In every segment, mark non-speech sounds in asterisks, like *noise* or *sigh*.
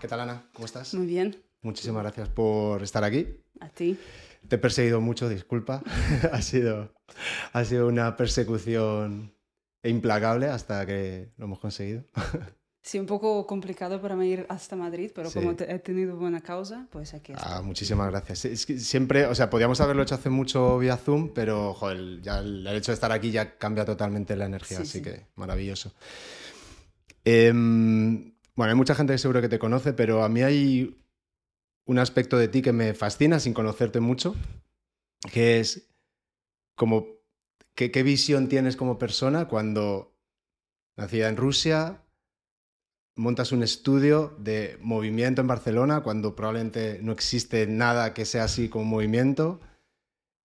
¿Qué tal, Ana? ¿Cómo estás? Muy bien. Muchísimas gracias por estar aquí. A ti. Te he perseguido mucho, disculpa. *laughs* ha, sido, ha sido una persecución implacable hasta que lo hemos conseguido. *laughs* Sí, un poco complicado para mí ir hasta Madrid, pero como he tenido buena causa, pues aquí estoy. Ah, muchísimas gracias. Es que siempre, o sea, podíamos haberlo hecho hace mucho vía Zoom, pero joder, ya el, hecho de estar aquí ya cambia totalmente la energía, así que maravilloso. Em, bueno, hay mucha gente que seguro que te conoce, pero a mí hay un aspecto de ti que me fascina sin conocerte mucho, que es como qué, qué visión tienes como persona cuando nacida en Rusia, montas un estudio de movimiento en Barcelona cuando probablemente no existe nada que sea así como movimiento,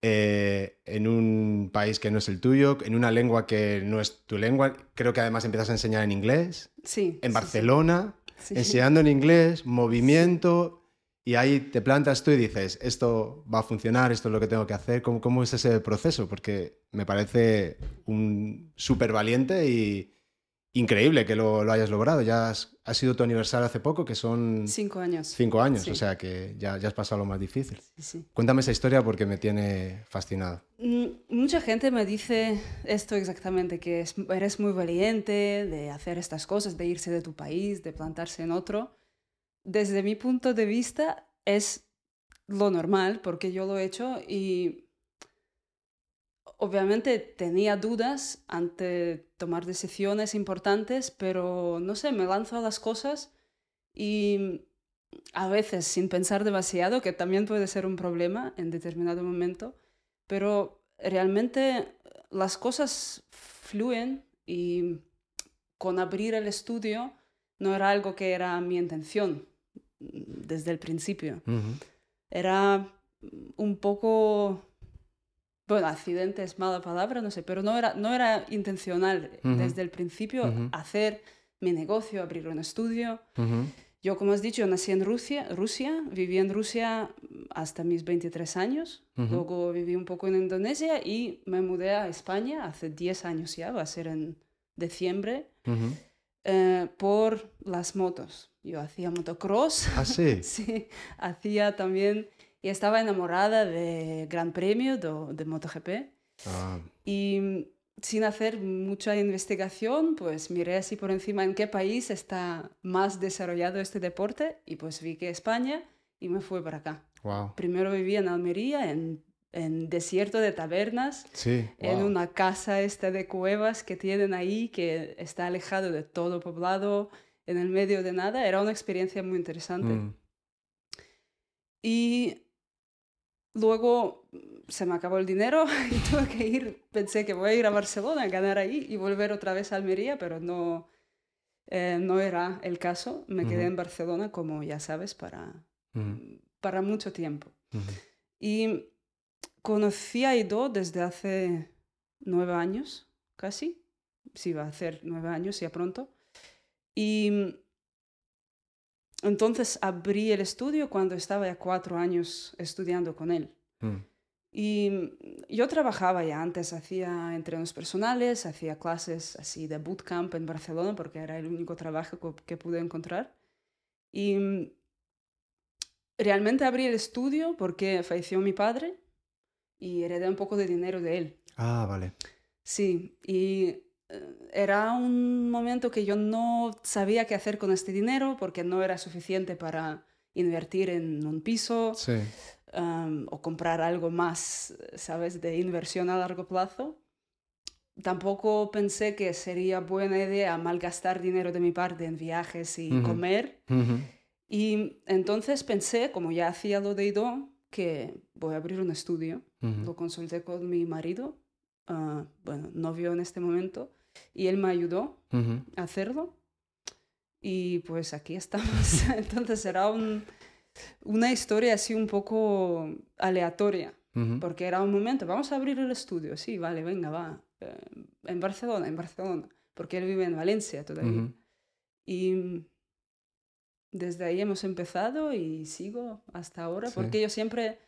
eh, en un país que no es el tuyo, en una lengua que no es tu lengua. Creo que además empiezas a enseñar en inglés. Sí. En Barcelona, enseñando en inglés, movimiento. Y ahí te plantas tú y dices, esto va a funcionar, esto es lo que tengo que hacer. ¿Cómo, cómo es ese proceso? Porque me parece un súper valiente y, increíble que lo, hayas logrado. Ya has, ha sido tu aniversario hace poco, que son... Cinco años. Cinco años, o sea que ya, ya has pasado lo más difícil. Sí, Cuéntame esa historia porque me tiene fascinado. Mm, mucha gente me dice esto exactamente, que eres muy valiente de hacer estas cosas, de irse de tu país, de plantarse en otro. Desde mi punto de vista es lo normal, porque yo lo he hecho y obviamente tenía dudas ante tomar decisiones importantes, pero no sé, me lanzo a las cosas y a veces sin pensar demasiado, que también puede ser un problema en determinado momento, pero realmente las cosas fluyen y con abrir el estudio no era algo que era mi intención desde el principio. Era un poco bueno, accidente es mala palabra, no sé, pero no era, no era intencional desde el principio hacer mi negocio, abrir un estudio. Yo, como has dicho, nací en Rusia, Rusia, viví en Rusia hasta mis 23 años, luego viví un poco en Indonesia y me mudé a España hace 10 años ya, va a ser en diciembre, eh, por las motos. Yo hacía motocross. ¿Ah, sí? *laughs* sí, hacía también y estaba enamorada de Gran Premio de, de MotoGP. Ah. Y sin hacer mucha investigación, pues miré así por encima en qué país está más desarrollado este deporte y pues vi que España y me fui para acá. Wow. Primero viví en Almería, en, en desierto de tabernas, sí, en una casa esta de cuevas que tienen ahí, que está alejado de todo poblado, en el medio de nada. Era una experiencia muy interesante. Mm. Y Luego se me acabó el dinero *laughs* y tuve que ir, pensé que voy a ir a Barcelona, a ganar ahí y volver otra vez a Almería, pero no, eh, no era el caso. Me quedé en Barcelona, como ya sabes, para, para mucho tiempo. Y conocí a Ido desde hace nueve años, casi. Sí, va a hacer nueve años ya pronto. Y entonces abrí el estudio cuando estaba ya cuatro años estudiando con él. Mm. Y yo trabajaba ya antes, hacía entrenos personales, hacía clases así de bootcamp en Barcelona porque era el único trabajo que pude encontrar. Y realmente abrí el estudio porque falleció mi padre y heredé un poco de dinero de él. Ah, vale. Sí, y era un momento que yo no sabía qué hacer con este dinero porque no era suficiente para invertir en un piso o comprar algo más, ¿sabes?, de inversión a largo plazo. Tampoco pensé que sería buena idea malgastar dinero de mi parte en viajes y comer. Y entonces pensé, como ya hacía lo de Ido, que voy a abrir un estudio. Lo consulté con mi marido, uh, bueno, novio en este momento, y él me ayudó a hacerlo. Y pues aquí estamos. *laughs* Entonces será un, una historia así un poco aleatoria, porque era un momento, vamos a abrir el estudio, sí, vale, venga, va, eh, en Barcelona, en Barcelona, porque él vive en Valencia todavía. Y desde ahí hemos empezado y sigo hasta ahora, porque yo siempre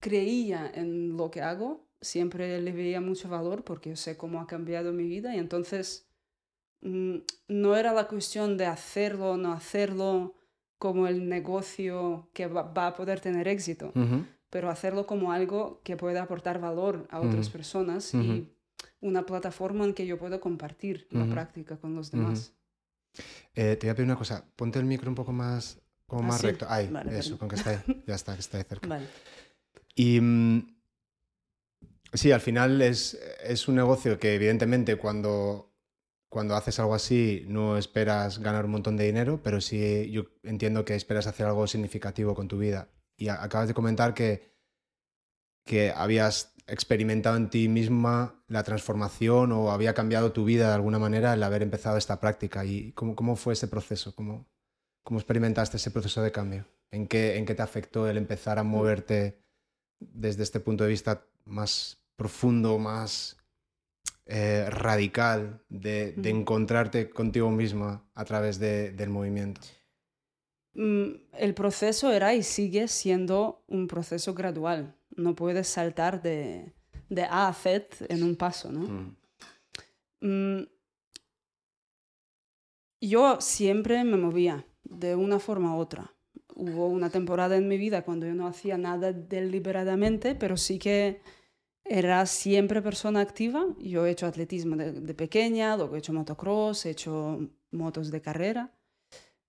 creía en lo que hago siempre le veía mucho valor porque yo sé cómo ha cambiado mi vida y entonces mm, no era la cuestión de hacerlo o no hacerlo como el negocio que va, a poder tener éxito, pero hacerlo como algo que puede aportar valor a otras personas y una plataforma en que yo puedo compartir la práctica con los demás. Eh, te voy a pedir una cosa, ponte el micro un poco más, como ah, más recto. Ahí, eso, con que está ahí. *laughs* Ya está, que está ahí cerca. Vale. Y mm, sí, al final es, es, un negocio que evidentemente cuando, cuando haces algo así no esperas ganar un montón de dinero, pero sí yo entiendo que esperas hacer algo significativo con tu vida. Y acabas de comentar que, que habías experimentado en ti misma la transformación o había cambiado tu vida de alguna manera el haber empezado esta práctica. ¿Y cómo, cómo fue ese proceso? ¿Cómo, ¿Cómo experimentaste ese proceso de cambio? ¿En qué, ¿En qué te afectó el empezar a moverte desde este punto de vista más profundo, más eh, radical, de, encontrarte contigo misma a través del movimiento? Mm, el proceso era y sigue siendo un proceso gradual. No puedes saltar de, A a Z en un paso, ¿no? Mm. Mm, yo siempre me movía de una forma u otra. Hubo una temporada en mi vida cuando yo no hacía nada deliberadamente, pero sí que era siempre persona activa. Yo he hecho atletismo de, pequeña, luego he hecho motocross, he hecho motos de carrera.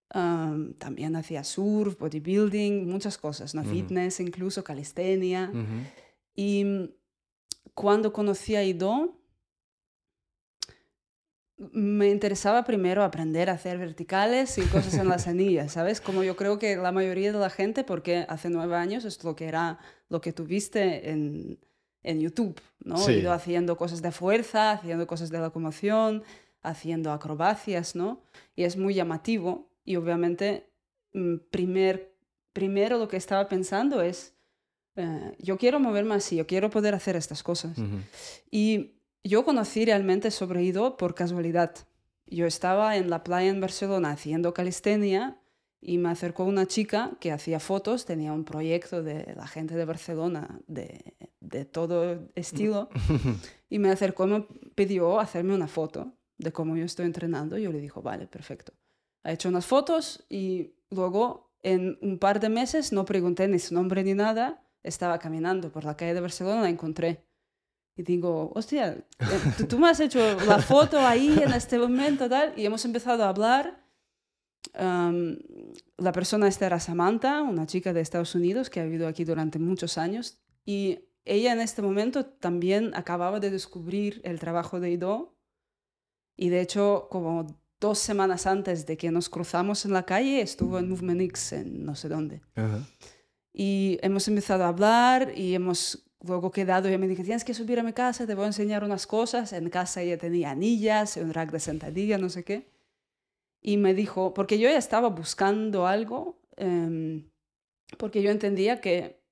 también hacía surf, bodybuilding, muchas cosas, ¿no? fitness incluso, calistenia. Y cuando conocí a Ido, me interesaba primero aprender a hacer verticales y cosas en las *laughs* anillas, ¿sabes? Como yo creo que la mayoría de la gente, porque hace nueve años es lo que era lo que tuviste en, en YouTube, ¿no? He ido haciendo cosas de fuerza, haciendo cosas de locomoción, haciendo acrobacias, ¿no? Y es muy llamativo y obviamente mm, primer, primero lo que estaba pensando es, eh, yo quiero moverme así, yo quiero poder hacer estas cosas. Y yo conocí realmente sobre Ido por casualidad. Yo estaba en la playa en Barcelona haciendo calistenia y me acercó una chica que hacía fotos, tenía un proyecto de la gente de Barcelona de, de todo estilo *laughs* y me acercó y me pidió hacerme una foto de cómo yo estoy entrenando. Yo le dije, vale, perfecto. Ha hecho unas fotos y luego en un par de meses no pregunté ni su nombre ni nada, estaba caminando por la calle de Barcelona, la encontré y digo, hostia, eh, tú, me has hecho la foto ahí en este momento, tal, y hemos empezado a hablar. La persona esta era Samantha, una chica de Estados Unidos que ha vivido aquí durante muchos años, y ella en este momento también acababa de descubrir el trabajo de Ido, y de hecho, como dos semanas antes de que nos cruzamos en la calle, estuvo en Movement X, en no sé dónde. Y hemos empezado a hablar y hemos luego quedado y me dije, tienes que subir a mi casa, te voy a enseñar unas cosas. En casa ella tenía anillas, un rack de sentadilla, no sé qué. Y me dijo, porque yo ya estaba buscando algo, em, porque yo entendía que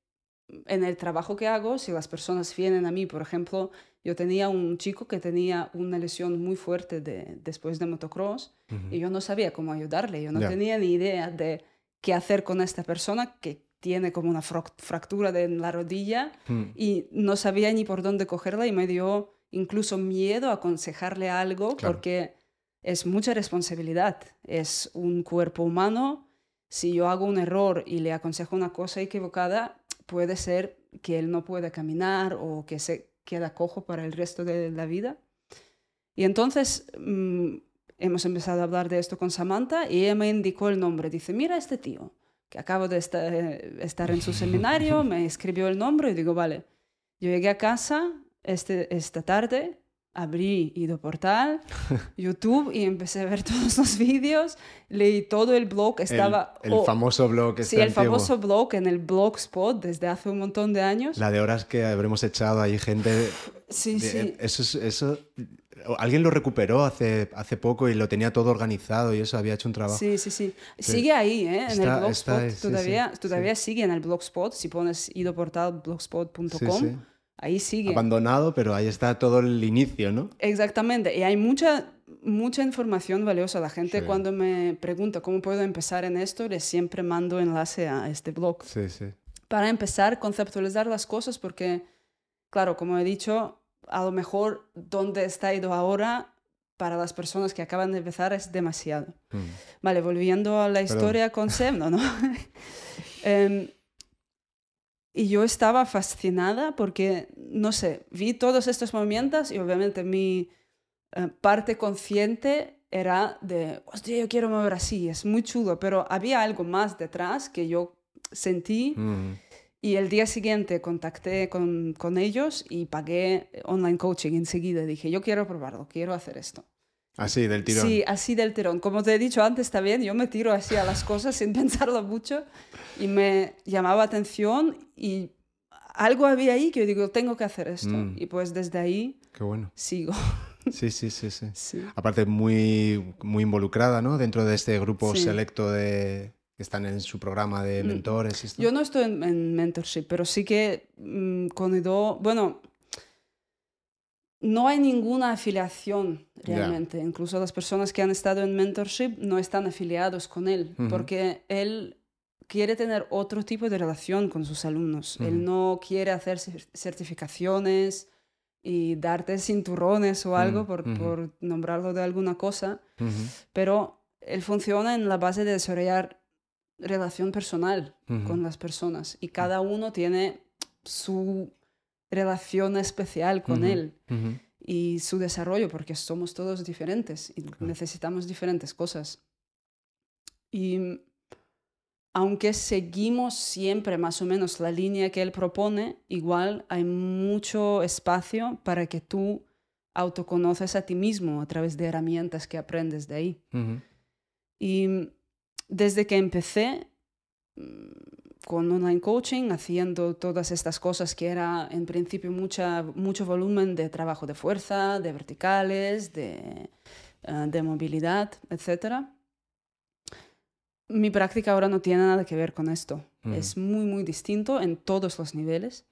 en el trabajo que hago, si las personas vienen a mí, por ejemplo, yo tenía un chico que tenía una lesión muy fuerte de, después de motocross y yo no sabía cómo ayudarle, yo no tenía ni idea de qué hacer con esta persona que tiene como una fractura de la rodilla hmm. y no sabía ni por dónde cogerla y me dio incluso miedo aconsejarle algo porque es mucha responsabilidad, es un cuerpo humano, si yo hago un error y le aconsejo una cosa equivocada, puede ser que él no pueda caminar o que se queda cojo para el resto de la vida. Y entonces mm, hemos empezado a hablar de esto con Samantha y ella me indicó el nombre. Dice, mira este tío, que acabo de estar, en su seminario, me escribió el nombre y digo, vale, yo llegué a casa este, esta tarde, abrí Ido Portal, *laughs* YouTube y empecé a ver todos los vídeos, leí todo el blog, estaba... El, famoso blog. Este sí, el famoso blog en el Blogspot desde hace un montón de años. La de horas que habremos echado ahí gente... Sí, sí. Eso, eso Alguien lo recuperó hace, hace poco y lo tenía todo organizado y eso había hecho un trabajo. Sí, sí, sí. Sigue ahí, ¿eh? en el blogspot. todavía todavía sigue en el blogspot. Si pones idoportalblogspot.com, ahí sigue. Abandonado, pero ahí está todo el inicio, ¿no? Exactamente. Y hay mucha, mucha información valiosa. La gente cuando me pregunta cómo puedo empezar en esto, les siempre mando enlace a este blog. Sí, sí. Para empezar, conceptualizar las cosas porque, claro, como he dicho, a lo mejor donde está ido ahora para las personas que acaban de empezar es demasiado. Mm. Vale, volviendo a la historia con Sem, ¿no? *laughs* *laughs* Em, y yo estaba fascinada porque, no sé, vi todos estos movimientos y obviamente mi eh, parte consciente era de, hostia, yo quiero mover así, es muy chulo, pero había algo más detrás que yo sentí. Mm. Y el día siguiente contacté con, con, ellos y pagué online coaching enseguida. Dije, yo quiero probarlo, quiero hacer esto. Así, del tirón. Sí, así del tirón. Como te he dicho antes, está bien, yo me tiro así a las cosas *laughs* sin pensarlo mucho y me llamaba atención y algo había ahí que yo digo, tengo que hacer esto. Mm. Y pues desde ahí Qué bueno. sigo. *laughs* Sí, sí, sí, sí, Aparte, muy, muy involucrada, ¿no? Dentro de este grupo selecto de, que están en su programa de mm. mentores. Yo no estoy en, mentorship, pero sí que mm, con Edo, bueno, no hay ninguna afiliación realmente. Incluso las personas que han estado en mentorship no están afiliados con él, porque él quiere tener otro tipo de relación con sus alumnos. Él no quiere hacer certificaciones y darte cinturones o algo, por, por, nombrarlo de alguna cosa, pero él funciona en la base de desarrollar relación personal con las personas y cada uno tiene su relación especial con él y su desarrollo, porque somos todos diferentes y necesitamos diferentes cosas. Y aunque seguimos siempre más o menos la línea que él propone, igual hay mucho espacio para que tú autoconoces a ti mismo a través de herramientas que aprendes de ahí. Y desde que empecé mm, con online coaching, haciendo todas estas cosas que era en principio mucha, mucho volumen de trabajo de fuerza, de verticales, de, eh, de movilidad, etc. Mi práctica ahora no tiene nada que ver con esto. Es muy, muy distinto en todos los niveles.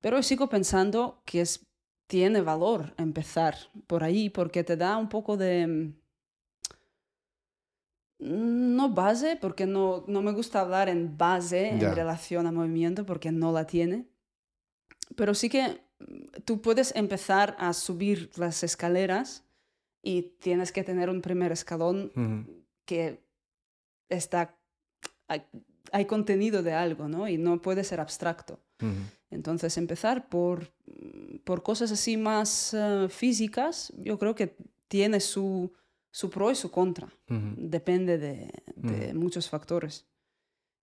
Pero sigo pensando que es, tiene valor empezar por ahí porque te da un poco de no base, porque no, no me gusta hablar en base en relación a movimiento, porque no la tiene. Pero sí que mm, tú puedes empezar a subir las escaleras y tienes que tener un primer escalón que está... Hay, contenido de algo, ¿no? Y no puede ser abstracto. Entonces, empezar por, mm, por cosas así más eh, físicas, yo creo que tiene su su pro y su contra. Depende de, muchos factores.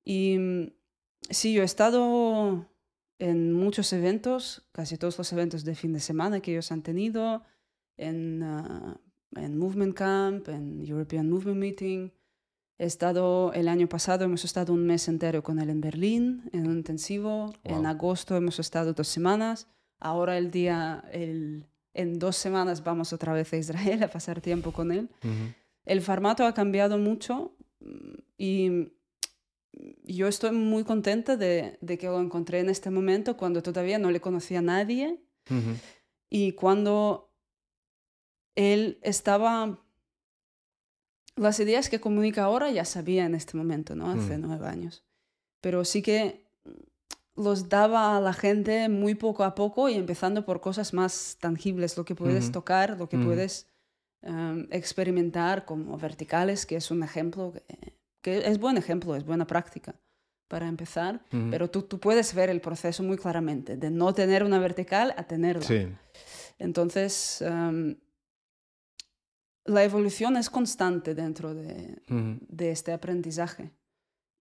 Y mm, sí, yo he estado en muchos eventos, casi todos los eventos de fin de semana que ellos han tenido, en, ah, en Movement Camp, en European Movement Meeting. He estado, el año pasado hemos estado un mes entero con él en Berlín, en un intensivo. En agosto hemos estado dos semanas. Ahora el día, el en dos semanas vamos otra vez a Israel a pasar tiempo con él. El formato ha cambiado mucho mm, y yo estoy muy contenta de, que lo encontré en este momento cuando todavía no le conocía a nadie y cuando él estaba... Las ideas que comunica ahora ya sabía en este momento, ¿no? Hace nueve años. Pero sí que los daba a la gente muy poco a poco y empezando por cosas más tangibles, lo que puedes tocar, lo que puedes em, experimentar como verticales, que es un ejemplo, que, es buen ejemplo, es buena práctica para empezar, pero tú, tú, puedes ver el proceso muy claramente, de no tener una vertical a tenerla. Entonces, em, la evolución es constante dentro de, de este aprendizaje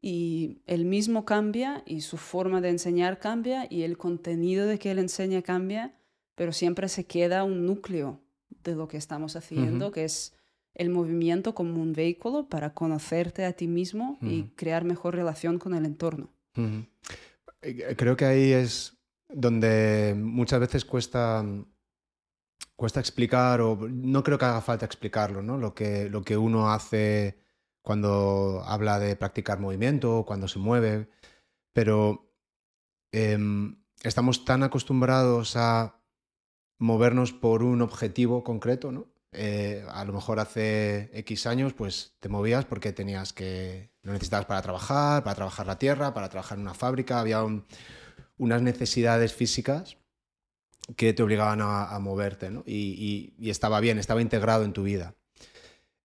y él mismo cambia y su forma de enseñar cambia y el contenido de que él enseña cambia, pero siempre se queda un núcleo de lo que estamos haciendo, que es el movimiento como un vehículo para conocerte a ti mismo y crear mejor relación con el entorno. Eh, creo que ahí es donde muchas veces cuesta, cuesta explicar, o no creo que haga falta explicarlo, ¿no? Lo que, lo que uno hace cuando habla de practicar movimiento, cuando se mueve, pero em, estamos tan acostumbrados a movernos por un objetivo concreto, ¿no? Eh, a lo mejor hace X años, pues te movías porque tenías que, lo necesitabas para trabajar, para trabajar la tierra, para trabajar en una fábrica, había unas necesidades físicas que te obligaban a, moverte, ¿no? Y, estaba bien, estaba integrado en tu vida.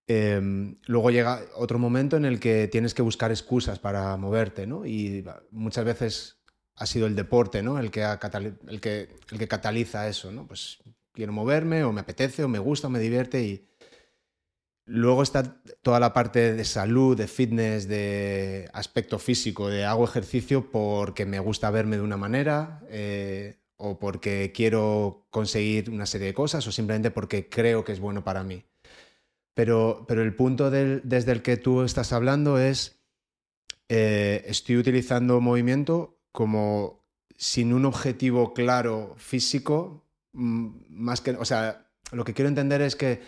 Em, luego llega otro momento en el que tienes que buscar excusas para moverte, ¿no? Y muchas veces ha sido el deporte, ¿no? El que, el que, cataliza eso, ¿no? Pues quiero moverme, o me apetece, o me gusta, o me divierte. Y luego está toda la parte de salud, de fitness, de aspecto físico, de hago ejercicio porque me gusta verme de una manera, eh, o porque quiero conseguir una serie de cosas, o simplemente porque creo que es bueno para mí. Pero, pero el punto desde el que tú estás hablando es, eh, estoy utilizando movimiento como sin un objetivo claro físico, mm, más que, o sea, lo que quiero entender es que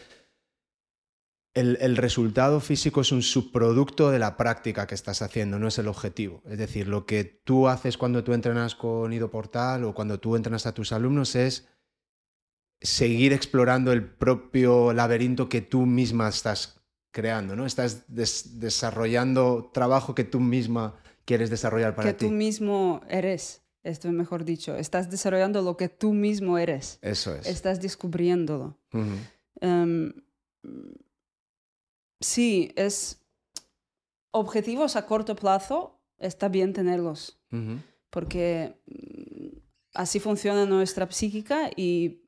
el, resultado físico es un subproducto de la práctica que estás haciendo, no es el objetivo. Es decir, lo que tú haces cuando tú entrenas con Ido Portal o cuando tú entrenas a tus alumnos es seguir explorando el propio laberinto que tú misma estás creando, ¿no? Estás desarrollando trabajo que tú misma quieres desarrollar para ti. Que tú mismo eres, esto es mejor dicho. Estás desarrollando lo que tú mismo eres. Eso es. Estás descubriéndolo. Em, sí, es objetivos a corto plazo, está bien tenerlos, porque mm, así funciona nuestra psíquica y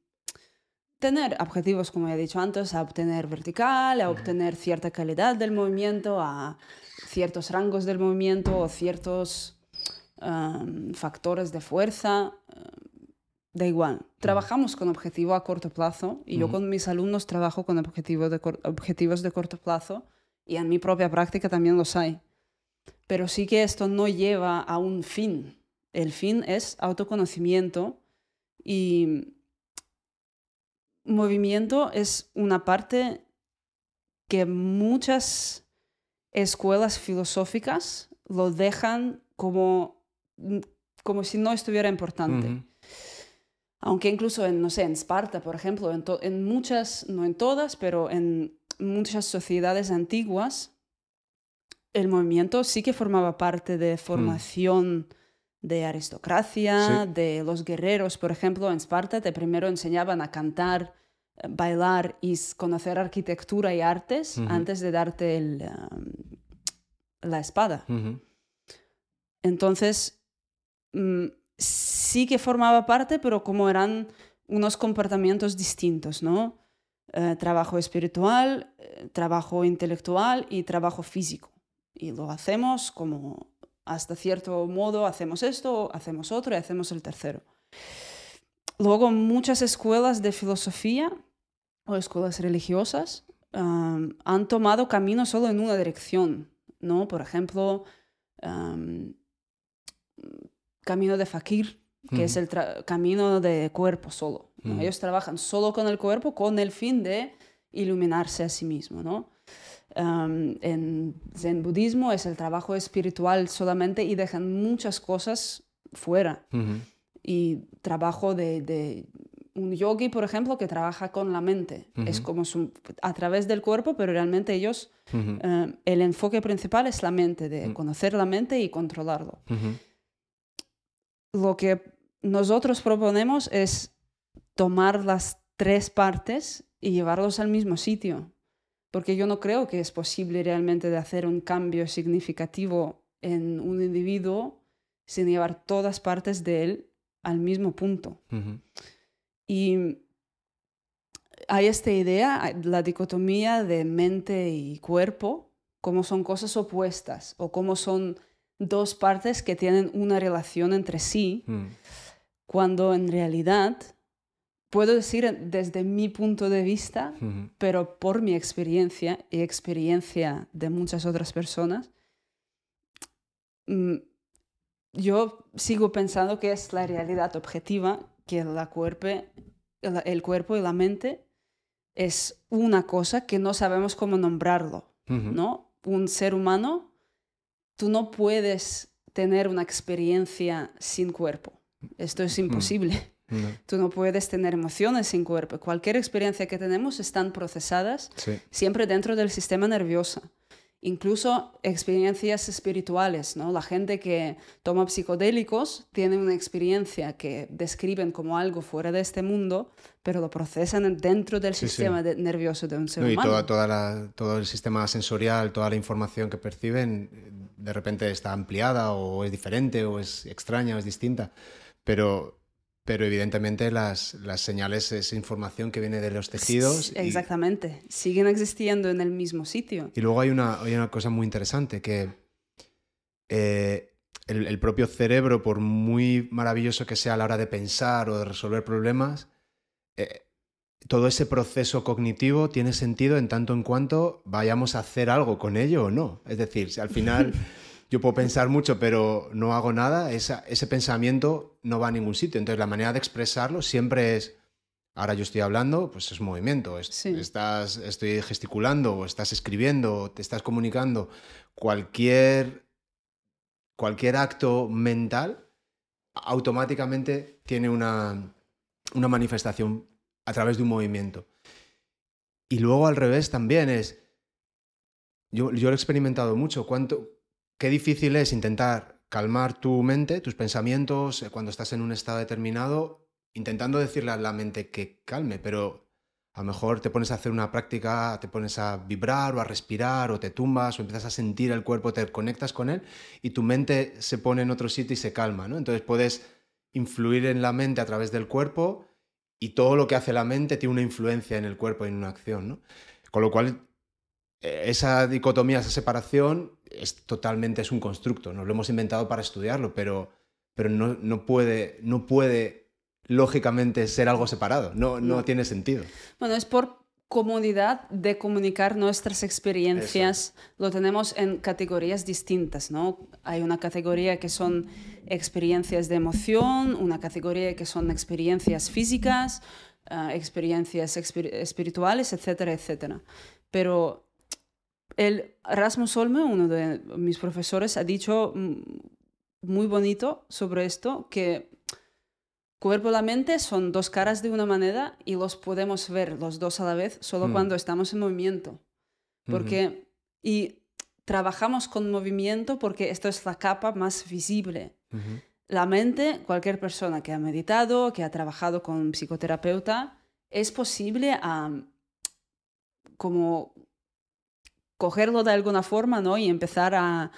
tener objetivos, como he dicho antes, a obtener vertical, a obtener cierta calidad del movimiento, a ciertos rangos del movimiento o ciertos um, factores de fuerza. Um, da igual. Trabajamos con objetivo a corto plazo y yo con mis alumnos trabajo con objetivo de objetivos de corto plazo y en mi propia práctica también los hay. Pero sí que esto no lleva a un fin. El fin es autoconocimiento y movimiento es una parte que muchas escuelas filosóficas lo dejan como, como si no estuviera importante. Aunque incluso en, no sé, en Esparta, por ejemplo, en, muchas, no en todas, pero en muchas sociedades antiguas, el movimiento sí que formaba parte de mm. formación de aristocracia, de los guerreros. Por ejemplo, en Esparta te primero enseñaban a cantar, eh, bailar y conocer arquitectura y artes antes de darte el, la espada. Entonces, mm, sí que formaba parte, pero como eran unos comportamientos distintos, ¿no? Eh, trabajo espiritual, eh, trabajo intelectual y trabajo físico. Y lo hacemos como hasta cierto modo hacemos esto, hacemos otro y hacemos el tercero. Luego muchas escuelas de filosofía o escuelas religiosas han tomado camino solo en una dirección, ¿no? Por ejemplo, camino de fakir, que es el camino de cuerpo solo. Ellos trabajan solo con el cuerpo con el fin de iluminarse a sí mismo, ¿no? En Zen budismo es el trabajo espiritual solamente y dejan muchas cosas fuera. Y trabajo de, un yogi, por ejemplo, que trabaja con la mente. Es como a través del cuerpo, pero realmente ellos, el enfoque principal es la mente, de conocer la mente y controlarlo. Lo que nosotros proponemos es tomar las tres partes y llevarlos al mismo sitio porque yo no creo que es posible realmente de hacer un cambio significativo en un individuo sin llevar todas partes de él al mismo punto. Y hay esta idea, la dicotomía de mente y cuerpo, como son cosas opuestas o como son dos partes que tienen una relación entre sí, mm. cuando en realidad puedo decir desde mi punto de vista, pero por mi experiencia y experiencia de muchas otras personas, mm, yo sigo pensando que es la realidad objetiva, que la el cuerpo y la mente es una cosa que no sabemos cómo nombrarlo, ¿no? Un ser humano, tú no puedes tener una experiencia sin cuerpo. Esto es imposible. Tú no puedes tener emociones sin cuerpo. Cualquier experiencia que tenemos están procesadas siempre dentro del sistema nervioso. incluso experiencias espirituales, ¿no? La gente que toma psicodélicos tiene una experiencia que describen como algo fuera de este mundo, pero lo procesan dentro del sistema nervioso de un ser humano. Y toda, todo el sistema sensorial, toda la información que perciben, de repente está ampliada o es diferente o es extraña o es distinta, pero pero evidentemente las, las, señales es información que viene de los tejidos. Exactamente, siguen existiendo en el mismo sitio. Y luego hay una, hay una cosa muy interesante, que eh, el, propio cerebro, por muy maravilloso que sea a la hora de pensar o de resolver problemas, eh, todo ese proceso cognitivo tiene sentido en tanto en cuanto vayamos a hacer algo con ello o no. Es decir, si al final... *laughs* yo puedo pensar mucho, pero no hago nada, ese pensamiento no va a ningún sitio. Entonces, la manera de expresarlo siempre es, ahora yo estoy hablando, pues es movimiento. Estás, estoy gesticulando, o estás escribiendo, o te estás comunicando. Cualquier, cualquier acto mental automáticamente tiene una, una manifestación a través de un movimiento. Y luego al revés también es, yo, yo lo he experimentado mucho, cuánto, qué difícil es intentar calmar tu mente, tus pensamientos, eh, cuando estás en un estado determinado, intentando decirle a la mente que calme, pero a lo mejor te pones a hacer una práctica, te pones a vibrar o a respirar o te tumbas o empiezas a sentir el cuerpo, te conectas con él y tu mente se pone en otro sitio y se calma, ¿no? Entonces puedes influir en la mente a través del cuerpo y todo lo que hace la mente tiene una influencia en el cuerpo y en una acción, ¿no? Con lo cual, eh, esa dicotomía, esa separación es totalmente es un constructo, nos lo hemos inventado para estudiarlo, pero, pero no, no, puede, no puede lógicamente ser algo separado, no, no, tiene sentido. Bueno, es por comodidad de comunicar nuestras experiencias, lo tenemos en categorías distintas, ¿no? Hay una categoría que son experiencias de emoción, una categoría que son experiencias físicas, ah, experiencias espirituales, etcétera, etcétera. Pero el Rasmus Olme, uno de mis profesores, ha dicho mm, muy bonito sobre esto, que cuerpo y la mente son dos caras de una moneda y los podemos ver los dos a la vez solo mm. cuando estamos en movimiento. Porque, y trabajamos con movimiento porque esto es la capa más visible. La mente, cualquier persona que ha meditado, que ha trabajado con psicoterapeuta, es posible como cogerlo de alguna forma, ¿no? Y empezar a,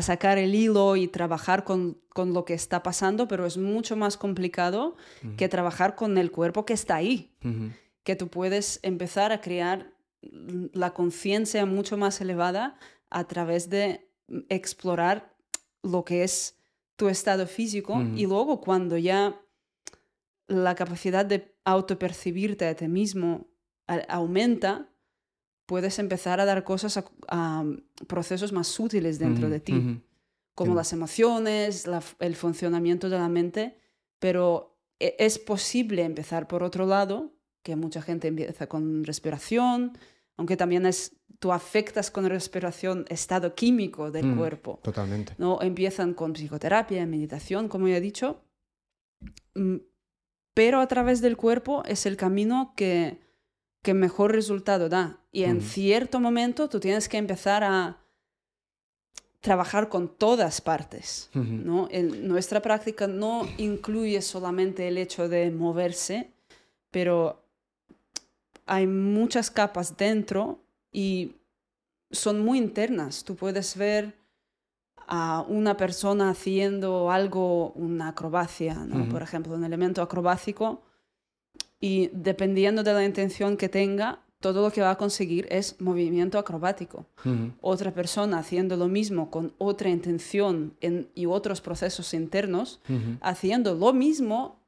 sacar el hilo y trabajar con, lo que está pasando, pero es mucho más complicado que trabajar con el cuerpo que está ahí, que tú puedes empezar a crear la conciencia mucho más elevada a través de explorar lo que es tu estado físico y luego cuando ya la capacidad de autopercibirte a ti mismo aumenta, puedes empezar a dar cosas a, procesos más sutiles dentro de ti, como las emociones, el funcionamiento de la mente, pero e, es posible empezar por otro lado, que mucha gente empieza con respiración, aunque también es, tú afectas con respiración estado químico del mm, cuerpo. Totalmente. ¿no? Empiezan con psicoterapia, meditación, como ya he dicho, mm, pero a través del cuerpo es el camino que que mejor resultado da. Y en cierto momento tú tienes que empezar a trabajar con todas partes. ¿no? Nuestra práctica no incluye solamente el hecho de moverse, pero hay muchas capas dentro y son muy internas. Tú puedes ver a una persona haciendo algo, una acrobacia, ¿no? por ejemplo, un elemento acrobático y dependiendo de la intención que tenga, todo lo que va a conseguir es movimiento acrobático. Otra persona haciendo lo mismo con otra intención y otros procesos internos, haciendo lo mismo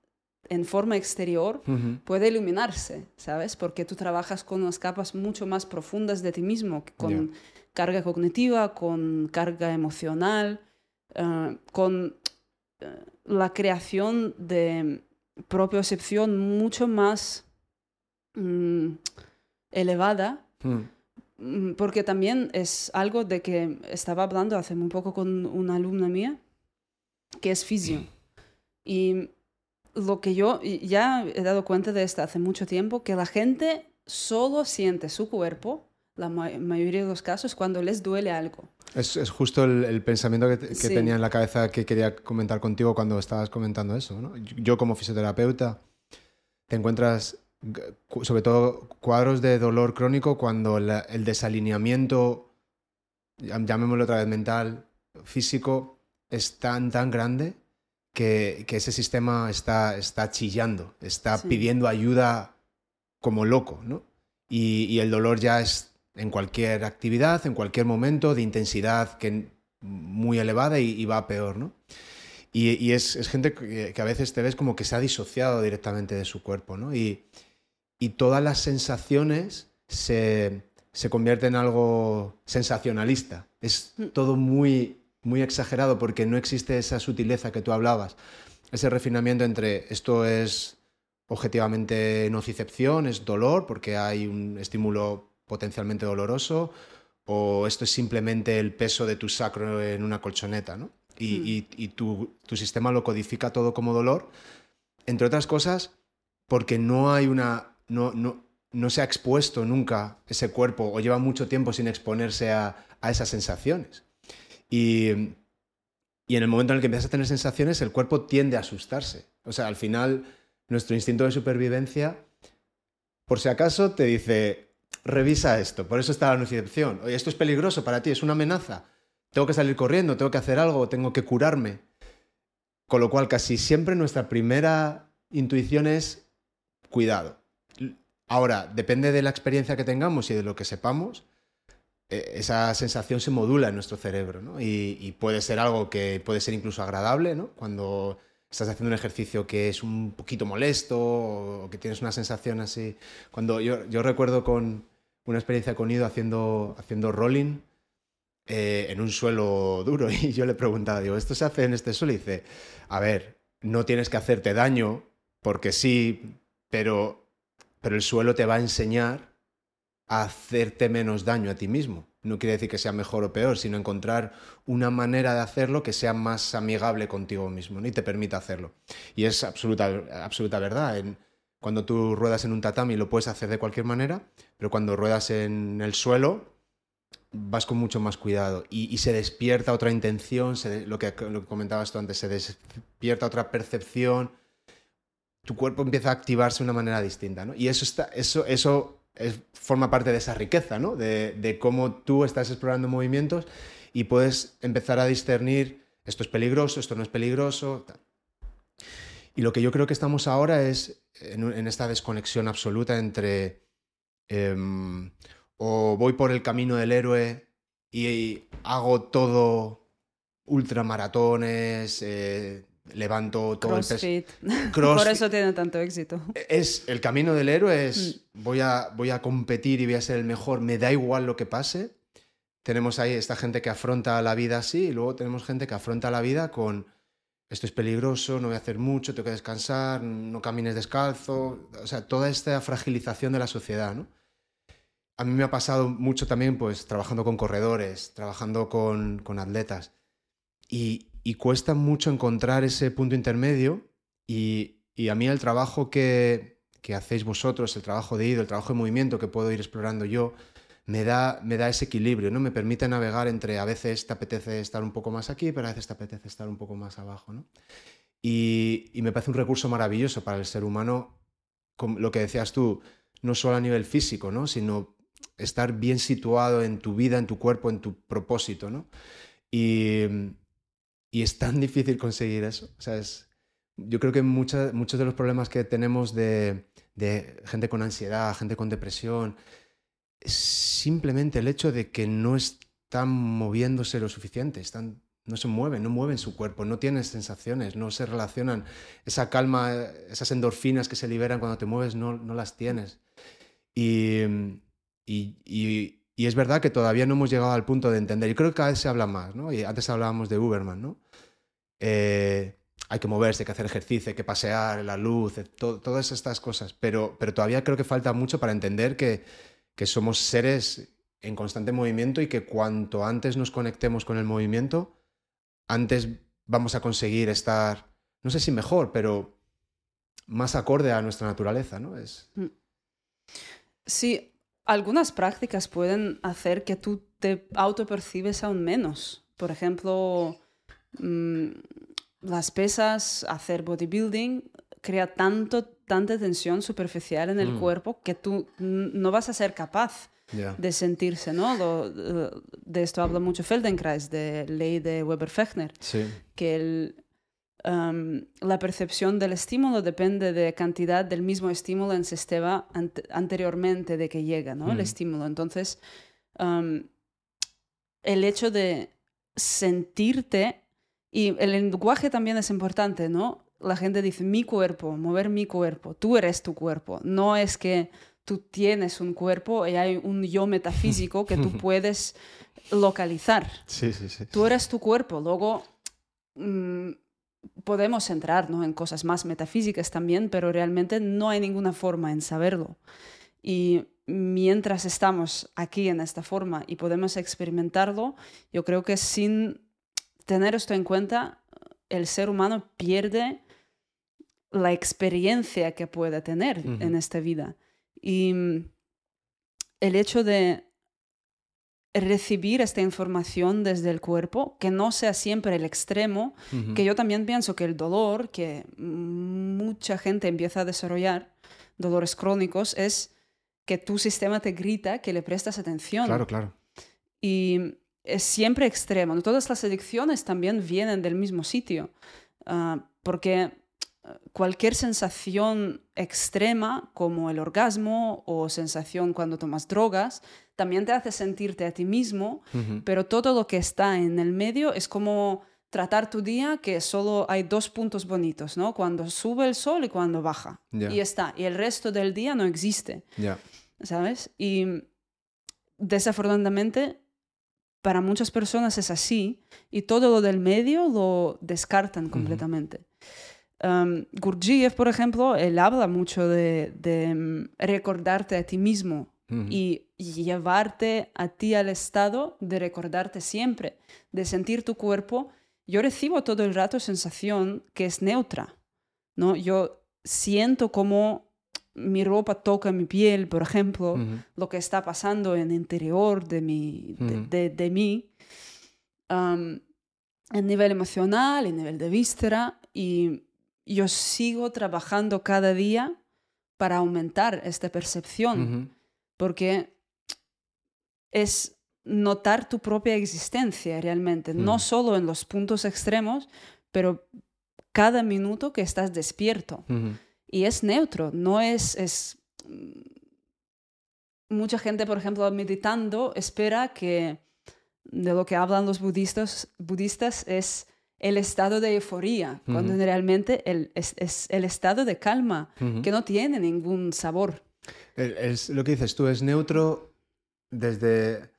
en forma exterior, puede iluminarse, ¿sabes? Porque tú trabajas con unas capas mucho más profundas de ti mismo, con carga cognitiva, con carga emocional, eh, con eh, la creación de propiocepción mucho más mm, elevada, hmm. mm, porque también es algo de que estaba hablando hace muy poco con una alumna mía, que es fisio. *clears throat* Y lo que yo ya he dado cuenta de esto hace mucho tiempo, que la gente solo siente su cuerpo la mayoría de los casos cuando les duele algo. Es, es justo el, pensamiento que, que tenía en la cabeza que quería comentar contigo cuando estabas comentando eso. ¿no? Yo como fisioterapeuta te encuentras sobre todo cuadros de dolor crónico cuando el desalineamiento, llamémoslo otra vez mental, físico, es tan, tan grande que, que ese sistema está, está chillando, está pidiendo ayuda como loco, ¿no? Y, y, el dolor ya es en cualquier actividad, en cualquier momento, de intensidad que, muy elevada y, va peor, ¿no? Y, y es, es, gente que, que, a veces te ves como que se ha disociado directamente de su cuerpo, ¿no? Y, y todas las sensaciones se, se convierten en algo sensacionalista. Es mm. todo muy, muy exagerado porque no existe esa sutileza que tú hablabas, ese refinamiento entre esto es objetivamente nocicepción, es dolor porque hay un estímulo potencialmente doloroso, o esto es simplemente el peso de tu sacro en una colchoneta, ¿no? Y, mm. y, tu, tu, sistema lo codifica todo como dolor, entre otras cosas, porque no hay una no, no, no se ha expuesto nunca ese cuerpo o lleva mucho tiempo sin exponerse a, esas sensaciones. Y, y, en el momento en el que empiezas a tener sensaciones, el cuerpo tiende a asustarse. O sea, al final, nuestro instinto de supervivencia, por si acaso, te dice, revisa esto. Por eso está la nocicepción. Oye, esto es peligroso para ti, es una amenaza. Tengo que salir corriendo, tengo que hacer algo, tengo que curarme. Con lo cual, casi siempre nuestra primera intuición es cuidado. Ahora, depende de la experiencia que tengamos y de lo que sepamos, eh, esa sensación se modula en nuestro cerebro, ¿no? Y, puede ser algo que puede ser incluso agradable, ¿no? Cuando estás haciendo un ejercicio que es un poquito molesto o que tienes una sensación así. Cuando yo, recuerdo con una experiencia con Ido haciendo, haciendo rolling eh, en un suelo duro *laughs* y yo le preguntaba, digo, ¿esto se hace en este suelo? Y dice, a ver, no tienes que hacerte daño porque sí, pero pero el suelo te va a enseñar a hacerte menos daño a ti mismo. No quiere decir que sea mejor o peor, sino encontrar una manera de hacerlo que sea más amigable contigo mismo y te permita hacerlo. Y es absoluta, absoluta verdad. cuando tú ruedas en un tatami lo puedes hacer de cualquier manera, pero cuando ruedas en el suelo vas con mucho más cuidado y, se despierta otra intención, lo, que, lo que comentabas tú antes, se despierta otra percepción tu cuerpo empieza a activarse de una manera distinta, ¿no? Y eso, está, eso, eso forma parte de esa riqueza, ¿no? De, cómo tú estás explorando movimientos y puedes empezar a discernir esto es peligroso, esto no es peligroso. Y lo que yo creo que estamos ahora es en, esta desconexión absoluta entre em, o voy por el camino del héroe y, hago todo ultramaratones, eh, levanto todo el peso. *laughs* Por eso tiene tanto éxito. Es el camino del héroe es mm. voy a voy a competir y voy a ser el mejor, me da igual lo que pase. Tenemos ahí esta gente que afronta la vida así y luego tenemos gente que afronta la vida con esto es peligroso, no voy a hacer mucho, tengo que descansar, no camines descalzo, o sea, toda esta fragilización de la sociedad, ¿no? A mí me ha pasado mucho también pues trabajando con corredores, trabajando con, con atletas y, y cuesta mucho encontrar ese punto intermedio y, a mí el trabajo que, hacéis vosotros, el trabajo de ido, el trabajo de movimiento que puedo ir explorando yo, me da, me da ese equilibrio, ¿no? Me permite navegar entre a veces te apetece estar un poco más aquí, pero a veces te apetece estar un poco más abajo, ¿no? Y, y me parece un recurso maravilloso para el ser humano, lo que decías tú, no solo a nivel físico, ¿no? Sino estar bien situado en tu vida, en tu cuerpo, en tu propósito, ¿no? Y, y es tan difícil conseguir eso. O sea, yo creo que muchos de los problemas que tenemos de, gente con ansiedad, gente con depresión, es simplemente el hecho de que no están moviéndose lo suficiente, están, no se mueven, no mueven su cuerpo, no tienen sensaciones, no se relacionan. Esa calma, esas endorfinas que se liberan cuando te mueves, no, no las tienes. y es verdad que todavía no hemos llegado al punto de entender. Y creo que cada vez se habla más, ¿no? Y antes hablábamos de Uberman, ¿no? Eh, hay que moverse, hay que hacer ejercicio, hay que pasear, la luz, todas estas cosas. Pero, pero todavía creo que falta mucho para entender que, que somos seres en constante movimiento y que cuanto antes nos conectemos con el movimiento, antes vamos a conseguir estar, no sé si mejor, pero más acorde a nuestra naturaleza, ¿no? Es... Mm. Sí, algunas prácticas pueden hacer que tú te autopercibes aún menos. Por ejemplo, mm, las pesas, hacer bodybuilding, crea tanto, tanta tensión superficial en el mm. cuerpo que tú no vas a ser capaz de sentirse, ¿no? de esto habla mucho Feldenkrais, de ley de Weber-Fechner, que el, la percepción del estímulo depende de cantidad del mismo estímulo en sistema anteriormente de que llega, ¿no? El estímulo. Entonces, el hecho de sentirte, y el lenguaje también es importante, ¿no? La gente dice mi cuerpo, mover mi cuerpo, tú eres tu cuerpo. No es que tú tienes un cuerpo y hay un yo metafísico que tú *laughs* puedes localizar. Sí, sí, sí. Tú eres tu cuerpo. Luego, mm, podemos entrar en cosas más metafísicas también, pero realmente no hay ninguna forma en saberlo. Y mientras estamos aquí en esta forma y podemos experimentarlo, yo creo que sin tener esto en cuenta, el ser humano pierde la experiencia que puede tener en esta vida. Y el hecho de recibir esta información desde el cuerpo, que no sea siempre el extremo, que yo también pienso que el dolor que mucha gente empieza a desarrollar, dolores crónicos, es que tu sistema te grita que le prestas atención. Claro, claro. Y es siempre extremo. Todas las adicciones también vienen del mismo sitio, ah, porque cualquier sensación extrema como el orgasmo o sensación cuando tomas drogas también te hace sentirte a ti mismo, pero todo lo que está en el medio es como tratar tu día que solo hay dos puntos bonitos, ¿no? Cuando sube el sol y cuando baja. Y está. Y el resto del día no existe. ¿Sabes? Y desafortunadamente para muchas personas es así y todo lo del medio lo descartan completamente. Um, Gurdjieff, por ejemplo, él habla mucho de, mm, recordarte a ti mismo y, llevarte a ti al estado de recordarte siempre, de sentir tu cuerpo. Yo recibo todo el rato sensación que es neutra, ¿no? Yo siento como mi ropa toca mi piel, por ejemplo, lo que está pasando en el interior de, mi, de, mí, um, a nivel emocional, a nivel de víscera, y yo sigo trabajando cada día para aumentar esta percepción, porque es notar tu propia existencia realmente, no solo en los puntos extremos, pero cada minuto que estás despierto. Y es neutro, no es, es... Mm, mucha gente, por ejemplo, meditando, espera que de lo que hablan los budistas, budistas es el estado de euforía, cuando realmente el, es, el estado de calma, que no tiene ningún sabor. Es, lo que dices tú, es neutro desde,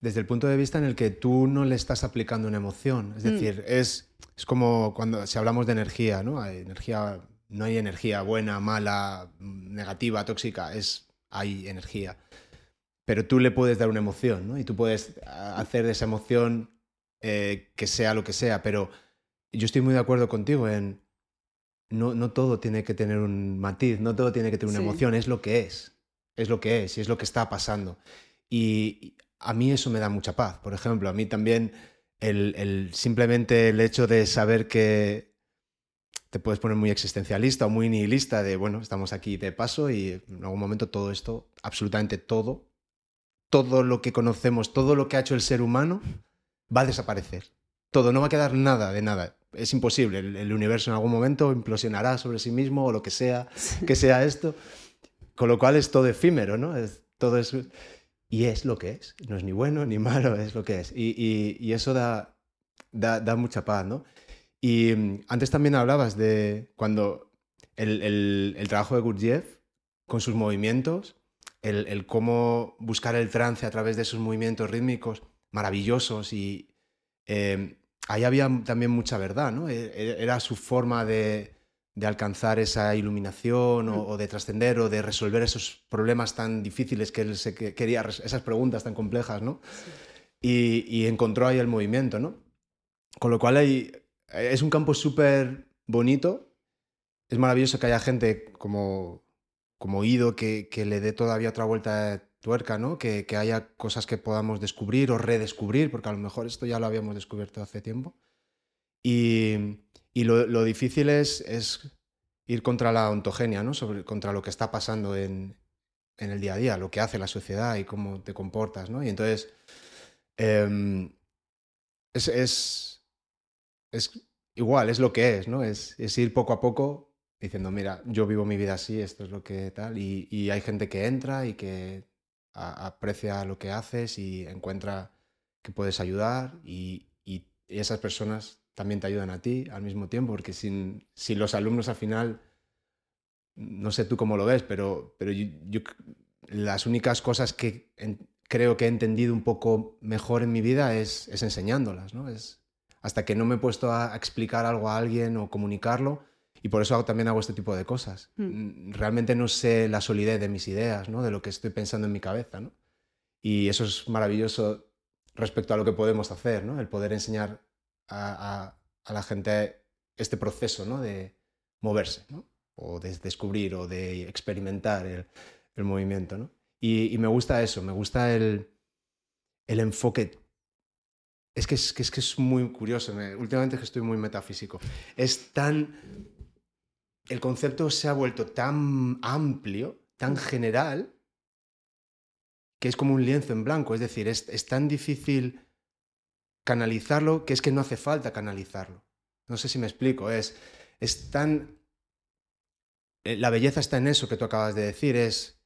desde el punto de vista en el que tú no le estás aplicando una emoción. Es mm. decir, es, es como cuando si hablamos de energía, ¿no? Hay energía, no hay energía buena, mala, negativa, tóxica, es, hay energía. Pero tú le puedes dar una emoción, ¿no? Y tú puedes hacer de esa emoción eh, que sea lo que sea, pero yo estoy muy de acuerdo contigo en no, no todo tiene que tener un matiz, no todo tiene que tener una emoción, es lo que es, es lo que es y es lo que está pasando. Y a mí eso me da mucha paz, por ejemplo, a mí también el, el simplemente el hecho de saber que te puedes poner muy existencialista o muy nihilista de, bueno, estamos aquí de paso y en algún momento todo esto, absolutamente todo, todo lo que conocemos, todo lo que ha hecho el ser humano, va a desaparecer. Todo, no va a quedar nada de nada. Es imposible. El, universo en algún momento implosionará sobre sí mismo o lo que sea que sea esto. Con lo cual es todo efímero, ¿no? Es, todo es, y es lo que es. No es ni bueno ni *laughs* malo, es lo que es. Y, eso da, da, mucha paz, ¿no? Y mm, antes también hablabas de cuando el, trabajo de Gurdjieff con sus movimientos, el, el, cómo buscar el trance a través de esos movimientos rítmicos maravillosos y eh, ahí había también mucha verdad, ¿no? E, e, era su forma de, alcanzar esa iluminación mm. o, de trascender o de resolver esos problemas tan difíciles que él se quería, esas preguntas tan complejas, ¿no? Y, encontró ahí el movimiento, ¿no? Con lo cual hay, es un campo súper bonito. Es maravilloso que haya gente como, como Ido que, que le dé todavía otra vuelta tuerca, ¿no? Que, haya cosas que podamos descubrir o redescubrir, porque a lo mejor esto ya lo habíamos descubierto hace tiempo. Y, lo, difícil es, es, ir contra la ontogenia, ¿no? Sobre, contra lo que está pasando en, en, el día a día, lo que hace la sociedad y cómo te comportas, ¿no? Y entonces em, es, es, es, igual, es lo que es, ¿no? Es, es ir poco a poco diciendo, mira, yo vivo mi vida así, esto es lo que tal, y, y hay gente que entra y que aprecia lo que haces y encuentra que puedes ayudar y, y, esas personas también te ayudan a ti al mismo tiempo, porque sin, sin los alumnos al final, no sé tú cómo lo ves, pero, pero yo, las únicas cosas que creo que he entendido un poco mejor en mi vida es, es enseñándolas, ¿no? Es, hasta que no me he puesto a explicar algo a alguien o comunicarlo, y por eso también hago este tipo de cosas. Hmm. Realmente no sé la solidez de mis ideas, ¿no? de lo que estoy pensando en mi cabeza. ¿no? Y eso es maravilloso respecto a lo que podemos hacer, ¿no? el poder enseñar a, a, la gente este proceso ¿no? de moverse, ¿no? o de descubrir o de experimentar el, el movimiento. ¿no? Y, y, me gusta eso, me gusta el, el enfoque es que es, que es, que es muy curioso. últimamente es que estoy muy metafísico. Es tan el concepto se ha vuelto tan amplio, tan general, que es como un lienzo en blanco. Es decir, es, tan difícil canalizarlo que es que no hace falta canalizarlo. No sé si me explico. Es, es tan... Eh, la belleza está en eso que tú acabas de decir. Es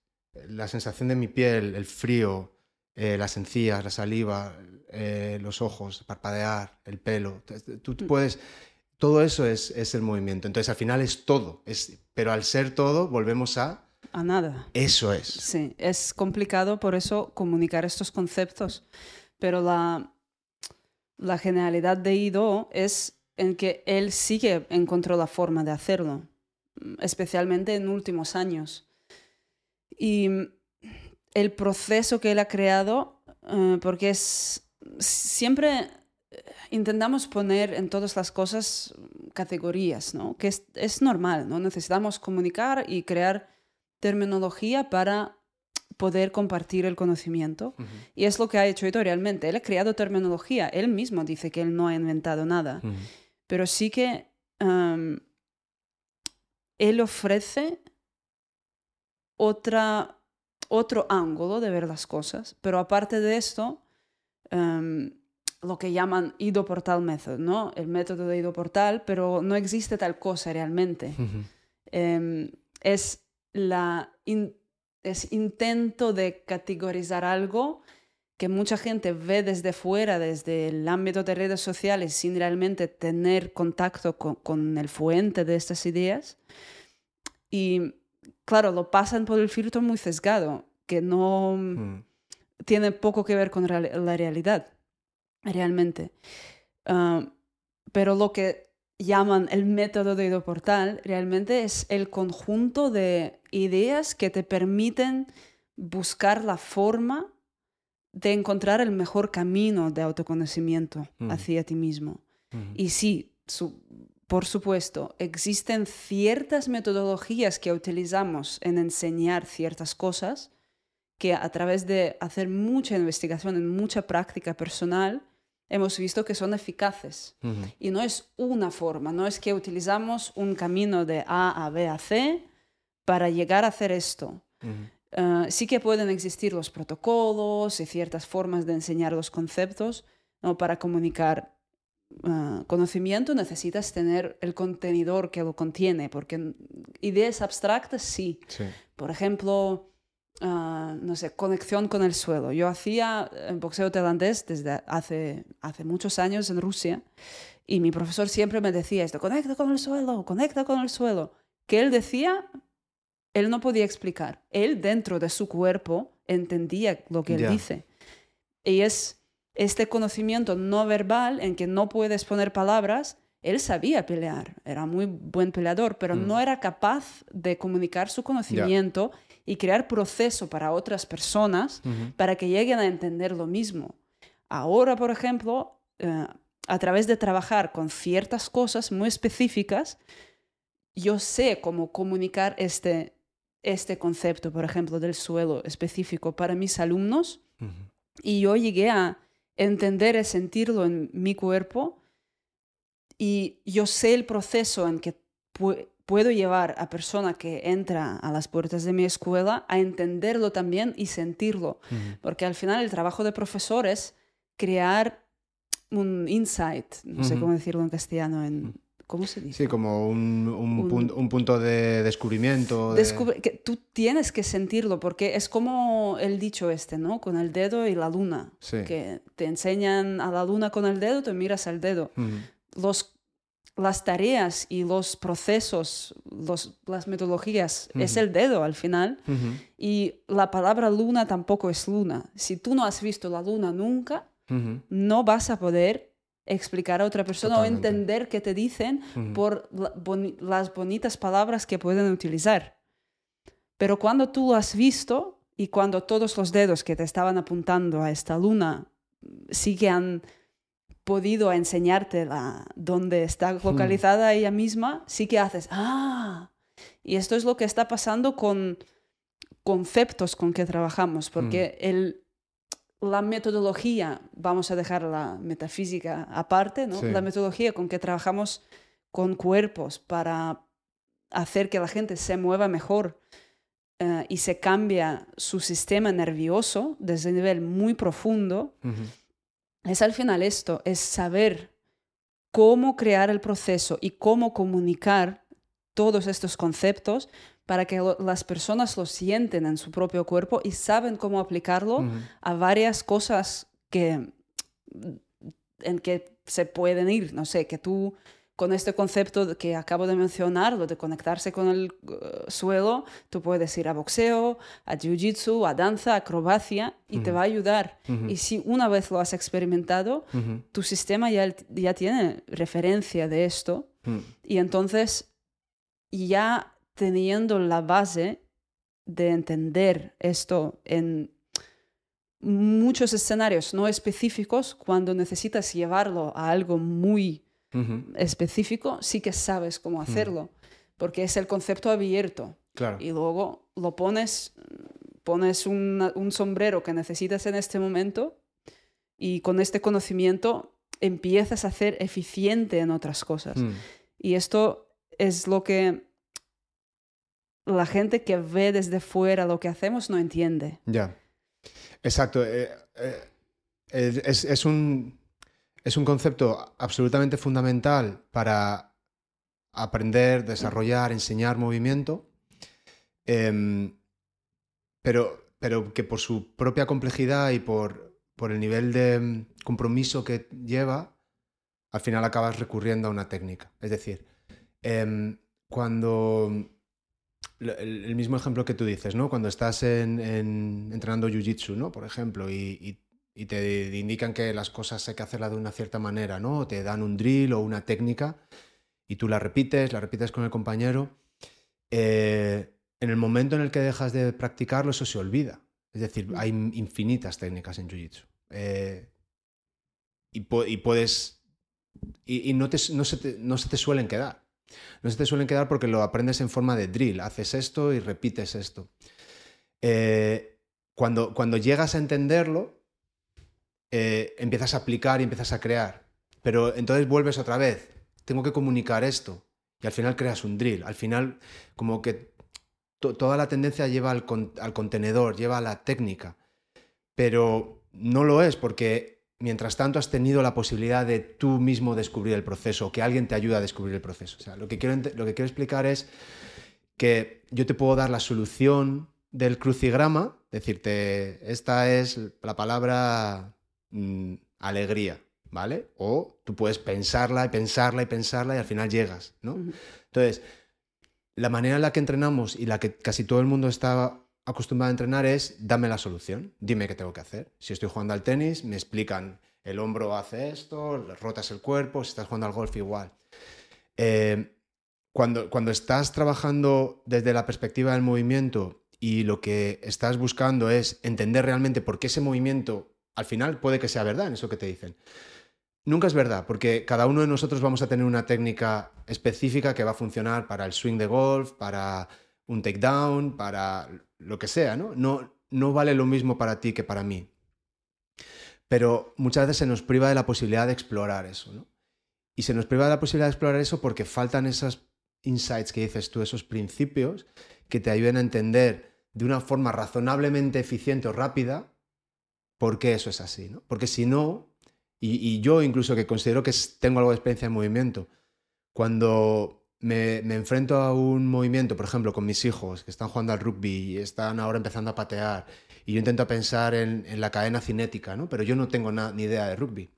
la sensación de mi piel, el frío, eh, las encías, la saliva, eh, los ojos, parpadear, el pelo. Tú, mm. puedes todo eso es, es, el movimiento. Entonces al final es todo, es, pero al ser todo volvemos a... A nada. Eso es. Sí, es complicado por eso comunicar estos conceptos, pero la, la generalidad de Ido es en que él sí que encontró la forma de hacerlo, especialmente en últimos años. Y el proceso que él ha creado, eh, porque es siempre intentamos poner en todas las cosas categorías, ¿no? que es, normal, ¿no? necesitamos comunicar y crear terminología para poder compartir el conocimiento. Y es lo que ha hecho realmente. Él ha creado terminología, él mismo dice que él no ha inventado nada, pero sí que él ofrece otra, otro ángulo de ver las cosas, pero aparte de esto, lo que llaman Ido Portal Method, ¿no? El método de Ido Portal, pero no existe tal cosa realmente. Em, es la es intento de categorizar algo que mucha gente ve desde fuera, desde el ámbito de redes sociales, sin realmente tener contacto con, el fuente de estas ideas. Y claro, lo pasan por el filtro muy sesgado, que no mm. tiene poco que ver con la realidad realmente. Ah, pero lo que llaman el método de portal realmente es el conjunto de ideas que te permiten buscar la forma de encontrar el mejor camino de autoconocimiento mm. hacia ti mismo. Y sí, por supuesto, existen ciertas metodologías que utilizamos en enseñar ciertas cosas que a través de hacer mucha investigación, en mucha práctica personal, hemos visto que son eficaces. Y no es una forma, no es que utilizamos un camino de A a B a C para llegar a hacer esto. Ah, sí que pueden existir los protocolos y ciertas formas de enseñar los conceptos, ¿no? para comunicar ah, conocimiento necesitas tener el contenedor que lo contiene, porque ideas abstractas sí. sí. Por ejemplo, Ah, no sé, conexión con el suelo. Yo hacía eh, boxeo tailandés desde hace, hace muchos años en Rusia y mi profesor siempre me decía esto, conecta con el suelo, conecta con el suelo. Que él decía, él no podía explicar. Él dentro de su cuerpo entendía lo que él dice. Y es este conocimiento no verbal en que no puedes poner palabras. Él sabía pelear, era muy buen peleador, pero no mm. era capaz de comunicar su conocimiento y crear proceso para otras personas para que lleguen a entender lo mismo. Ahora, por ejemplo, eh, a través de trabajar con ciertas cosas muy específicas, yo sé cómo comunicar este, este concepto, por ejemplo, del suelo específico para mis alumnos y yo llegué a entender y sentirlo en mi cuerpo y yo sé el proceso en que puedo llevar a persona que entra a las puertas de mi escuela a entenderlo también y sentirlo, porque al final el trabajo de profesor es crear un insight, no sé cómo decirlo en castellano, en, ¿cómo se dice? Sí, como un, un, punto de descubrimiento. que tú tienes que sentirlo, porque es como el dicho este, ¿no? Con el dedo y la luna. Que te enseñan a la luna con el dedo, tú miras al dedo. Los las tareas y los procesos, los, las metodologías, es el dedo al final. Y la palabra luna tampoco es luna. Si tú no has visto la luna nunca, no vas a poder explicar a otra persona o entender qué te dicen por las bonitas palabras que pueden utilizar. Pero cuando tú lo has visto y cuando todos los dedos que te estaban apuntando a esta luna sí que han podido enseñarte la, dónde está hmm. localizada ella misma, sí que haces, ah, y esto es lo que está pasando con conceptos con que trabajamos, porque hmm. el, la metodología, vamos a dejar la metafísica aparte, ¿no? la metodología con que trabajamos con cuerpos para hacer que la gente se mueva mejor eh, y se cambia su sistema nervioso desde un nivel muy profundo, es al final esto, es saber cómo crear el proceso y cómo comunicar todos estos conceptos para que las personas lo sienten en su propio cuerpo y saben cómo aplicarlo a varias cosas que, en que se pueden ir. No sé, que tú con este concepto que acabo de mencionar, lo de conectarse con el uh, suelo, tú puedes ir a boxeo, a jiu-jitsu, a danza, acrobacia y te va a ayudar. Y si una vez lo has experimentado, tu sistema ya, ya tiene referencia de esto y entonces ya teniendo la base de entender esto en muchos escenarios no específicos, cuando necesitas llevarlo a algo muy específico, sí que sabes cómo hacerlo, porque es el concepto abierto. Y luego lo pones, pones un sombrero que necesitas en este momento y con este conocimiento empiezas a ser eficiente en otras cosas. Mm. Y esto es lo que la gente que ve desde fuera lo que hacemos no entiende. Ya. Exacto. Eh, eh, es, un, es un concepto absolutamente fundamental para aprender, desarrollar, enseñar movimiento, em, pero, pero que por su propia complejidad y por, por el nivel de em, compromiso que lleva, al final acabas recurriendo a una técnica. Es decir, em, cuando el, mismo ejemplo que tú dices, ¿no? Cuando estás en, entrenando jiu-jitsu, ¿no? Por ejemplo, y te indican que las cosas hay que hacerlas de una cierta manera, ¿no? Te dan un drill o una técnica y tú la repites, la repites con el compañero. Eh, en el momento en el que dejas de practicarlo, eso se olvida. Es decir, hay infinitas técnicas en Jiu-Jitsu. Eh, y, puedes... Y, no, no, se te, no se te suelen quedar. No se te suelen quedar porque lo aprendes en forma de drill. Haces esto y repites esto. Eh, cuando, cuando llegas a entenderlo, eh, empiezas a aplicar y empiezas a crear. Pero entonces vuelves otra vez, tengo que comunicar esto. Y al final creas un drill. Al final, como que toda la tendencia lleva al, contenedor, lleva a la técnica. Pero no lo es porque mientras tanto has tenido la posibilidad de tú mismo descubrir el proceso, que alguien te ayude a descubrir el proceso. O sea, lo que quiero, lo que quiero explicar es que yo te puedo dar la solución del crucigrama, decirte, esta es la palabra Mm, alegría, ¿vale? O tú puedes pensarla y pensarla y pensarla y al final llegas, ¿no? Entonces, la manera en la que entrenamos y la que casi todo el mundo está acostumbrado a entrenar es dame la solución, dime qué tengo que hacer. Si estoy jugando al tenis, me explican el hombro hace esto, rotas el cuerpo, si estás jugando al golf igual. Eh, cuando, cuando estás trabajando desde la perspectiva del movimiento y lo que estás buscando es entender realmente por qué ese movimiento al final puede que sea verdad en eso que te dicen. Nunca es verdad, porque cada uno de nosotros vamos a tener una técnica específica que va a funcionar para el swing de golf, para un takedown, para lo que sea, ¿no? ¿no? No vale lo mismo para ti que para mí. Pero muchas veces se nos priva de la posibilidad de explorar eso, ¿no? Y se nos priva de la posibilidad de explorar eso porque faltan esos insights que dices tú, esos principios que te ayuden a entender de una forma razonablemente eficiente o rápida por qué eso es así, ¿no? Porque si no, y, yo incluso que considero que tengo algo de experiencia en movimiento, cuando me, enfrento a un movimiento, por ejemplo, con mis hijos que están jugando al rugby y están ahora empezando a patear, y yo intento pensar en, la cadena cinética, ¿no? Pero yo no tengo ni idea de rugby.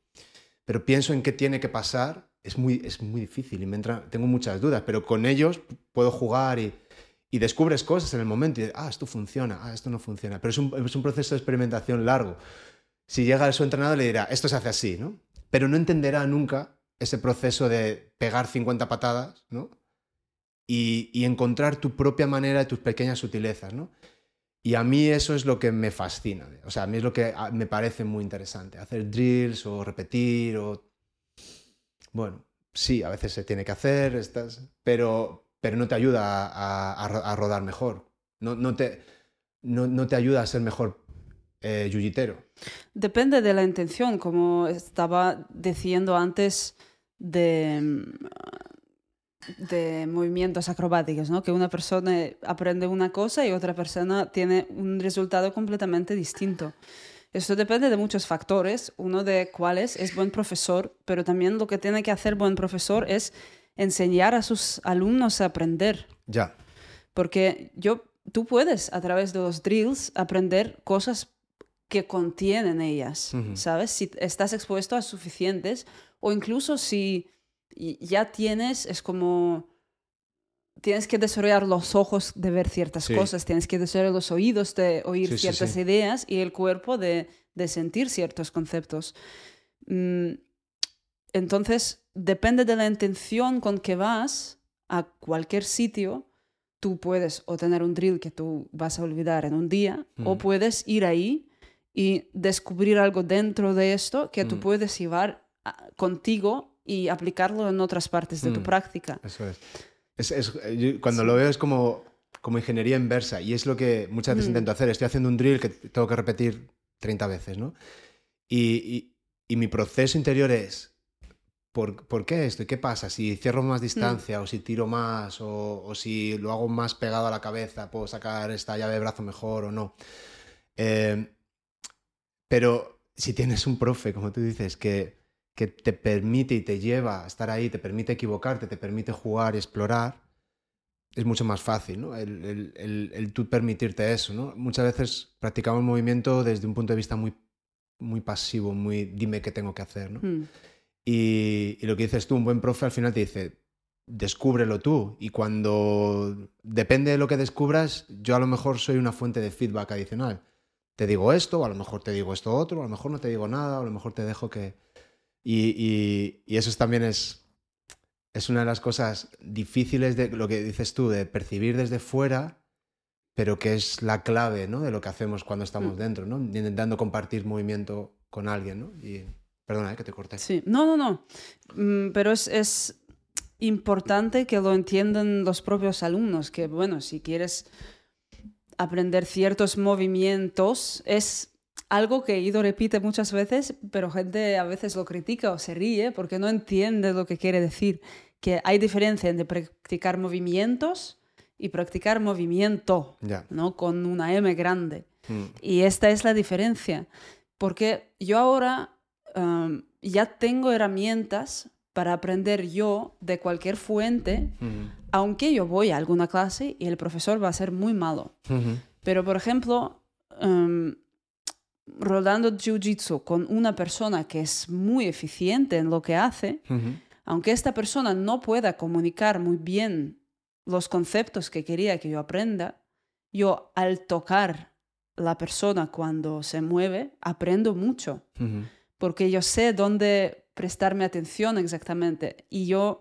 Pero pienso en qué tiene que pasar, es muy, es muy difícil y me tengo muchas dudas, pero con ellos puedo jugar y, y descubres cosas en el momento y dices, ah, esto funciona, ah, esto no funciona. Pero es un, es un proceso de experimentación largo. Si llega su entrenador le dirá, esto se hace así, ¿no? Pero no entenderá nunca ese proceso de pegar 50 patadas, ¿no? Y, y, encontrar tu propia manera de tus pequeñas sutilezas, ¿no? Y a mí eso es lo que me fascina. O sea, a mí es lo que me parece muy interesante. Hacer drills o repetir o... Bueno, sí, a veces se tiene que hacer, estas, pero, pero no te ayuda a, rodar mejor. No, te, no, te ayuda a ser mejor eh, yuyitero. Depende de la intención, como estaba diciendo antes de de movimientos acrobáticos, ¿no? Que una persona aprende una cosa y otra persona tiene un resultado completamente distinto. Esto depende de muchos factores, uno de cuáles es buen profesor, pero también lo que tiene que hacer buen profesor es enseñar a sus alumnos a aprender. Ya. Porque yo, tú puedes a través de los drills aprender cosas que contienen ellas, ¿sabes? Si estás expuesto a suficientes o incluso si ya tienes, es como, tienes que desarrollar los ojos de ver ciertas cosas, tienes que desarrollar los oídos de oír ciertas ideas y el cuerpo de, de sentir ciertos conceptos. Mm, entonces, depende de la intención con que vas a cualquier sitio, tú puedes o tener un drill que tú vas a olvidar en un día, o puedes ir ahí y descubrir algo dentro de esto que tú puedes llevar contigo y aplicarlo en otras partes de tu mm, práctica. Eso es. cuando lo veo es como, como ingeniería inversa y es lo que muchas veces mm. intento hacer. Estoy haciendo un drill que tengo que repetir 30 veces, ¿no? Y, y, mi proceso interior es, ¿por, ¿por, qué esto? ¿Y qué pasa? Si cierro más distancia mm. o si tiro más o, o, si lo hago más pegado a la cabeza, puedo sacar esta llave de brazo mejor o no. Eh, pero si tienes un profe, como tú dices, que que te permite y te lleva a estar ahí, te permite equivocarte, te permite jugar y explorar, es mucho más fácil, ¿no? El, el, tú permitirte eso, ¿no? Muchas veces practicamos movimiento desde un punto de vista muy, muy pasivo, muy dime qué tengo que hacer, ¿no? Hmm. Y, y, lo que dices tú, un buen profe al final te dice, descúbrelo tú. Y cuando depende de lo que descubras, yo a lo mejor soy una fuente de feedback adicional. Te digo esto, o a lo mejor te digo esto otro, a lo mejor no te digo nada, o a lo mejor te dejo que y, eso también es, es una de las cosas difíciles de lo que dices tú, de percibir desde fuera, pero que es la clave ¿no? de lo que hacemos cuando estamos mm. dentro, ¿no? intentando compartir movimiento con alguien. ¿no? Y, perdona, ¿eh? que te corté. Sí, no, no, no. Mm, pero es, es importante que lo entiendan los propios alumnos, que bueno, si quieres aprender ciertos movimientos, es algo que Ido repite muchas veces, pero gente a veces lo critica o se ríe porque no entiende lo que quiere decir. Que hay diferencia entre practicar movimientos y practicar movimiento, ¿no? Con una M grande. Mm. Y esta es la diferencia. Porque yo ahora um, ya tengo herramientas para aprender yo de cualquier fuente, aunque yo voy a alguna clase y el profesor va a ser muy malo. Pero, por ejemplo, um, rodando jiu-jitsu con una persona que es muy eficiente en lo que hace, aunque esta persona no pueda comunicar muy bien los conceptos que quería que yo aprenda, yo al tocar la persona cuando se mueve, aprendo mucho, porque yo sé dónde prestarme atención exactamente y yo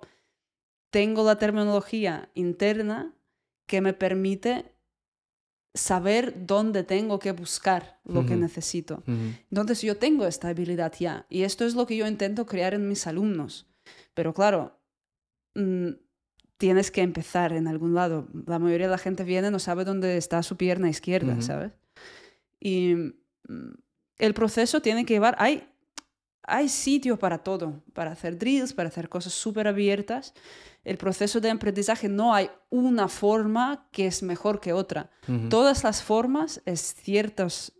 tengo la terminología interna que me permite saber dónde tengo que buscar lo que necesito. Entonces yo tengo esta habilidad ya y esto es lo que yo intento crear en mis alumnos. Pero claro, mm, tienes que empezar en algún lado. La mayoría de la gente viene no sabe dónde está su pierna izquierda, ¿sabes? Y mm, el proceso tiene que llevar... Hay, hay sitio para todo, para hacer drills, para hacer cosas súper abiertas. El proceso de aprendizaje no hay una forma que es mejor que otra. Todas las formas, en ciertos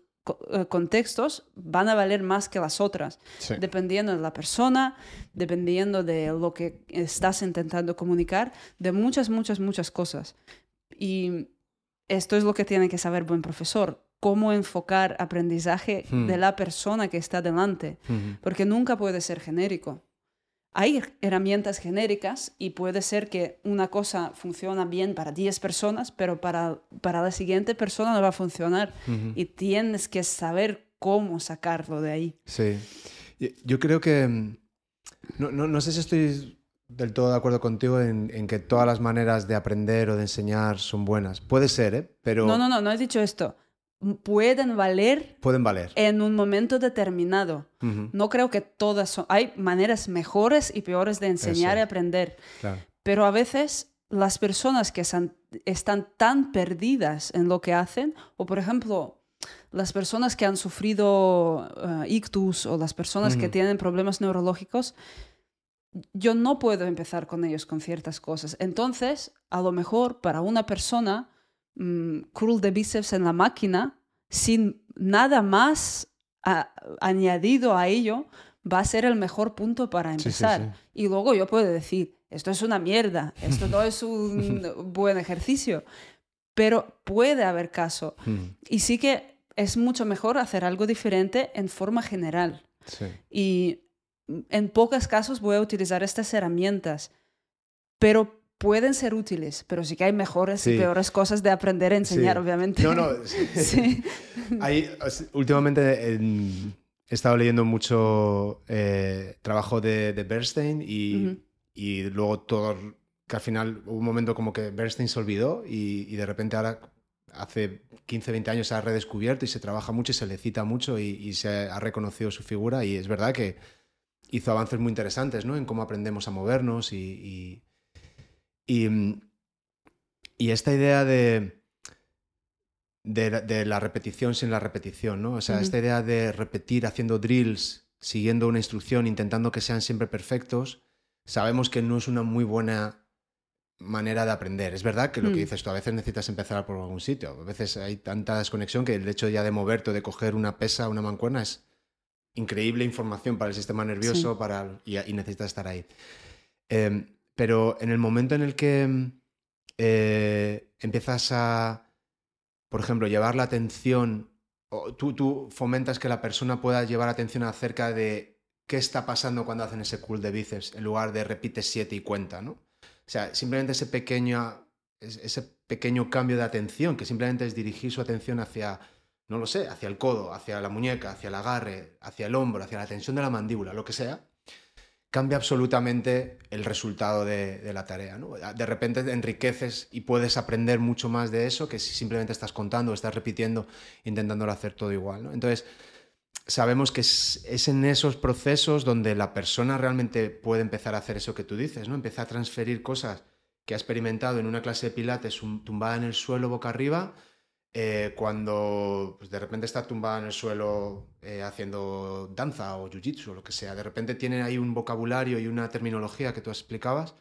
eh, contextos, van a valer más que las otras, dependiendo de la persona, dependiendo de lo que estás intentando comunicar, de muchas, muchas, muchas cosas. Y esto es lo que tiene que saber buen profesor cómo enfocar aprendizaje de hmm. la persona que está delante, porque nunca puede ser genérico. Hay herramientas genéricas y puede ser que una cosa funciona bien para 10 personas, pero para, para la siguiente persona no va a funcionar y tienes que saber cómo sacarlo de ahí. Sí, yo creo que, mm, no, no, no sé si estoy del todo de acuerdo contigo en, en, que todas las maneras de aprender o de enseñar son buenas. Puede ser, ¿eh? Pero... No, no, no, no he dicho esto pueden valer, pueden valer en un momento determinado. No creo que todas son... Hay maneras mejores y peores de enseñar y aprender. Pero a veces las personas que están tan perdidas en lo que hacen, o por ejemplo, las personas que han sufrido uh, ictus o las personas que tienen problemas neurológicos, yo no puedo empezar con ellos con ciertas cosas. Entonces, a lo mejor para una persona Mm, curl de bíceps en la máquina sin nada más añadido a ello, va a ser el mejor punto para empezar. Y luego yo puedo decir, esto es una mierda, *laughs* esto no es un *laughs* buen ejercicio, pero puede haber caso. Y sí que es mucho mejor hacer algo diferente en forma general. Y en pocos casos voy a utilizar estas herramientas, pero pueden ser útiles, pero sí que hay mejores y peores cosas de aprender a enseñar, obviamente. No, no. *laughs* Sí. hay, últimamente he estado leyendo mucho eh, trabajo de, Bernstein y, y, luego todo, que al final hubo un momento como que Bernstein se olvidó y, y, de repente ahora hace 15, 20 años se ha redescubierto y se trabaja mucho y se le cita mucho y, y se ha reconocido su figura y es verdad que hizo avances muy interesantes ¿no? en cómo aprendemos a movernos y, Mm, y, esta idea de, de, la repetición sin la repetición, ¿no? O sea, esta idea de repetir haciendo drills, siguiendo una instrucción, intentando que sean siempre perfectos, sabemos que no es una muy buena manera de aprender. Es verdad que lo que mm. dices tú, a veces necesitas empezar por algún sitio. A veces hay tanta desconexión que el hecho ya de moverte o de coger una pesa, una mancuerna, es increíble información para el sistema nervioso para, y, necesitas estar ahí. Em, pero en el momento en el que mm, eh, empiezas a, por ejemplo, llevar la atención, o tú, tú fomentas que la persona pueda llevar atención acerca de qué está pasando cuando hacen ese cool de bíceps, en lugar de repite siete y cuenta, ¿no? O sea, simplemente ese pequeño, ese pequeño cambio de atención, que simplemente es dirigir su atención hacia, no lo sé, hacia el codo, hacia la muñeca, hacia el agarre, hacia el hombro, hacia la tensión de la mandíbula, lo que sea, cambia absolutamente el resultado de, la tarea. De repente enriqueces y puedes aprender mucho más de eso que si simplemente estás contando estás repitiendo, intentándolo hacer todo igual. Entonces, sabemos que es, en esos procesos donde la persona realmente puede empezar a hacer eso que tú dices, ¿no? Empieza a transferir cosas que ha experimentado en una clase de pilates tumbada en el suelo boca arriba eh, cuando pues, de repente está tumbada en el suelo eh, haciendo danza o jiu-jitsu o lo que sea. De repente tiene ahí un vocabulario y una terminología que tú explicabas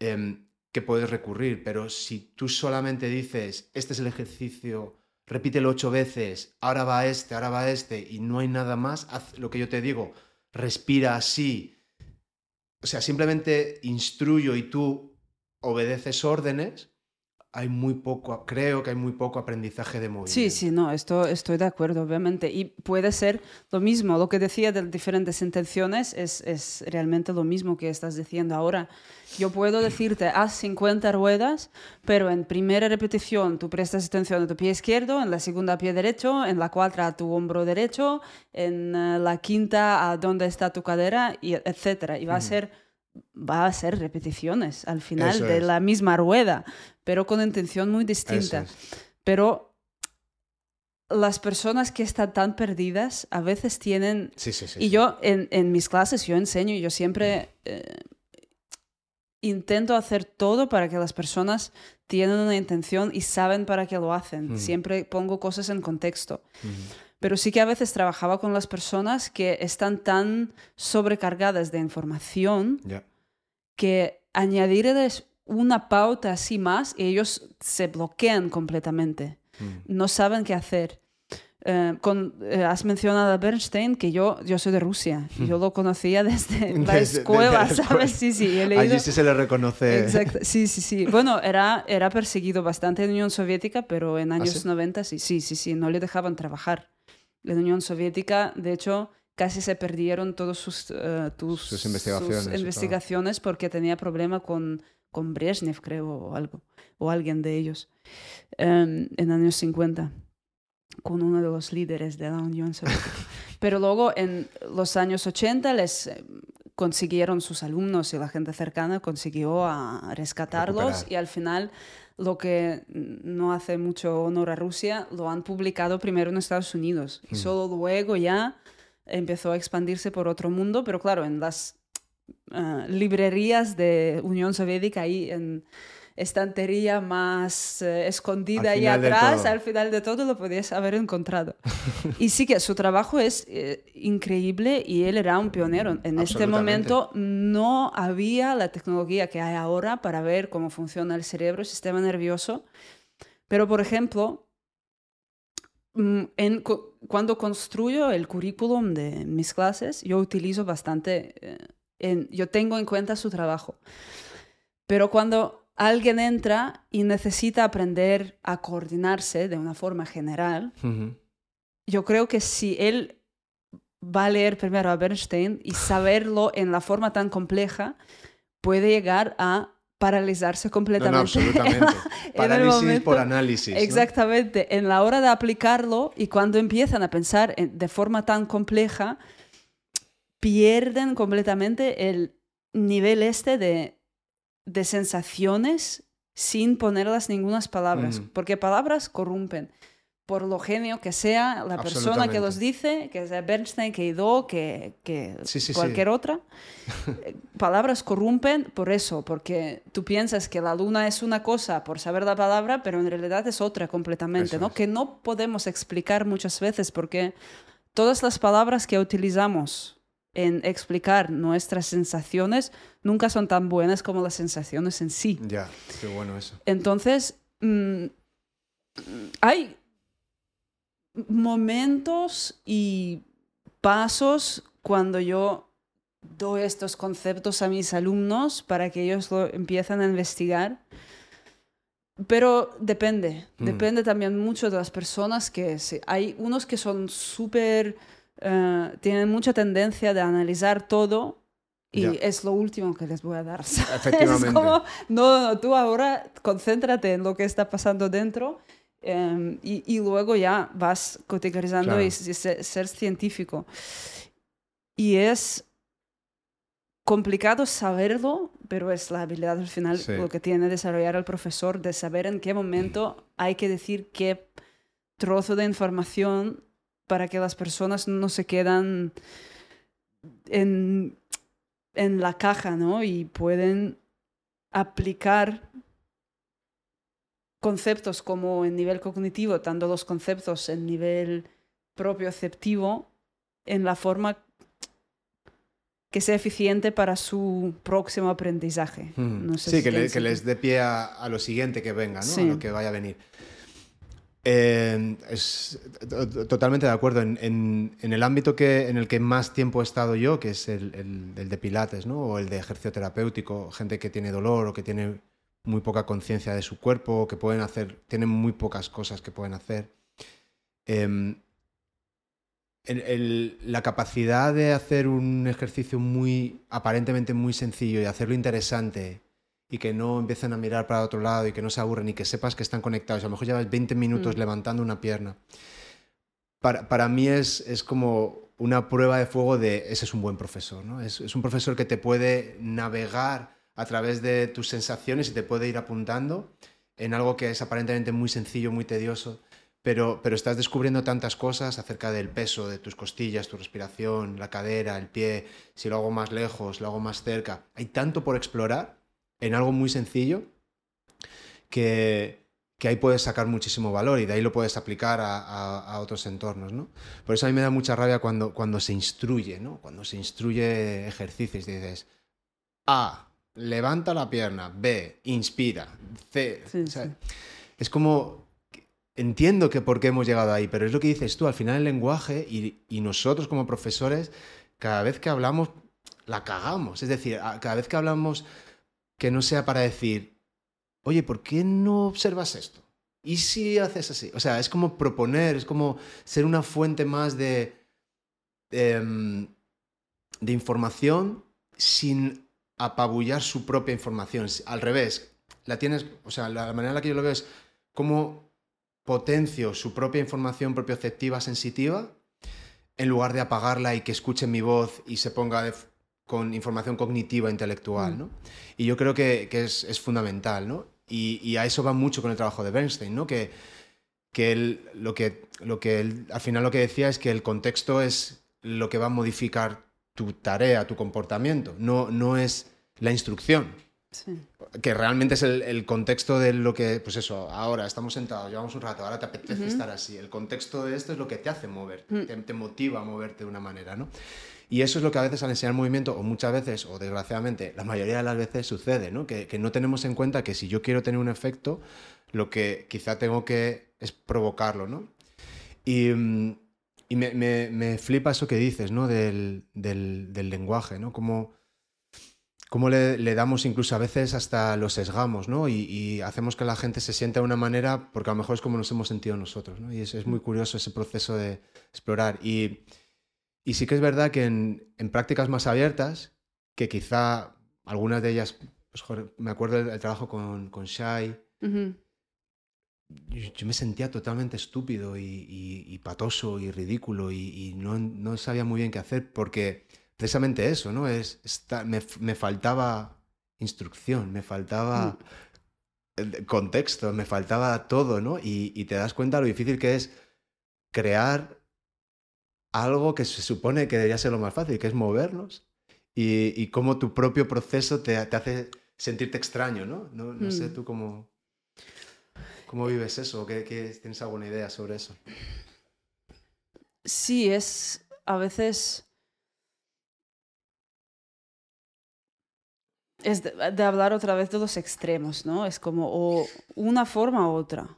em, que puedes recurrir, pero si tú solamente dices, este es el ejercicio, repítelo ocho veces, ahora va este, ahora va este, y no hay nada más, haz lo que yo te digo, respira así. O sea, simplemente instruyo y tú obedeces órdenes, hay muy poco, creo que hay muy poco aprendizaje de movimiento. Sí, sí, no, esto, estoy de acuerdo, obviamente. Y puede ser lo mismo, lo que decía de diferentes intenciones es, es realmente lo mismo que estás diciendo ahora. Yo puedo decirte, haz 50 ruedas, pero en primera repetición tú prestas atención a tu pie izquierdo, en la segunda a pie derecho, en la cuarta a tu hombro derecho, en eh, la quinta a dónde está tu cadera, y etcétera. Y va a ser va a ser repeticiones al final de la misma rueda, pero con intención muy distinta. Pero las personas que están tan perdidas a veces tienen... Sí, sí, y yo en, en, mis clases, yo enseño y yo siempre... Eh, intento hacer todo para que las personas tienen una intención y saben para qué lo hacen. Siempre pongo cosas en contexto. Pero sí que a veces trabajaba con las personas que están tan sobrecargadas de información que añadirles una pauta así más y ellos se bloquean completamente. No saben qué hacer. Eh, con, eh, has mencionado a Bernstein, que yo, yo soy de Rusia. Yo lo conocía desde *laughs* la escuela, ¿sabes? Sí, sí. Allí sí se le reconoce. Exacto. Sí, sí, sí. Bueno, era, era perseguido bastante en la Unión Soviética, pero en ¿Ah, años 90 sí, sí, sí, sí, no le dejaban trabajar. La Unión Soviética, de hecho, casi se perdieron todos sus, uh, sus investigaciones, investigaciones porque tenía problema con, con Brezhnev, creo, o algo, o alguien de ellos, um, en años 50 con uno de los líderes de la Unión Soviética. *laughs* Pero luego en los años 80 les eh, consiguieron sus alumnos y la gente cercana consiguió a rescatarlos y al final lo que no hace mucho honor a Rusia lo han publicado primero en Estados Unidos y mm. solo luego ya empezó a expandirse por otro mundo, pero claro, en las eh, librerías de Unión Soviética ahí en estantería más eh, escondida ahí atrás, al final de todo lo podías haber encontrado. *laughs* y sí que su trabajo es eh, increíble y él era un pionero. En este momento no había la tecnología que hay ahora para ver cómo funciona el cerebro, el sistema nervioso. Pero, por ejemplo, mm, en, cuando construyo el currículum de mis clases, yo utilizo bastante, eh, en, yo tengo en cuenta su trabajo. Pero cuando alguien entra y necesita aprender a coordinarse de una forma general, yo creo que si él va a leer primero a Bernstein y saberlo en la forma tan compleja, puede llegar a paralizarse completamente. No, absolutamente. *laughs* Parálisis por análisis. Exactamente. En la hora de aplicarlo y cuando empiezan a pensar de forma tan compleja, pierden completamente el nivel este de de sensaciones sin ponerlas ninguna palabras, porque palabras corrompen. Por lo genio que sea la persona que los dice, que sea Bernstein, que Ido, que, que cualquier otra, *laughs* palabras corrompen por eso, porque tú piensas que la luna es una cosa por saber la palabra, pero en realidad es otra completamente, ¿no? Que no podemos explicar muchas veces porque todas las palabras que utilizamos en explicar nuestras sensaciones nunca son tan buenas como las sensaciones en sí. Ya, qué bueno eso. Entonces, mm, hay momentos y pasos cuando yo doy estos conceptos a mis alumnos para que ellos lo empiecen a investigar. Pero depende, mm. depende también mucho de las personas que hay unos que son súper eh, tienen mucha tendencia de analizar todo y es lo último que les voy a dar. *laughs* Efectivamente. Es como, no, no, tú ahora concéntrate en lo que está pasando dentro em, y, luego ya vas categorizando y, ser, científico. Y es complicado saberlo, pero es la habilidad al final lo que tiene desarrollar el profesor de saber en qué momento hay que decir qué trozo de información para que las personas no se quedan en, en la caja, ¿no? Y pueden aplicar conceptos como en nivel cognitivo, tanto los conceptos en nivel propioceptivo, en la forma que sea eficiente para su próximo aprendizaje. sí, que, les dé pie a, lo siguiente que venga, ¿no? a lo que vaya a venir. Eh, es totalmente de acuerdo. En, el ámbito que, en el que más tiempo he estado yo, que es el, de Pilates, ¿no? o el de ejercicio terapéutico, gente que tiene dolor o que tiene muy poca conciencia de su cuerpo, que pueden hacer, tienen muy pocas cosas que pueden hacer. Em, la capacidad de hacer un ejercicio muy aparentemente muy sencillo y hacerlo interesante y que no empiecen a mirar para otro lado y que no se aburren y que sepas que están conectados. A lo mejor llevas 20 minutos mm. levantando una pierna. Para, para mí es, es, como una prueba de fuego de ese es un buen profesor. ¿no? Es, es, un profesor que te puede navegar a través de tus sensaciones y te puede ir apuntando en algo que es aparentemente muy sencillo, muy tedioso. Pero, pero estás descubriendo tantas cosas acerca del peso de tus costillas, tu respiración, la cadera, el pie, si lo hago más lejos, lo hago más cerca. Hay tanto por explorar en algo muy sencillo que, que ahí puedes sacar muchísimo valor y de ahí lo puedes aplicar a, otros entornos, ¿no? Por eso a mí me da mucha rabia cuando, cuando se instruye, ¿no? Cuando se instruye ejercicios dices, A, levanta la pierna, B, inspira, C. Es como, entiendo que por qué hemos llegado ahí, pero es lo que dices tú, al final el lenguaje y, y nosotros como profesores, cada vez que hablamos, la cagamos. Es decir, cada vez que hablamos que no sea para decir, oye, ¿por qué no observas esto? ¿Y si haces así? O sea, es como proponer, es como ser una fuente más de, em, de, información sin apabullar su propia información. Al revés, la tienes, o sea, la manera en la que yo lo veo es como potencio su propia información propioceptiva, sensitiva, en lugar de apagarla y que escuche mi voz y se ponga con información cognitiva, intelectual, mm. ¿no? Y yo creo que, es, es, fundamental, ¿no? Y, a eso va mucho con el trabajo de Bernstein, ¿no? Que, que, él, lo que, lo que él, al final lo que decía es que el contexto es lo que va a modificar tu tarea, tu comportamiento, no, no es la instrucción. Que realmente es el, contexto de lo que, pues eso, ahora estamos sentados, llevamos un rato, ahora te apetece estar así. El contexto de esto es lo que te hace mover, mm. te, te, motiva a moverte de una manera, ¿no? Y eso es lo que a veces al enseñar movimiento, o muchas veces, o desgraciadamente, la mayoría de las veces sucede, ¿no? Que, no tenemos en cuenta que si yo quiero tener un efecto, lo que quizá tengo que es provocarlo, ¿no? Y, mm, me, flipa eso que dices, ¿no? Del, lenguaje, ¿no? Como, como le, damos incluso a veces hasta los sesgamos, ¿no? Y, hacemos que la gente se sienta de una manera porque a lo mejor es como nos hemos sentido nosotros, ¿no? Y es, es muy curioso ese proceso de explorar. Y y sí que es verdad que en, prácticas más abiertas, que quizá algunas de ellas, pues, me acuerdo del, trabajo con, con Shai, yo, me sentía totalmente estúpido y, patoso y ridículo y, no, sabía muy bien qué hacer porque precisamente eso, ¿no? Es, me, faltaba instrucción, me faltaba mm. contexto, me faltaba todo, ¿no? Y, te das cuenta lo difícil que es crear algo que se supone que debería ser lo más fácil, que es movernos, y, cómo tu propio proceso te, hace sentirte extraño, ¿no? No, sé mm. tú cómo, cómo vives eso, ¿Qué, tienes alguna idea sobre eso. Sí, es a veces... Es de, hablar otra vez de los extremos, ¿no? Es como o una forma u otra.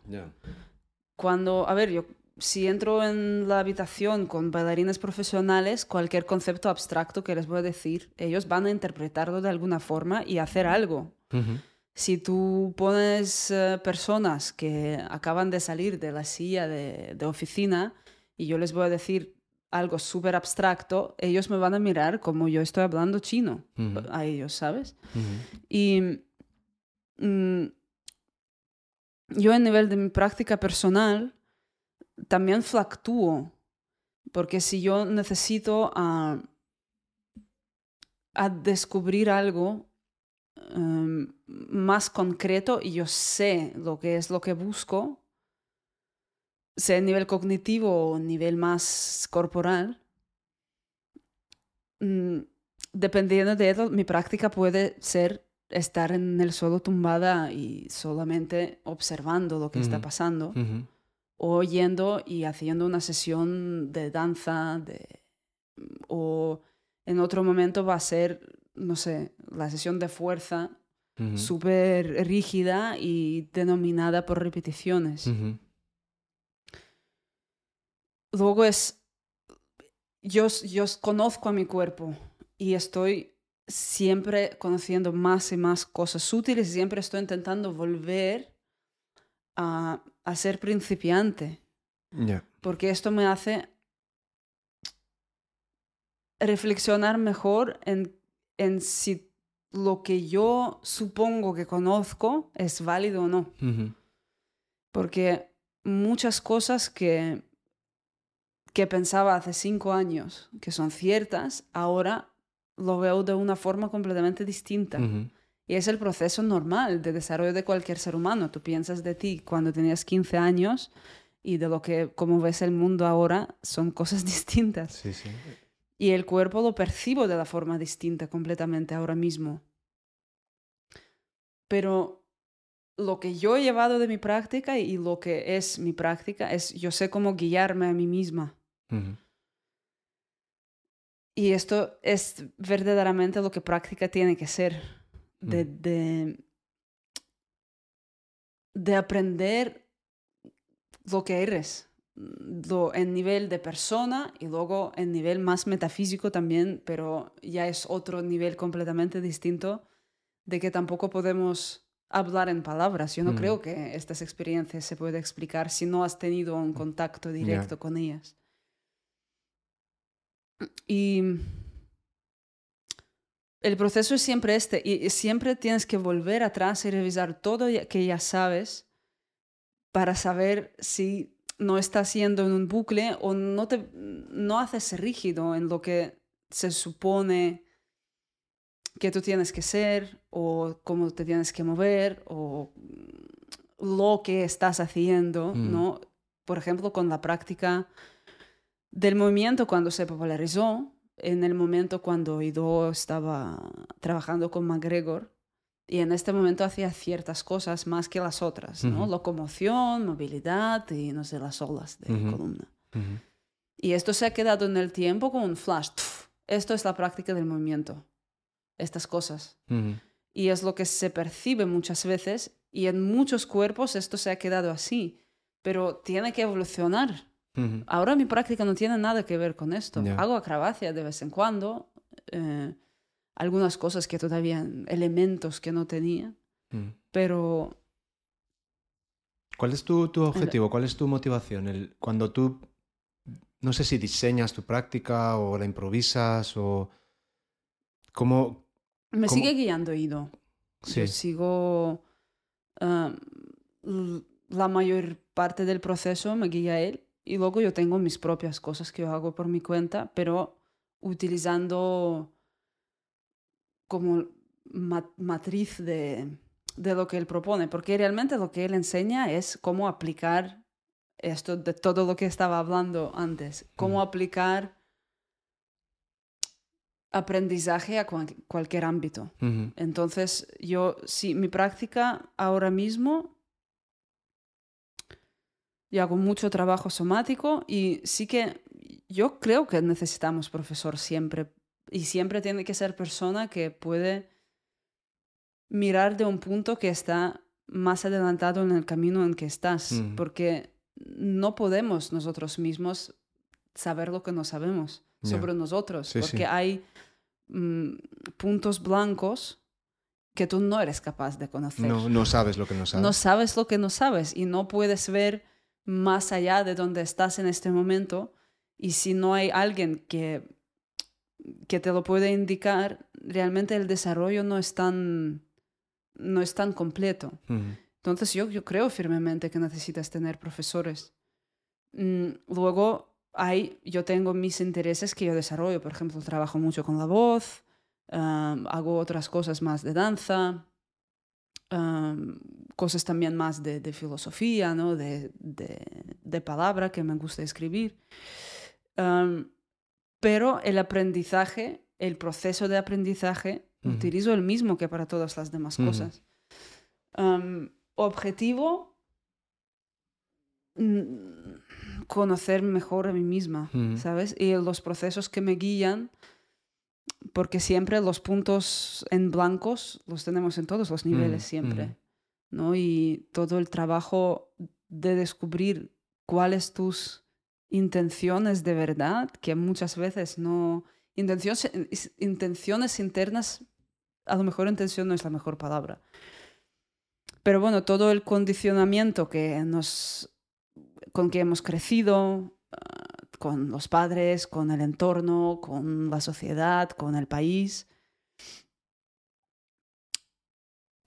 Cuando, a ver, yo si entro en la habitación con bailarines profesionales, cualquier concepto abstracto que les voy a decir, ellos van a interpretarlo de alguna forma y hacer algo. Si tú pones eh, personas que acaban de salir de la silla de, oficina y yo les voy a decir algo súper abstracto, ellos me van a mirar como yo estoy hablando chino a ellos, ¿sabes? Y mm, yo a nivel de mi práctica personal, también fluctúo, porque si yo necesito a, descubrir algo em, más concreto y yo sé lo que es lo que busco, sea a nivel cognitivo o a nivel más corporal, mm, dependiendo de eso, mi práctica puede ser estar en el suelo tumbada y solamente observando lo que está pasando o yendo y haciendo una sesión de danza, de, o en otro momento va a ser, no sé, la sesión de fuerza súper rígida y denominada por repeticiones. Luego es, yo, yo conozco a mi cuerpo y estoy siempre conociendo más y más cosas sutiles, siempre estoy intentando volver a a ser principiante. Porque esto me hace reflexionar mejor en, en, si lo que yo supongo que conozco es válido o no. Porque muchas cosas que, que pensaba hace cinco años que son ciertas, ahora lo veo de una forma completamente distinta. Y es el proceso normal de desarrollo de cualquier ser humano. Tú piensas de ti cuando tenías 15 años y de lo que, como ves el mundo ahora, son cosas *laughs* distintas. Sí, sí. Y el cuerpo lo percibo de la forma distinta completamente ahora mismo. pero lo que yo he llevado de mi práctica y lo que es mi práctica es yo sé cómo guiarme a mí misma. Y esto es verdaderamente lo que práctica tiene que ser, de, de, de aprender lo que eres, lo, en nivel de persona y luego en nivel más metafísico también, pero ya es otro nivel completamente distinto de que tampoco podemos hablar en palabras. Yo no creo que estas experiencias se puedan explicar si no has tenido un contacto directo con ellas. Y el proceso es siempre este, y siempre tienes que volver atrás y revisar todo que ya sabes para saber si no estás yendo en un bucle o no, te, no haces rígido en lo que se supone que tú tienes que ser o cómo te tienes que mover o lo que estás haciendo, mm. ¿no? Por ejemplo, con la práctica del movimiento cuando se popularizó, en el momento cuando Ido estaba trabajando con McGregor, y en este momento hacía ciertas cosas más que las otras, ¿no? Locomoción, movilidad y, no sé, las olas de columna. Y esto se ha quedado en el tiempo como un flash. Esto es la práctica del movimiento. Estas cosas. Y es lo que se percibe muchas veces y en muchos cuerpos esto se ha quedado así. Pero tiene que evolucionar. Ahora mi práctica no tiene nada que ver con esto. Hago acrobacia de vez en cuando. Eh, algunas cosas que todavía, elementos que no tenía, mm. pero... ¿Cuál es tu, tu objetivo? ¿Cuál es tu motivación? El, cuando tú, no sé si diseñas tu práctica o la improvisas o... ¿Cómo...? Me sigue guiando Ido. Sí. Yo sigo... la mayor parte del proceso me guía él y luego yo tengo mis propias cosas que yo hago por mi cuenta, pero utilizando como matriz de, de, lo que él propone, porque realmente lo que él enseña es cómo aplicar esto de todo lo que estaba hablando antes, cómo aplicar aprendizaje a cualquier ámbito. Entonces, yo, sí, mi práctica ahora mismo, yo hago mucho trabajo somático y sí que yo creo que necesitamos profesor siempre y siempre tiene que ser persona que puede mirar de un punto que está más adelantado en el camino en que estás, porque no podemos nosotros mismos saber lo que no sabemos sobre nosotros, porque hay mm, puntos blancos que tú no eres capaz de conocer. No, no sabes lo que no sabes. No sabes lo que no sabes y no puedes ver más allá de donde estás en este momento. Y si no hay alguien que que te lo puede indicar, realmente el desarrollo no es tan, no es tan completo. Entonces yo, yo creo firmemente que necesitas tener profesores. Mm, luego hay, yo tengo mis intereses que yo desarrollo, por ejemplo, trabajo mucho con la voz, hago otras cosas más de danza, cosas también más de, de filosofía, ¿no? de, de, de, palabra que me gusta escribir pero el aprendizaje, el proceso de aprendizaje, utilizo el mismo que para todas las demás cosas. objetivo, mm, conocer mejor a mí misma, ¿sabes? Y los procesos que me guían, porque siempre los puntos en blancos los tenemos en todos los niveles, siempre, ¿no? Y todo el trabajo de descubrir cuáles tus intenciones de verdad, que muchas veces no... Intenciones, intenciones internas, a lo mejor intención no es la mejor palabra. Pero bueno, todo el condicionamiento que nos, con que hemos crecido, con los padres, con el entorno, con la sociedad, con el país,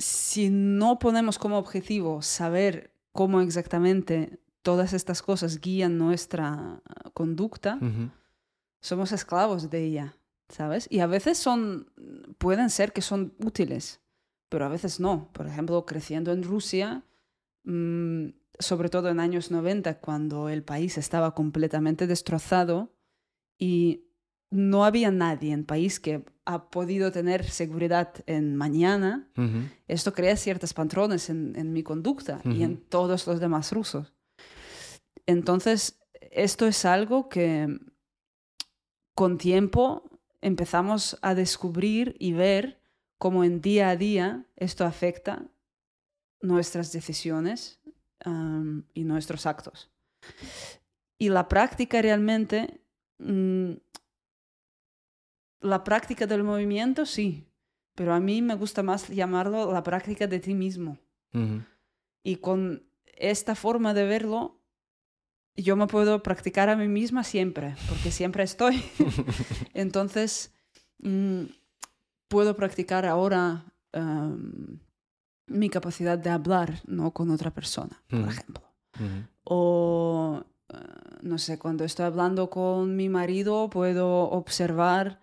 si no ponemos como objetivo saber cómo exactamente todas estas cosas guían nuestra conducta, somos esclavos de ella, ¿sabes? Y a veces son, pueden ser que son útiles, pero a veces no. Por ejemplo, creciendo en Rusia, mm, sobre todo en años 90, cuando el país estaba completamente destrozado y no había nadie en el país que ha podido tener seguridad en mañana, esto crea ciertos patrones en, mi conducta y en todos los demás rusos. Entonces, esto es algo que con tiempo empezamos a descubrir y ver cómo en día a día esto afecta nuestras decisiones y nuestros actos. Y la práctica realmente, mm, la práctica del movimiento sí, pero a mí me gusta más llamarlo la práctica de ti mismo. Y con esta forma de verlo, yo me puedo practicar a mí misma siempre, porque siempre estoy. *laughs* Entonces, mm, puedo practicar ahora mi capacidad de hablar ¿no? con otra persona, por ejemplo. O, eh, no sé, cuando estoy hablando con mi marido, puedo observar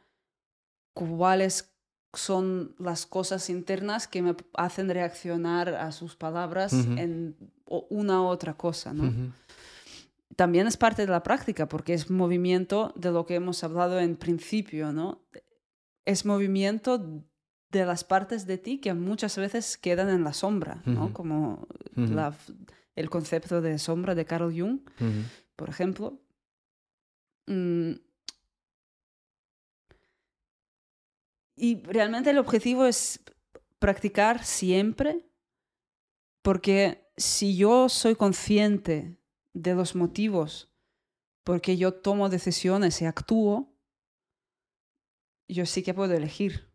cuáles son las cosas internas que me hacen reaccionar a sus palabras en una u otra cosa, ¿no? También es parte de la práctica porque es movimiento de lo que hemos hablado en principio, ¿no? Es movimiento de las partes de ti que muchas veces quedan en la sombra, ¿no? Como el concepto de sombra de Carl Jung, por ejemplo. Mm. Y realmente el objetivo es practicar siempre, porque si yo soy consciente de los motivos porque yo tomo decisiones y actúo, yo sí que puedo elegir.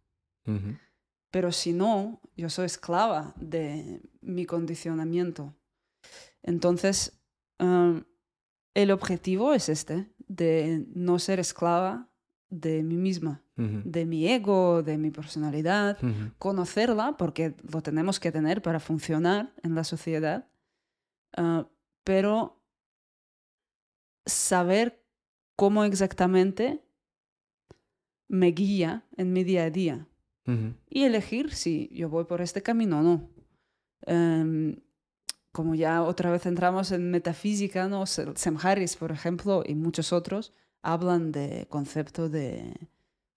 Pero si no, yo soy esclava de mi condicionamiento. Entonces, el objetivo es este, de no ser esclava de mí misma, de mi ego, de mi personalidad, conocerla, porque lo tenemos que tener para funcionar en la sociedad, ah, pero saber cómo exactamente me guía en mi día a día y elegir si yo voy por este camino o no. Em, como ya otra vez entramos en metafísica, ¿no? Sam Harris, por ejemplo, y muchos otros hablan de concepto de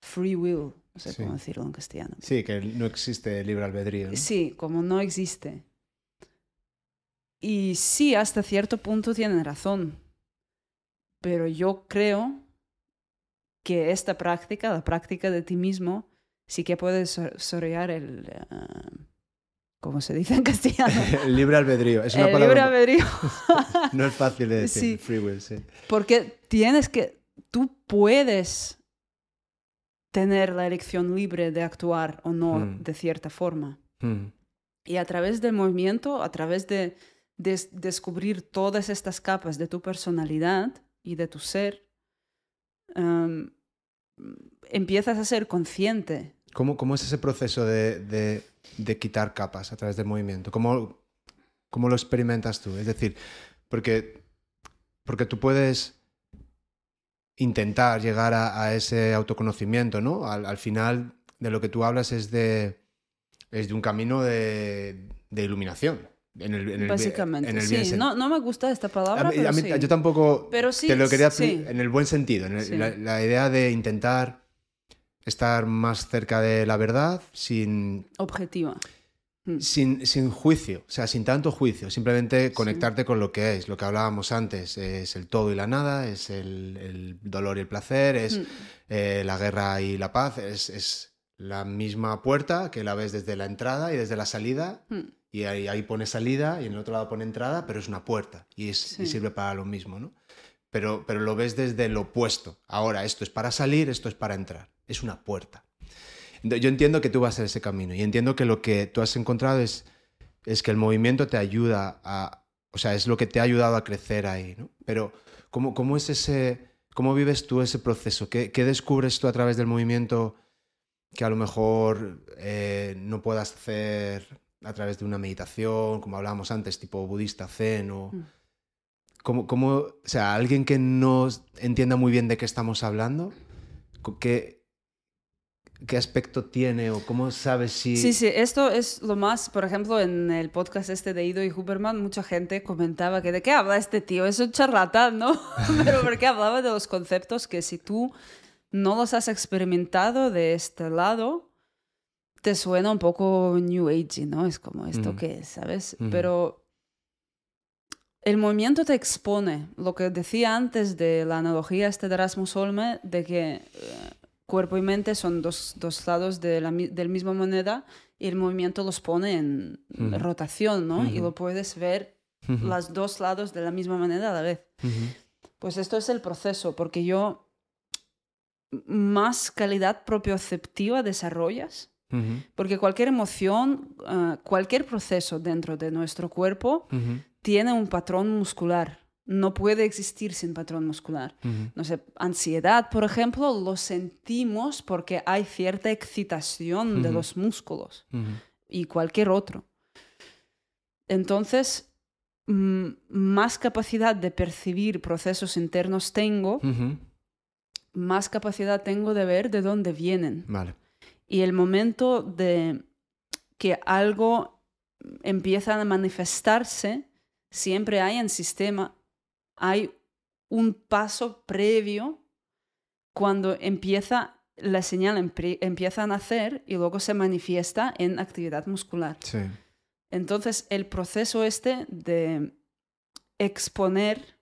free will, no sé cómo decirlo en castellano. Sí, que no existe libre albedrío. Sí, como no existe. Y sí, hasta cierto punto tienen razón, pero yo creo que esta práctica, la práctica de ti mismo, sí que puedes sorrear el... Uh, ¿Cómo se dice en castellano? *laughs* el libre albedrío. Es una el libre albedrío. *laughs* no es fácil de decir. Free will, sí. Porque tienes que... Tú puedes tener la elección libre de actuar o no hmm. de cierta forma. Hmm. Y a través del movimiento, a través de, descubrir todas estas capas de tu personalidad y de tu ser, um, empiezas a ser consciente ¿Cómo, cómo es ese proceso de, de, de, quitar capas a través del movimiento? ¿Cómo, ¿Cómo, lo experimentas tú? Es decir, porque, porque tú puedes intentar llegar a, a ese autoconocimiento, ¿no? Al, al, final de lo que tú hablas es de, es de un camino de, de iluminación. En el, en el, Básicamente, en el sí. No, no, me gusta esta palabra, a mí, pero a mí, Yo tampoco pero sí, te lo quería sí. en el buen sentido, en la, la, idea de intentar estar más cerca de la verdad sin... Objetiva. Mm. Sin, sin, juicio, o sea, sin tanto juicio, simplemente conectarte con lo que es, lo que hablábamos antes, es el todo y la nada, es el, el dolor y el placer, es mm. eh, la guerra y la paz, es, es, la misma puerta que la ves desde la entrada y desde la salida, mm. y ahí, ahí, pone salida y en el otro lado pone entrada, pero es una puerta y, es, y sirve para lo mismo, ¿no? Pero, pero lo ves desde lo opuesto. Ahora, esto es para salir, esto es para entrar es una puerta. Yo entiendo que tú vas a ese camino y entiendo que lo que tú has encontrado es, es que el movimiento te ayuda a, o sea, es lo que te ha ayudado a crecer ahí, ¿no? Pero ¿cómo, cómo es ese, cómo vives tú ese proceso? ¿Qué, qué descubres tú a través del movimiento que a lo mejor eh, no puedas hacer a través de una meditación, como hablábamos antes, tipo budista zen o... Mm. ¿Cómo, cómo, o sea, alguien que no entienda muy bien de qué estamos hablando, ¿qué, qué aspecto tiene o cómo sabes si... Sí, sí, esto es lo más, por ejemplo, en el podcast este de Ido y Huberman, mucha gente comentaba que de qué habla este tío, es un charlatán, ¿no? *laughs* Pero porque hablaba de los conceptos que si tú no los has experimentado de este lado, te suena un poco New Age, ¿no? Es como esto Mm. que es, ¿sabes? Pero el movimiento te expone. Lo que decía antes de la analogía este de Erasmus Olme, de que eh, cuerpo y mente son dos, dos lados de la, del mismo moneda y el movimiento los pone en rotación, ¿no? Y lo puedes ver Ujú. los dos lados de la misma moneda a la vez. Pues esto es el proceso, porque yo más calidad propioceptiva desarrollas, porque cualquier emoción, ah, cualquier proceso dentro de nuestro cuerpo tiene un patrón muscular. No puede existir sin patrón muscular. No sé, ansiedad, por ejemplo, lo sentimos porque hay cierta excitación de los músculos y cualquier otro. Entonces, mm, más capacidad de percibir procesos internos tengo, más capacidad tengo de ver de dónde vienen. Vale. Y el momento de que algo empieza a manifestarse, siempre hay en sistema, hay un paso previo cuando empieza la señal empie- empieza a nacer y luego se manifiesta en actividad muscular. Sí. Entonces, el proceso este de exponer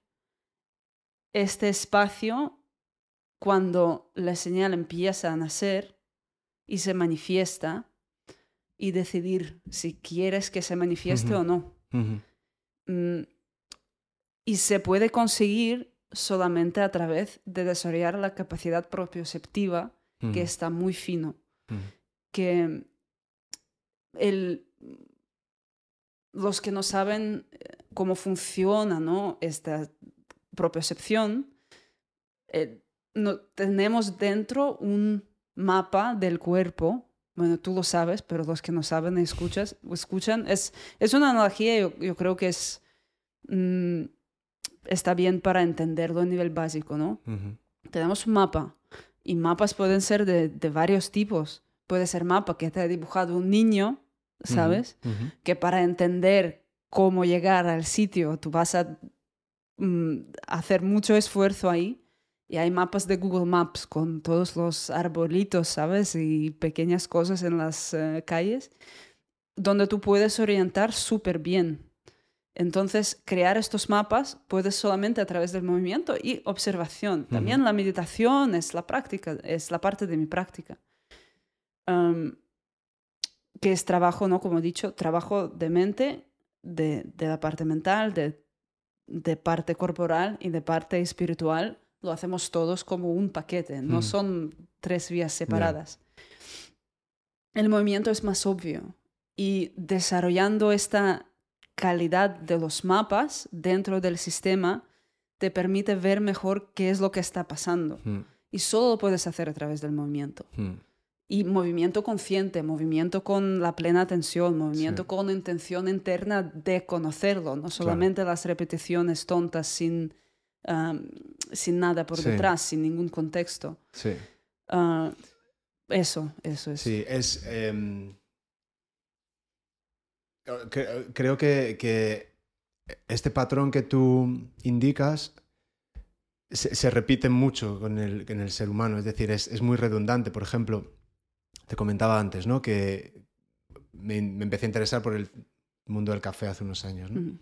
este espacio cuando la señal empieza a nacer y se manifiesta y decidir si quieres que se manifieste o no. Mm, y se puede conseguir solamente a través de desarrollar la capacidad propioceptiva, que está muy fino que el, los que no saben eh, cómo funciona ¿no? esta propiocepción, eh, no, tenemos dentro un mapa del cuerpo. Bueno, tú lo sabes, pero los que no saben escuchas, escuchan. Es, es una analogía, yo, yo creo que es, mm, está bien para entenderlo a nivel básico, ¿no? Ujú. tenemos un mapa y mapas pueden ser de, de varios tipos. Puede ser mapa que te ha dibujado un niño, ¿sabes? Que para entender cómo llegar al sitio tú vas a mm, hacer mucho esfuerzo ahí. Y hay mapas de Google Maps con todos los arbolitos, ¿sabes? Y pequeñas cosas en las eh, calles, donde tú puedes orientar súper bien. Entonces, crear estos mapas puedes solamente a través del movimiento y observación. También la meditación es la práctica, es la parte de mi práctica. Que es trabajo, ¿no? Como he dicho, trabajo de mente, de, de la parte mental, de, de parte corporal y de parte espiritual. Lo hacemos todos como un paquete, no Ujú. son tres vías separadas. El movimiento es más obvio y desarrollando esta calidad de los mapas dentro del sistema te permite ver mejor qué es lo que está pasando. Ujú. Y solo lo puedes hacer a través del movimiento. Ujú. Y movimiento consciente, movimiento con la plena atención, movimiento Sí. con intención interna de conocerlo, no solamente las repeticiones tontas sin, sin nada por Sí. detrás, sin ningún contexto. Sí. Ah, eso, eso es. Sí, es. em, creo que, que este patrón que tú indicas se, se repite mucho con el, en el ser humano, es decir, es, es muy redundante. Por ejemplo, te comentaba antes, ¿no? Que me, me empecé a interesar por el mundo del café hace unos años, ¿no?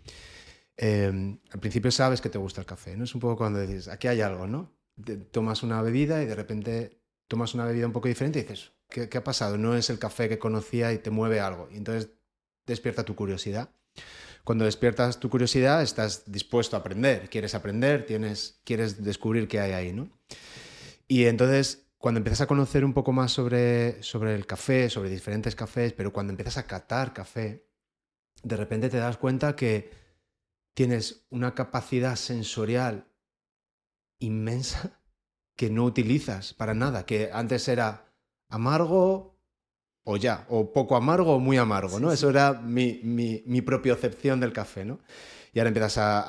Eh, al principio sabes que te gusta el café, ¿no? Es un poco cuando dices, aquí hay algo, ¿no? Te- tomas una bebida y de repente tomas una bebida un poco diferente y dices, ¿qué, qué ha pasado? No es el café que conocía y te mueve algo. Y entonces despierta tu curiosidad. Cuando despiertas tu curiosidad, estás dispuesto a aprender, quieres aprender, tienes, quieres descubrir qué hay ahí, ¿no? Y entonces, cuando empiezas a conocer un poco más sobre, sobre el café, sobre diferentes cafés, pero cuando empiezas a catar café, de repente te das cuenta que tienes una capacidad sensorial inmensa *laughs* que no utilizas para nada, que antes era amargo o ya, o poco amargo o muy amargo, ¿no? Sí, Eso era mi, mi, mi propiocepción del café, ¿no? Y ahora empiezas a,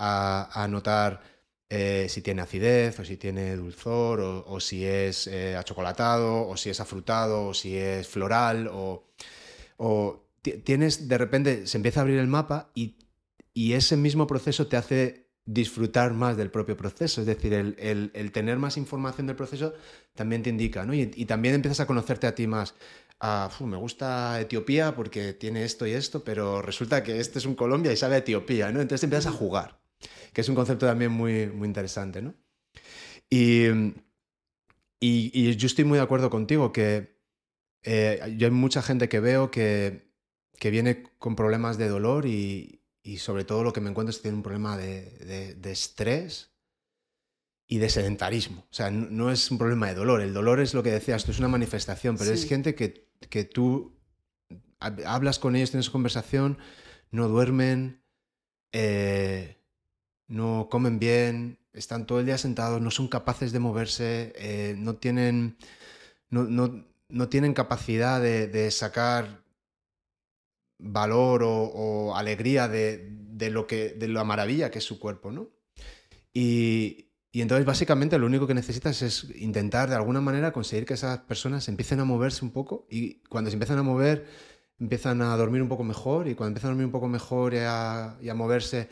a- a notar eh, si tiene acidez, o si tiene dulzor, o, o si es eh, achocolatado, o si es afrutado, o si es floral, o, o ti- tienes, de repente, se empieza a abrir el mapa y, y ese mismo proceso te hace disfrutar más del propio proceso. Es decir, el, tener más información del proceso también te indica, ¿no? Y, también empiezas a conocerte a ti más. Ah, me gusta Etiopía porque tiene esto y esto, pero resulta que este es un Colombia y sabe a Etiopía, ¿no? Entonces empiezas a jugar, que es un concepto también muy, muy interesante, ¿no? Y, y, yo estoy muy de acuerdo contigo que eh, yo hay mucha gente que veo que, que viene con problemas de dolor y, y sobre todo lo que me encuentro es que tiene un problema de, de, estrés y de sedentarismo. O sea, no, es un problema de dolor. El dolor es lo que decías, esto es una manifestación, pero es gente que, que, tú hablas con ellos, tienes conversación, no duermen, eh, no comen bien, están todo el día sentados, no son capaces de moverse, eh, no, tienen, no, no, no, tienen capacidad de, de sacar valor o, alegría de, lo que, de la maravilla que es su cuerpo, ¿no? Entonces básicamente lo único que necesitas es intentar de alguna manera conseguir que esas personas empiecen a moverse un poco y cuando se empiezan a mover empiezan a dormir un poco mejor y cuando empiezan a dormir un poco mejor y a, moverse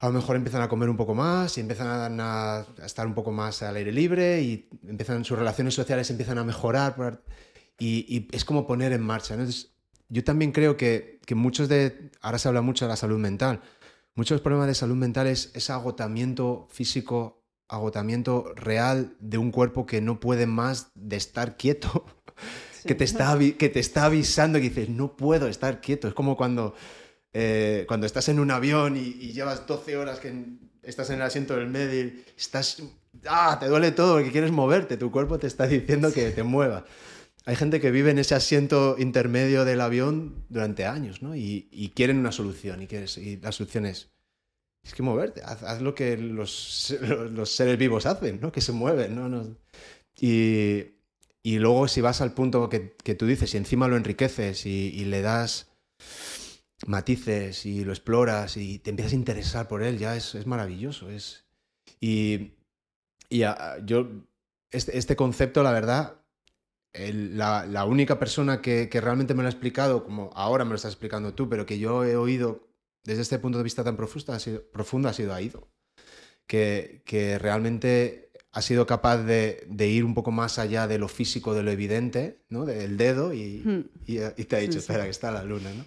a lo mejor empiezan a comer un poco más y empiezan a, estar un poco más al aire libre y empiezan sus relaciones sociales empiezan a mejorar y, es como poner en marcha. ¿no? yo también creo que, muchos de, ahora se habla mucho de la salud mental, muchos problemas de salud mental es ese agotamiento físico, agotamiento real de un cuerpo que no puede más de estar quieto, *laughs* que, te está, que te está avisando y dices, no puedo estar quieto. Es como cuando, eh, cuando estás en un avión y, llevas 12 horas que estás en el asiento del medio y estás, ah, te duele todo, que quieres moverte, tu cuerpo te está diciendo que te muevas hay gente que vive en ese asiento intermedio del avión durante años, ¿no? Y, quieren una solución. Y, quieres, y la solución es, es que moverte, haz, lo que los, *laughs* los, seres vivos hacen, ¿no? Que se mueven, ¿no? y, y, luego si vas al punto que, que, tú dices y encima lo enriqueces y, le das matices y lo exploras y te empiezas a interesar por él, ya es, es maravilloso. Es, y, y yo, este, este concepto, la verdad, la, única persona que, realmente me lo ha explicado, como ahora me lo estás explicando tú, pero que yo he oído desde este punto de vista tan profundo, ha sido, profundo, ha sido Aido. Que, que realmente ha sido capaz de, ir un poco más allá de lo físico, de lo evidente, ¿no? del dedo, y, hmm. y, te ha dicho, espera, que está la luna. ¿no?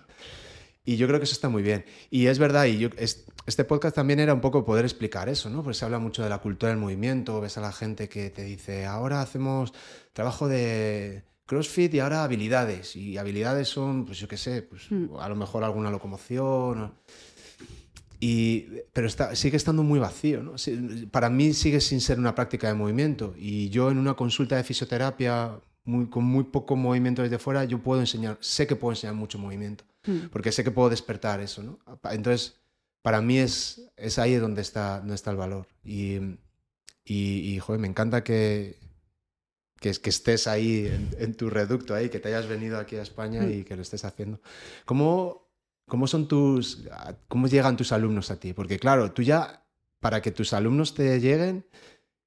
Y yo creo que eso está muy bien. Y es verdad, y yo, este podcast también era un poco poder explicar eso, ¿no? Pues se habla mucho de la cultura del movimiento, ves a la gente que te dice, ahora hacemos trabajo de CrossFit y ahora habilidades. Y habilidades son, pues yo qué sé, pues hmm. a lo mejor alguna locomoción. Y, pero está, sigue estando muy vacío, ¿no? Para mí sigue sin ser una práctica de movimiento. Y yo en una consulta de fisioterapia muy, con muy poco movimiento desde fuera, yo puedo enseñar, sé que puedo enseñar mucho movimiento. Mm. porque sé que puedo despertar eso, ¿no? Entonces, para mí es, es ahí donde está, donde está el valor. Y, y, joder, me encanta que, que, que estés ahí en, tu reducto, ahí, que te hayas venido aquí a España mm. y que lo estés haciendo. ¿Cómo, ¿Cómo son tus, cómo llegan tus alumnos a ti? Porque claro, tú ya, para que tus alumnos te lleguen,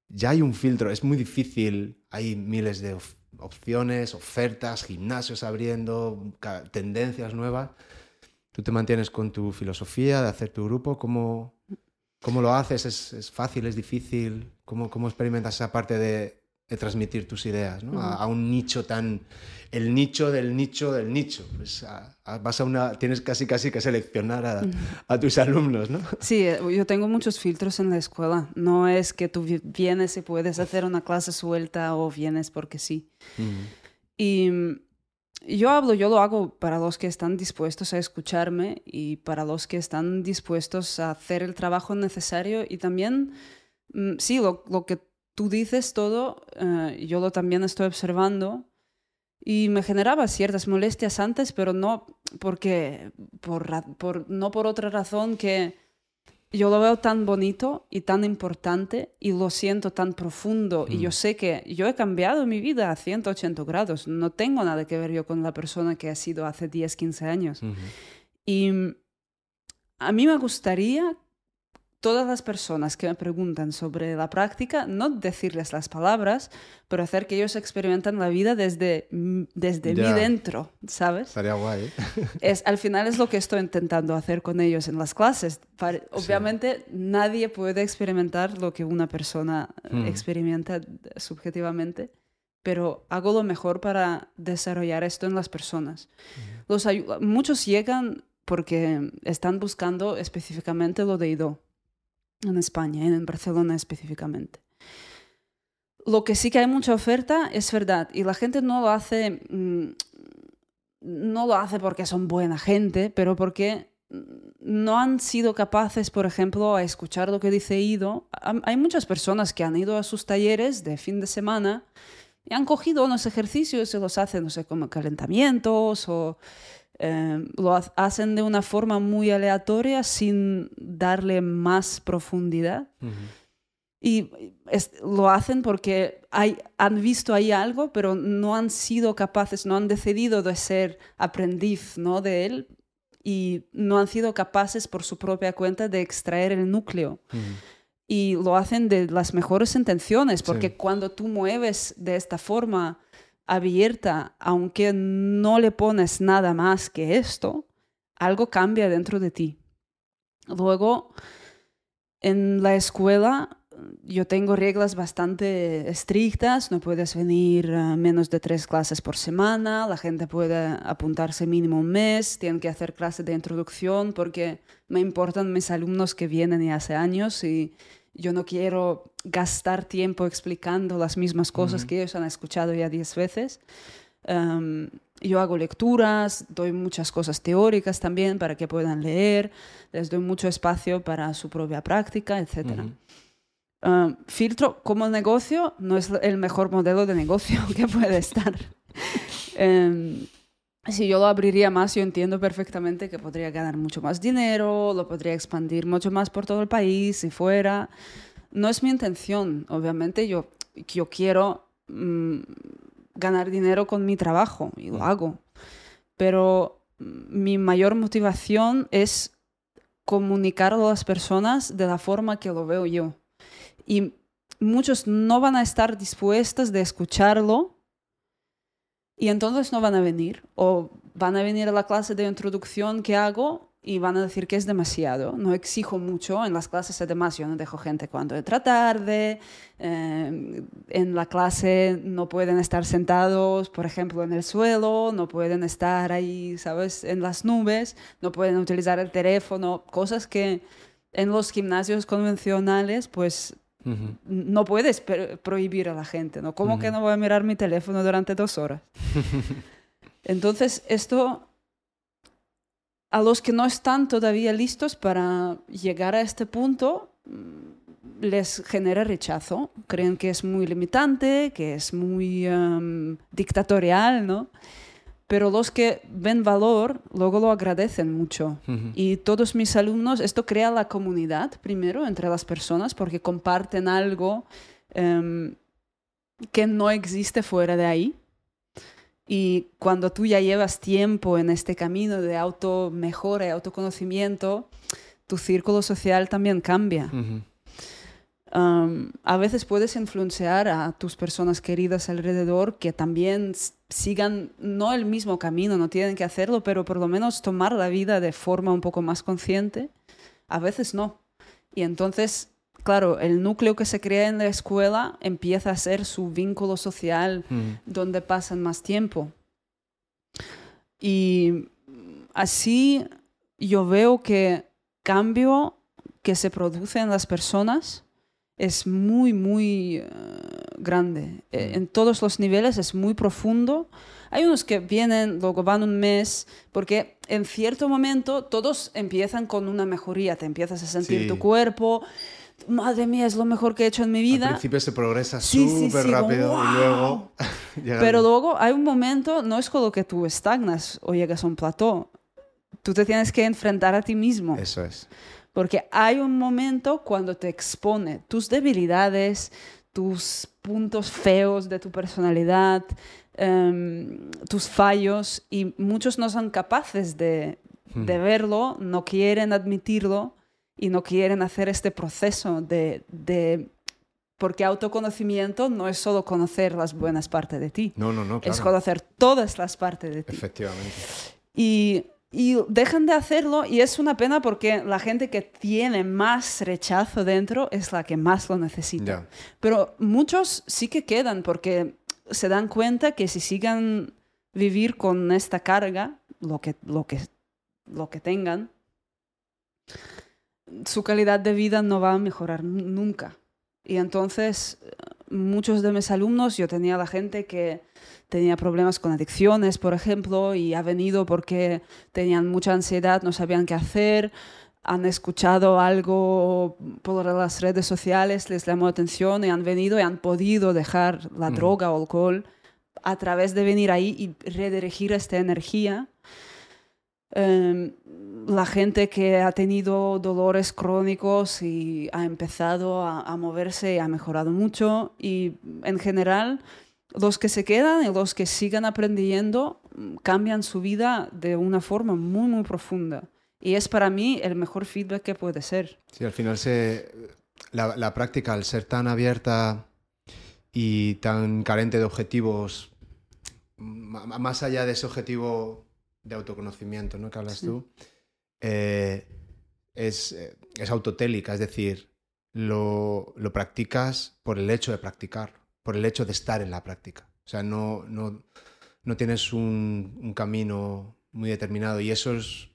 ya hay un filtro, es muy difícil, hay miles de opciones, ofertas, gimnasios abriendo, tendencias nuevas. Tú te mantienes con tu filosofía de hacer tu grupo. ¿Cómo, cómo lo haces? ¿Es, fácil? ¿Es difícil? ¿Cómo, ¿Cómo experimentas esa parte de transmitir tus ideas ¿no? a, un nicho tan el nicho del nicho del nicho pues vas a una tienes casi casi que seleccionar a, a, tus alumnos no sí eh, yo tengo muchos filtros en la escuela. No es que tú vienes y puedes hacer una clase suelta o vienes porque sí. Y yo hablo yo lo hago para los que están dispuestos a escucharme y para los que están dispuestos a hacer el trabajo necesario y también mm, sí lo, lo que tú dices todo, eh, yo lo también estoy observando y me generaba ciertas molestias antes, pero no porque por, por, no por otra razón que yo lo veo tan bonito y tan importante y lo siento tan profundo y yo mm. sé que yo he cambiado mi vida a 180 grados, no tengo nada que ver yo con la persona que ha sido hace 10, 15 años. Y a mí me gustaría todas las personas que me preguntan sobre la práctica, no decirles las palabras, pero hacer que ellos experimenten la vida desde, desde mí dentro, ¿sabes? Estaría guay. *laughs* Es, al final es lo que estoy intentando hacer con ellos en las clases. Obviamente nadie puede experimentar lo que una persona mm. experimenta subjetivamente pero hago lo mejor para desarrollar esto en las personas. Los muchos llegan porque están buscando específicamente lo de IDO en España, en Barcelona específicamente. Lo que sí que hay mucha oferta es verdad y la gente no lo hace mm, no lo hace porque son buena gente, pero porque no han sido capaces, por ejemplo, a escuchar lo que dice Ido. Hay muchas personas que han ido a sus talleres de fin de semana y han cogido unos ejercicios y los hacen, no sé, como calentamientos o eh, lo hacen de una forma muy aleatoria sin darle más profundidad. Y lo hacen porque hay, han visto ahí algo, pero no han sido capaces, no han decidido de ser aprendiz ¿no? de él y no han sido capaces por su propia cuenta de extraer el núcleo y lo hacen de las mejores intenciones, porque cuando tú mueves de esta forma abierta, aunque no le pones nada más que esto, algo cambia dentro de ti. Luego, en la escuela yo tengo reglas bastante estrictas, no puedes venir menos de tres clases por semana, la gente puede apuntarse mínimo un mes, tienen que hacer clases de introducción porque me importan mis alumnos que vienen y hace años y yo no quiero gastar tiempo explicando las mismas cosas que ellos han escuchado ya diez veces. Em, yo hago lecturas, doy muchas cosas teóricas también para que puedan leer, les doy mucho espacio para su propia práctica, etc. Em, filtro como negocio no es el mejor modelo de negocio *laughs* que puede estar. Em, si yo lo abriría más, yo entiendo perfectamente que podría ganar mucho más dinero, lo podría expandir mucho más por todo el país y fuera. No es mi intención, obviamente yo, yo quiero mm, ganar dinero con mi trabajo y lo hago, pero mi mayor motivación es comunicar a las personas de la forma que lo veo yo. Y muchos no van a estar dispuestos de escucharlo y entonces no van a venir o van a venir a la clase de introducción que hago y van a decir que es demasiado. No exijo mucho. En las clases además yo no dejo gente cuando entra tarde. Eh, en la clase no pueden estar sentados, por ejemplo, en el suelo. No pueden estar ahí, ¿sabes? En las nubes. No pueden utilizar el teléfono. Cosas que en los gimnasios convencionales pues no puedes prohibir a la gente, ¿no? ¿Cómo que no voy a mirar mi teléfono durante dos horas? *laughs* Entonces, esto a los que no están todavía listos para llegar a este punto mm, les genera rechazo. Creen que es muy limitante, que es muy dictatorial, ¿no? Pero los que ven valor luego lo agradecen mucho. Y todos mis alumnos, esto crea la comunidad primero entre las personas porque comparten algo em, que no existe fuera de ahí. Y cuando tú ya llevas tiempo en este camino de auto mejora y autoconocimiento, tu círculo social también cambia a veces puedes influenciar a tus personas queridas alrededor que también sigan no el mismo camino, no tienen que hacerlo, pero por lo menos tomar la vida de forma un poco más consciente. A veces no. Y entonces, claro, el núcleo que se crea en la escuela empieza a ser su vínculo social mm. donde pasan más tiempo. Y así yo veo que cambio que se produce en las personas es muy, muy eh, grande. Eh, en todos los niveles es muy profundo. Hay unos que vienen, luego van un mes, porque en cierto momento todos empiezan con una mejoría, te empiezas a sentir tu cuerpo. Madre mía, es lo mejor que he hecho en mi vida. Al principio se progresa súper rápido y luego... *laughs* Pero luego hay un momento, no es como que tú estagnas o llegas a un plató. Tú te tienes que enfrentar a ti mismo. Eso es. Porque hay un momento cuando te expone tus debilidades, tus puntos feos de tu personalidad, em, tus fallos, y muchos no son capaces de, hmm. de, verlo, no quieren admitirlo, y no quieren hacer este proceso de, de porque autoconocimiento no es solo conocer las buenas partes de ti. No, no, no. Es conocer todas las partes de ti. Efectivamente. Y, y, dejan de hacerlo y es una pena porque la gente que tiene más rechazo dentro es la que más lo necesita. Pero muchos sí que quedan porque se dan cuenta que si sigan vivir con esta carga, lo que, lo que, lo que tengan, su calidad de vida no va a mejorar nunca. Y entonces, muchos de mis alumnos, yo tenía la gente que tenía problemas con adicciones, por ejemplo, y ha venido porque tenían mucha ansiedad, no sabían qué hacer, han escuchado algo por las redes sociales, les llamó la atención y han venido y han podido dejar la mm. droga o alcohol a través de venir ahí y redirigir esta energía. Em, la gente que ha tenido dolores crónicos y ha empezado a, moverse y ha mejorado mucho y en general los que se quedan y los que sigan aprendiendo mm, cambian su vida de una forma muy muy profunda y es para mí el mejor feedback que puede ser. Sí, al final se, la, la práctica al ser tan abierta y tan carente de objetivos más allá de ese objetivo de autoconocimiento ¿no? que hablas tú, eh, es, eh, es, autotélica, es decir, lo, lo, practicas por el hecho de practicar, por el hecho de estar en la práctica. O sea, no, no, no tienes un, un, camino muy determinado y eso es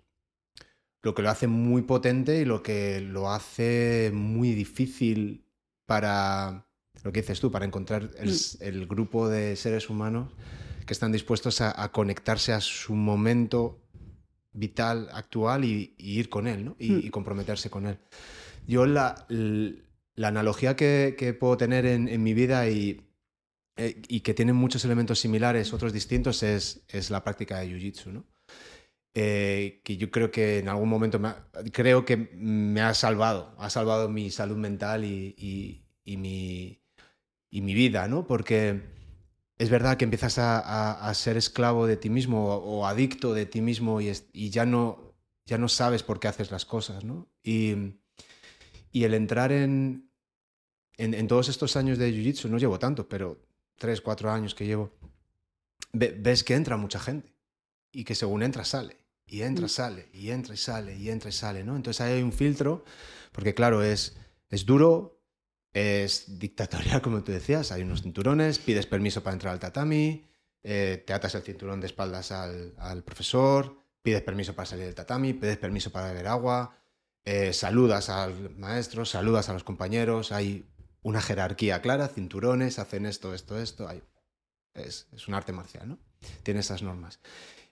lo que lo hace muy potente y lo que lo hace muy difícil para, lo que dices tú, para encontrar el, mm. el grupo de seres humanos que están dispuestos a, conectarse a su momento vital actual y, ir con él, ¿no? y, hmm. comprometerse con él. Yo la, la analogía que, puedo tener en, mi vida y, eh, y, que tiene muchos elementos similares, otros distintos, es, es la práctica de Jiu-Jitsu, ¿no? Eh, que yo creo que en algún momento me creo que me ha salvado, ha salvado mi salud mental y, y mi, y mi vida, ¿no? Porque es verdad que empiezas a, ser esclavo de ti mismo o, adicto de ti mismo y, ya, no, ya no sabes por qué haces las cosas, ¿no? Y, el entrar en, en, todos estos años de Jiu-Jitsu, no llevo tanto, pero tres, cuatro años que llevo, ves que entra mucha gente y que según entra sale, y entra, mm. sale, y entra y sale, y entra y sale, ¿no? Entonces ahí hay un filtro, porque claro, es, es duro, es dictatorial, *laughs* como tú decías. Hay unos cinturones, pides permiso para entrar al tatami, eh, te atas el cinturón de espaldas al, profesor, pides permiso para salir del tatami, pides permiso para beber agua, eh, saludas al maestro, saludas a los compañeros. Hay una jerarquía clara, cinturones, hacen esto, esto, esto. es, un arte marcial, ¿no? Tiene esas normas.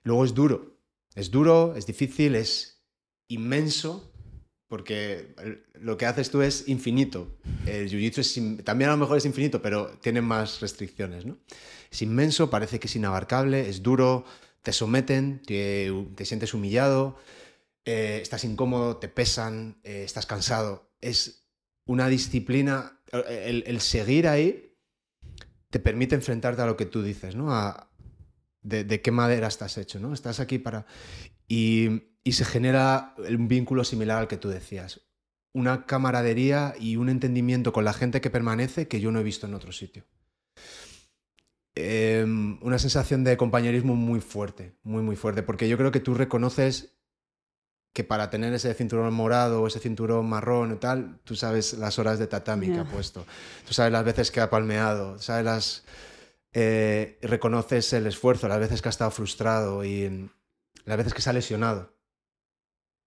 Luego es duro. Es duro, es difícil, es inmenso porque lo que haces tú es infinito. El jiu-jitsu también a lo mejor es infinito, pero tiene más restricciones. ¿no? Es inmenso, parece que es inabarcable, es duro, te someten, te, sientes humillado, eh, estás incómodo, te pesan, eh, estás cansado. Es una disciplina, el, seguir ahí te permite enfrentarte a lo que tú dices, ¿no? De, qué madera estás hecho, ¿no? Estás aquí para... Y y se genera un vínculo similar al que tú decías. Una camaradería y un entendimiento con la gente que permanece que yo no he visto en otro sitio. Em, una sensación de compañerismo muy fuerte, muy, muy fuerte, porque yo creo que tú reconoces que para tener ese cinturón morado o ese cinturón marrón y tal, tú sabes las horas de tatami que ha puesto, tú sabes las veces que ha palmeado, sabes las... Eh, reconoces el esfuerzo, las veces que ha estado frustrado y las veces que se ha lesionado.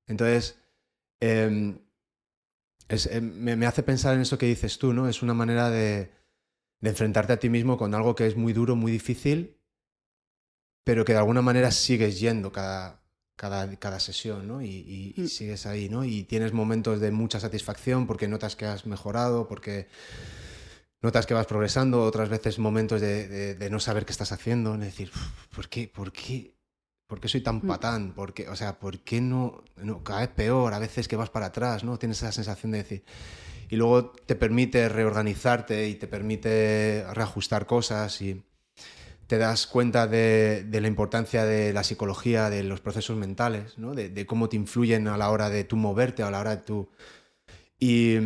Entonces, em, em, me, hace pensar en eso que dices tú, ¿no? Es una manera de, enfrentarte a ti mismo con algo que es muy duro, muy difícil, pero que de alguna manera sigues yendo cada, cada, sesión, ¿no? Y, mm. sigues ahí, ¿no? Y tienes momentos de mucha satisfacción porque notas que has mejorado, porque notas que vas progresando, otras veces momentos de, de no saber qué estás haciendo, es decir, ¿por qué? ¿Por qué? ¿Por qué soy tan mm. patán? ¿Por qué, o sea, ¿por qué no, no, cada vez peor? A veces que vas para atrás, ¿no? Tienes esa sensación de decir... Y luego te permite reorganizarte y te permite reajustar cosas y te das cuenta de, la importancia de la psicología, de los procesos mentales, ¿no? de, cómo te influyen a la hora de tú moverte, a la hora de tú... Y,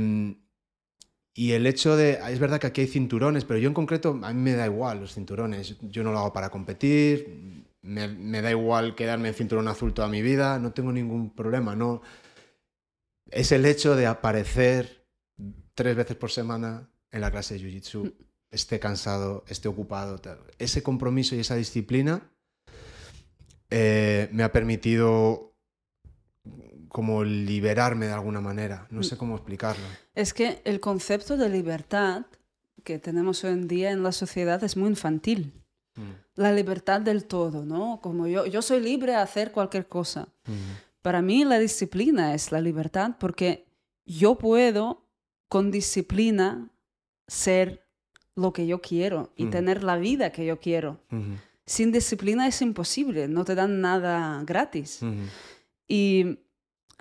y el hecho de... Es verdad que aquí hay cinturones, pero yo en concreto, a mí me da igual los cinturones. Yo no lo hago para competir, me, me da igual quedarme en cinturón azul toda mi vida, no tengo ningún problema. No, es el hecho de aparecer tres veces por semana en la clase de Jiu-Jitsu, mm. Esté cansado, esté ocupado. Ese compromiso y esa disciplina eh, me ha permitido como liberarme de alguna manera. No mm. sé cómo explicarlo. Es que el concepto de libertad que tenemos hoy en día en la sociedad es muy infantil. Mm. La libertad del todo, ¿no? Como yo, yo soy libre a hacer cualquier cosa. Para mí la disciplina es la libertad porque yo puedo con disciplina ser lo que yo quiero y tener la vida que yo quiero. Sin disciplina es imposible, no te dan nada gratis. Y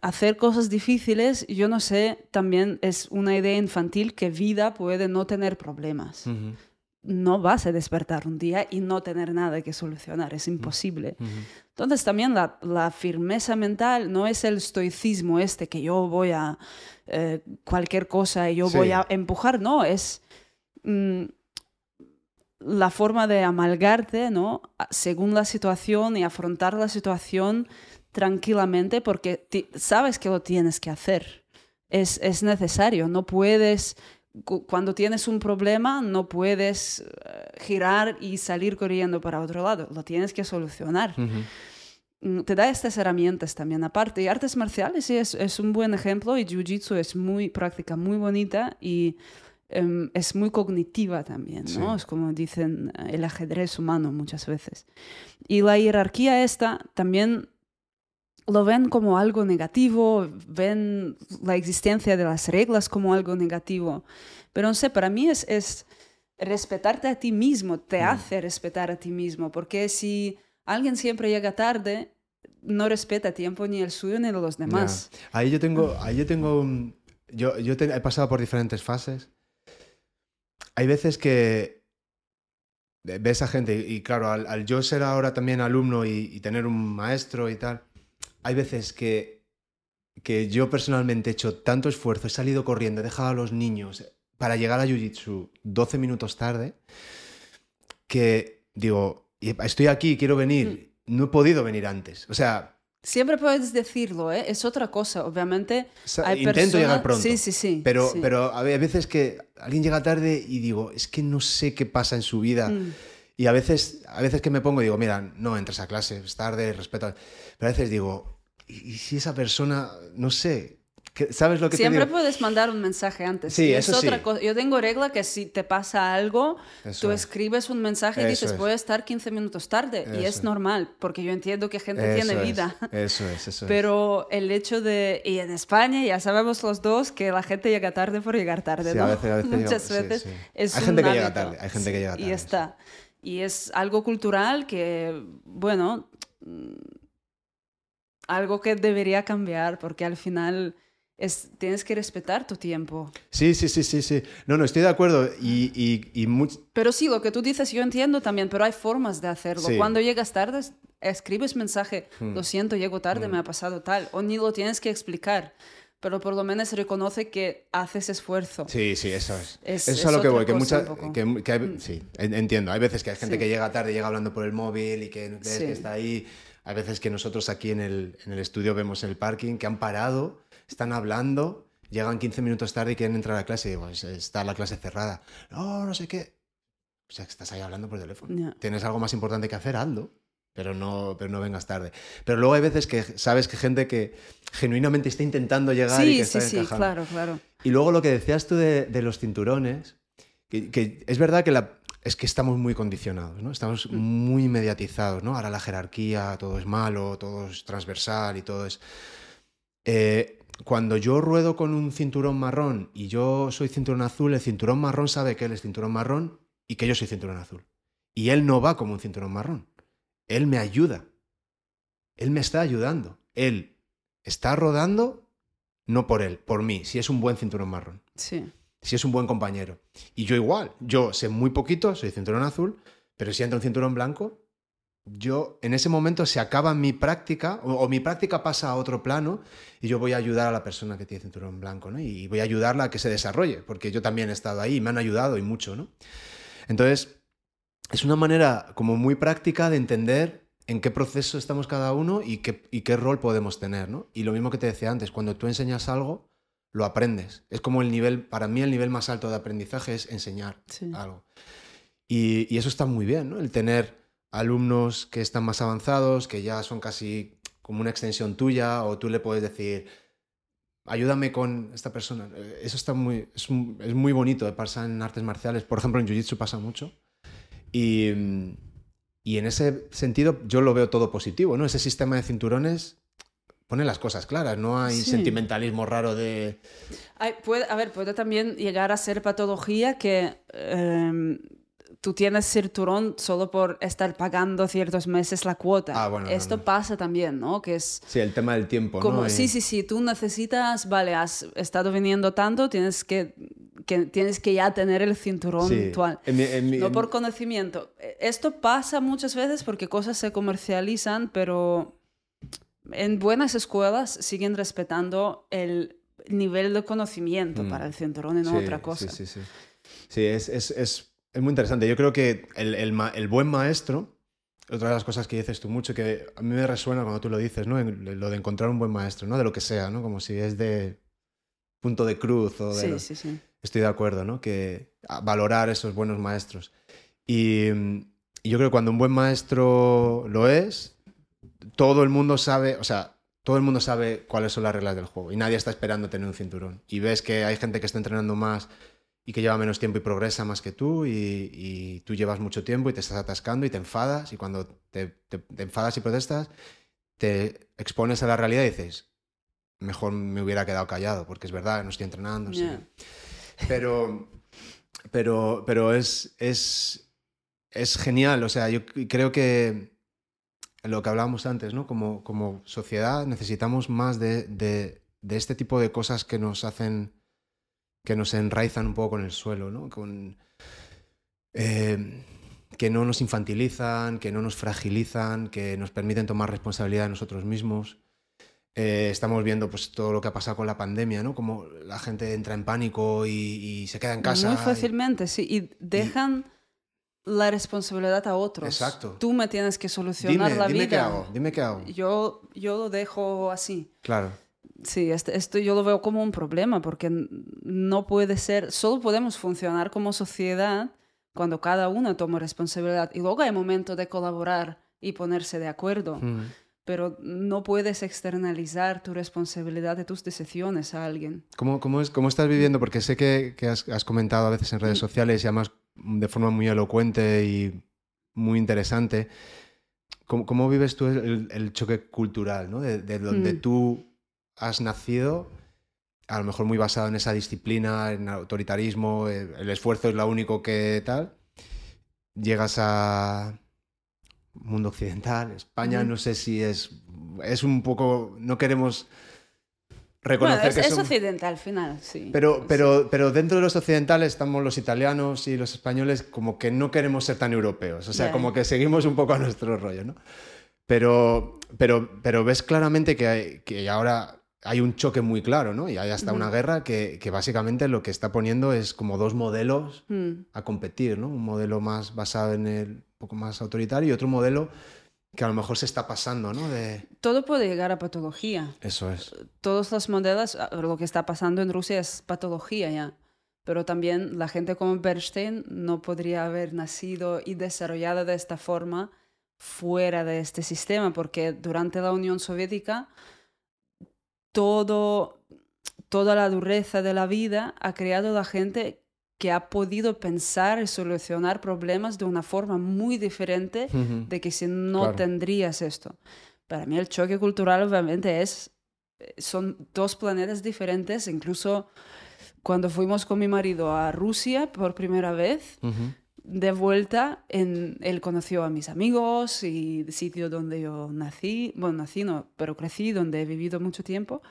hacer cosas difíciles, yo no sé, también es una idea infantil que vida puede no tener problemas. No vas a despertar un día y no tener nada que solucionar, es imposible. Entonces también la, firmeza mental no es el estoicismo este que yo voy a eh, cualquier cosa y yo voy a empujar, no, es mm, la forma de amalgarte, ¿no? Según la situación y afrontar la situación tranquilamente porque sabes que lo tienes que hacer. Es, es necesario, no puedes cuando tienes un problema no puedes eh, girar y salir corriendo para otro lado, lo tienes que solucionar. Mm, te da estas herramientas también aparte. Y artes marciales sí es, es un buen ejemplo y Jiu-Jitsu es muy práctica, muy bonita y em, es muy cognitiva también, ¿no? Es como dicen eh, el ajedrez humano muchas veces. Y la jerarquía esta también lo ven como algo negativo, ven la existencia de las reglas como algo negativo. Pero no sé, para mí es, es respetarte a ti mismo, te mm. hace respetar a ti mismo, porque si alguien siempre llega tarde, no respeta tiempo ni el suyo ni de los demás. Ahí yo tengo, ahí yo tengo, yo, yo he pasado por diferentes fases. Hay veces que ves a gente, y claro, al, yo ser ahora también alumno y tener un maestro y tal, hay veces que, que yo personalmente he hecho tanto esfuerzo, he salido corriendo, he dejado a los niños para llegar a Jiu-Jitsu 12 minutos tarde, que digo, estoy aquí, quiero venir, mm. no he podido venir antes. O sea... Siempre puedes decirlo, ¿eh? es otra cosa, obviamente. intento llegar pronto. Sí, sí, sí. Pero, sí. pero a veces que alguien llega tarde y digo, es que no sé qué pasa en su vida. Mm. Y a veces, a veces que me pongo y digo, mira, no entras a clase, es tarde, respeto. Pero a veces digo, y, si esa persona, no sé, ¿sabes lo que Siempre te digo? puedes mandar un mensaje antes. Sí, eso es otra cosa. Yo tengo regla que si te pasa algo, tú escribes un mensaje y dices, voy a estar 15 minutos tarde. Y es normal, porque yo entiendo que gente tiene vida. Eso es, eso Pero el hecho de... Y en España ya sabemos los dos que la gente llega tarde por llegar tarde, ¿no? A veces, a veces *laughs* Muchas veces es Hay gente que llega tarde, hay gente que llega tarde. Y está. Y es algo cultural que, bueno algo que debería cambiar porque al final es, tienes que respetar tu tiempo. Sí, sí, sí, sí, sí. No, no, estoy de acuerdo. Y, y, Pero sí, lo que tú dices yo entiendo también, pero hay formas de hacerlo. Cuando llegas tarde, escribes mensaje, hmm. lo siento, llego tarde, hmm. me ha pasado tal, o ni lo tienes que explicar. Pero por lo menos reconoce que haces esfuerzo. Sí, sí, eso es. eso es a lo que voy. Que mucha, que, que hmm. Sí, entiendo. Hay veces que hay gente que llega tarde, llega hablando por el móvil y que, que está ahí hay veces que nosotros aquí en el, en el estudio vemos el parking que han parado, están hablando, llegan 15 minutos tarde y quieren entrar a clase y digo, está la clase cerrada. No, no sé qué. O sea, que estás ahí hablando por teléfono. Tienes algo más importante que hacer, hazlo. Pero no, pero no vengas tarde. Pero luego hay veces que sabes que gente que genuinamente está intentando llegar y que sí, está Sí, claro, claro. Y luego lo que decías tú de, de los cinturones, que, que, es verdad que la, es que estamos muy condicionados, ¿no? Estamos mm. muy mediatizados, ¿no? Ahora la jerarquía, todo es malo, todo es transversal y todo es... Eh, cuando yo ruedo con un cinturón marrón y yo soy cinturón azul, el cinturón marrón sabe que él es cinturón marrón y que yo soy cinturón azul. Y él no va como un cinturón marrón. Él me ayuda. Él me está ayudando. Él está rodando no por él, por mí, si es un buen cinturón marrón. Sí si es un buen compañero. Y yo igual, yo sé muy poquito, soy cinturón azul, Pero si entra un cinturón blanco, yo en ese momento se acaba mi práctica o, mi práctica pasa a otro plano y yo voy a ayudar a la persona que tiene cinturón blanco, ¿no? Y voy a ayudarla a que se desarrolle, porque yo también he estado ahí y me han ayudado y mucho, ¿no? Entonces, es una manera como muy práctica de entender en qué proceso estamos cada uno y qué, y qué rol podemos tener, ¿no? Y lo mismo que te decía antes, cuando tú enseñas algo, lo aprendes. Es como el nivel, para mí el nivel más alto de aprendizaje es enseñar algo. Y, y, eso está muy bien, ¿no? El tener alumnos que están más avanzados, que ya son casi como una extensión tuya, o tú le puedes decir, ayúdame con esta persona. Eh, eso está muy, es, muy bonito, de pasar en artes marciales. Por ejemplo, en Jiu-Jitsu pasa mucho. Y, y, en ese sentido yo lo veo todo positivo, ¿no? Ese sistema de cinturones pone las cosas claras, no hay sentimentalismo raro de... puede, a ver, puede también llegar a ser patología que... Em, tú tienes cinturón solo por estar pagando ciertos meses la cuota. Ah, bueno, Esto pasa también, ¿no? Que es... Sí, el tema del tiempo, como, ¿no? Sí, sí, sí, tú necesitas, vale, has estado viniendo tanto, tienes que, que tienes que ya tener el cinturón sí. actual. no por conocimiento. Esto pasa muchas veces porque cosas se comercializan, pero en buenas escuelas siguen respetando el nivel de conocimiento Mm. para el cinturón y no Sí, otra cosa. Sí, sí, sí. Sí, es, es, es, es muy interesante. Yo creo que el, el, el buen maestro, otra de las cosas que dices tú mucho, que a mí me resuena cuando tú lo dices, ¿no? Lo de encontrar un buen maestro, ¿no? De lo que sea, ¿no? Como si es de punto de cruz o de... Sí, lo- sí, sí. Estoy de acuerdo, ¿no? Que valorar esos buenos maestros. Y, y yo creo que cuando un buen maestro lo es, todo el mundo sabe, o sea, todo el mundo sabe cuáles son las reglas del juego y nadie está esperando tener un cinturón. Y ves que hay gente que está entrenando más y que lleva menos tiempo y progresa más que tú y, y tú llevas mucho tiempo y te estás atascando y te enfadas y cuando te, te- te enfadas y protestas, te expones a la realidad y dices, mejor me hubiera quedado callado porque es verdad, no estoy entrenando. sí". Pero, pero, pero es, es, es genial. O sea, yo creo que lo que hablábamos antes, ¿no? Como, como sociedad necesitamos más de, de, de este tipo de cosas que nos hacen, que nos enraizan un poco con el suelo, ¿no? Con, eh, que no nos infantilizan, que no nos fragilizan, que nos permiten tomar responsabilidad de nosotros mismos. Eh, estamos viendo pues todo lo que ha pasado con la pandemia, ¿no? Como la gente entra en pánico y, y se queda en casa. Muy y- fácilmente, sí. Y dejan la responsabilidad a otros. Exacto. Tú me tienes que solucionar Dime, la dime vida. qué hago, dime qué hago. Yo, yo lo dejo así. Claro. Sí, este- esto yo lo veo como un problema porque no puede ser, solo podemos funcionar como sociedad cuando cada uno toma responsabilidad. Y luego hay momentos de colaborar y ponerse de acuerdo, Mm. pero no puedes externalizar tu responsabilidad de tus decisiones a alguien. ¿Cómo, cómo, es, ¿Cómo estás viviendo? Porque sé que, que has, has comentado a veces en Mm. redes sociales y además de forma muy elocuente y muy interesante. ¿Cómo, cómo vives tú el, el choque cultural, ¿no? de, de donde Mm. tú has nacido, a lo mejor muy basado en esa disciplina, en autoritarismo, el, el esfuerzo es lo único que tal. Llegas a mundo occidental, España, no sé si es, es un poco, no queremos Bueno, reconocer es, que es occidental al final, sí. pero, Sí. pero, pero dentro de los occidentales estamos los italianos y los españoles como que no queremos ser tan europeos. O sea, como que seguimos un poco a nuestro rollo, ¿no? Pero, pero, pero ves claramente que, hay- que ahora hay un choque muy claro, ¿no? Y hay hasta una guerra que, que básicamente lo que está poniendo es como dos modelos Mm. a competir, ¿no? Un modelo más basado en el un poco más autoritario y otro modelo que a lo mejor se está pasando, ¿no? De... Todo puede llegar a patología. Eso es. todos los modelos, lo que está pasando en Rusia es patología ya. Pero también la gente como Bernstein no podría haber nacido y desarrollado de esta forma fuera de este sistema, porque durante la Unión Soviética todo, toda la dureza de la vida ha creado la gente que ha podido pensar y solucionar problemas de una forma muy diferente de que si no Claro. tendrías esto. Para mí el choque cultural obviamente es, eh, son dos planetas diferentes, incluso cuando fuimos con mi marido a Rusia por primera vez. De vuelta, en, él conoció a mis amigos y el sitio donde yo nací, bueno, nací no, pero crecí, donde he vivido mucho tiempo.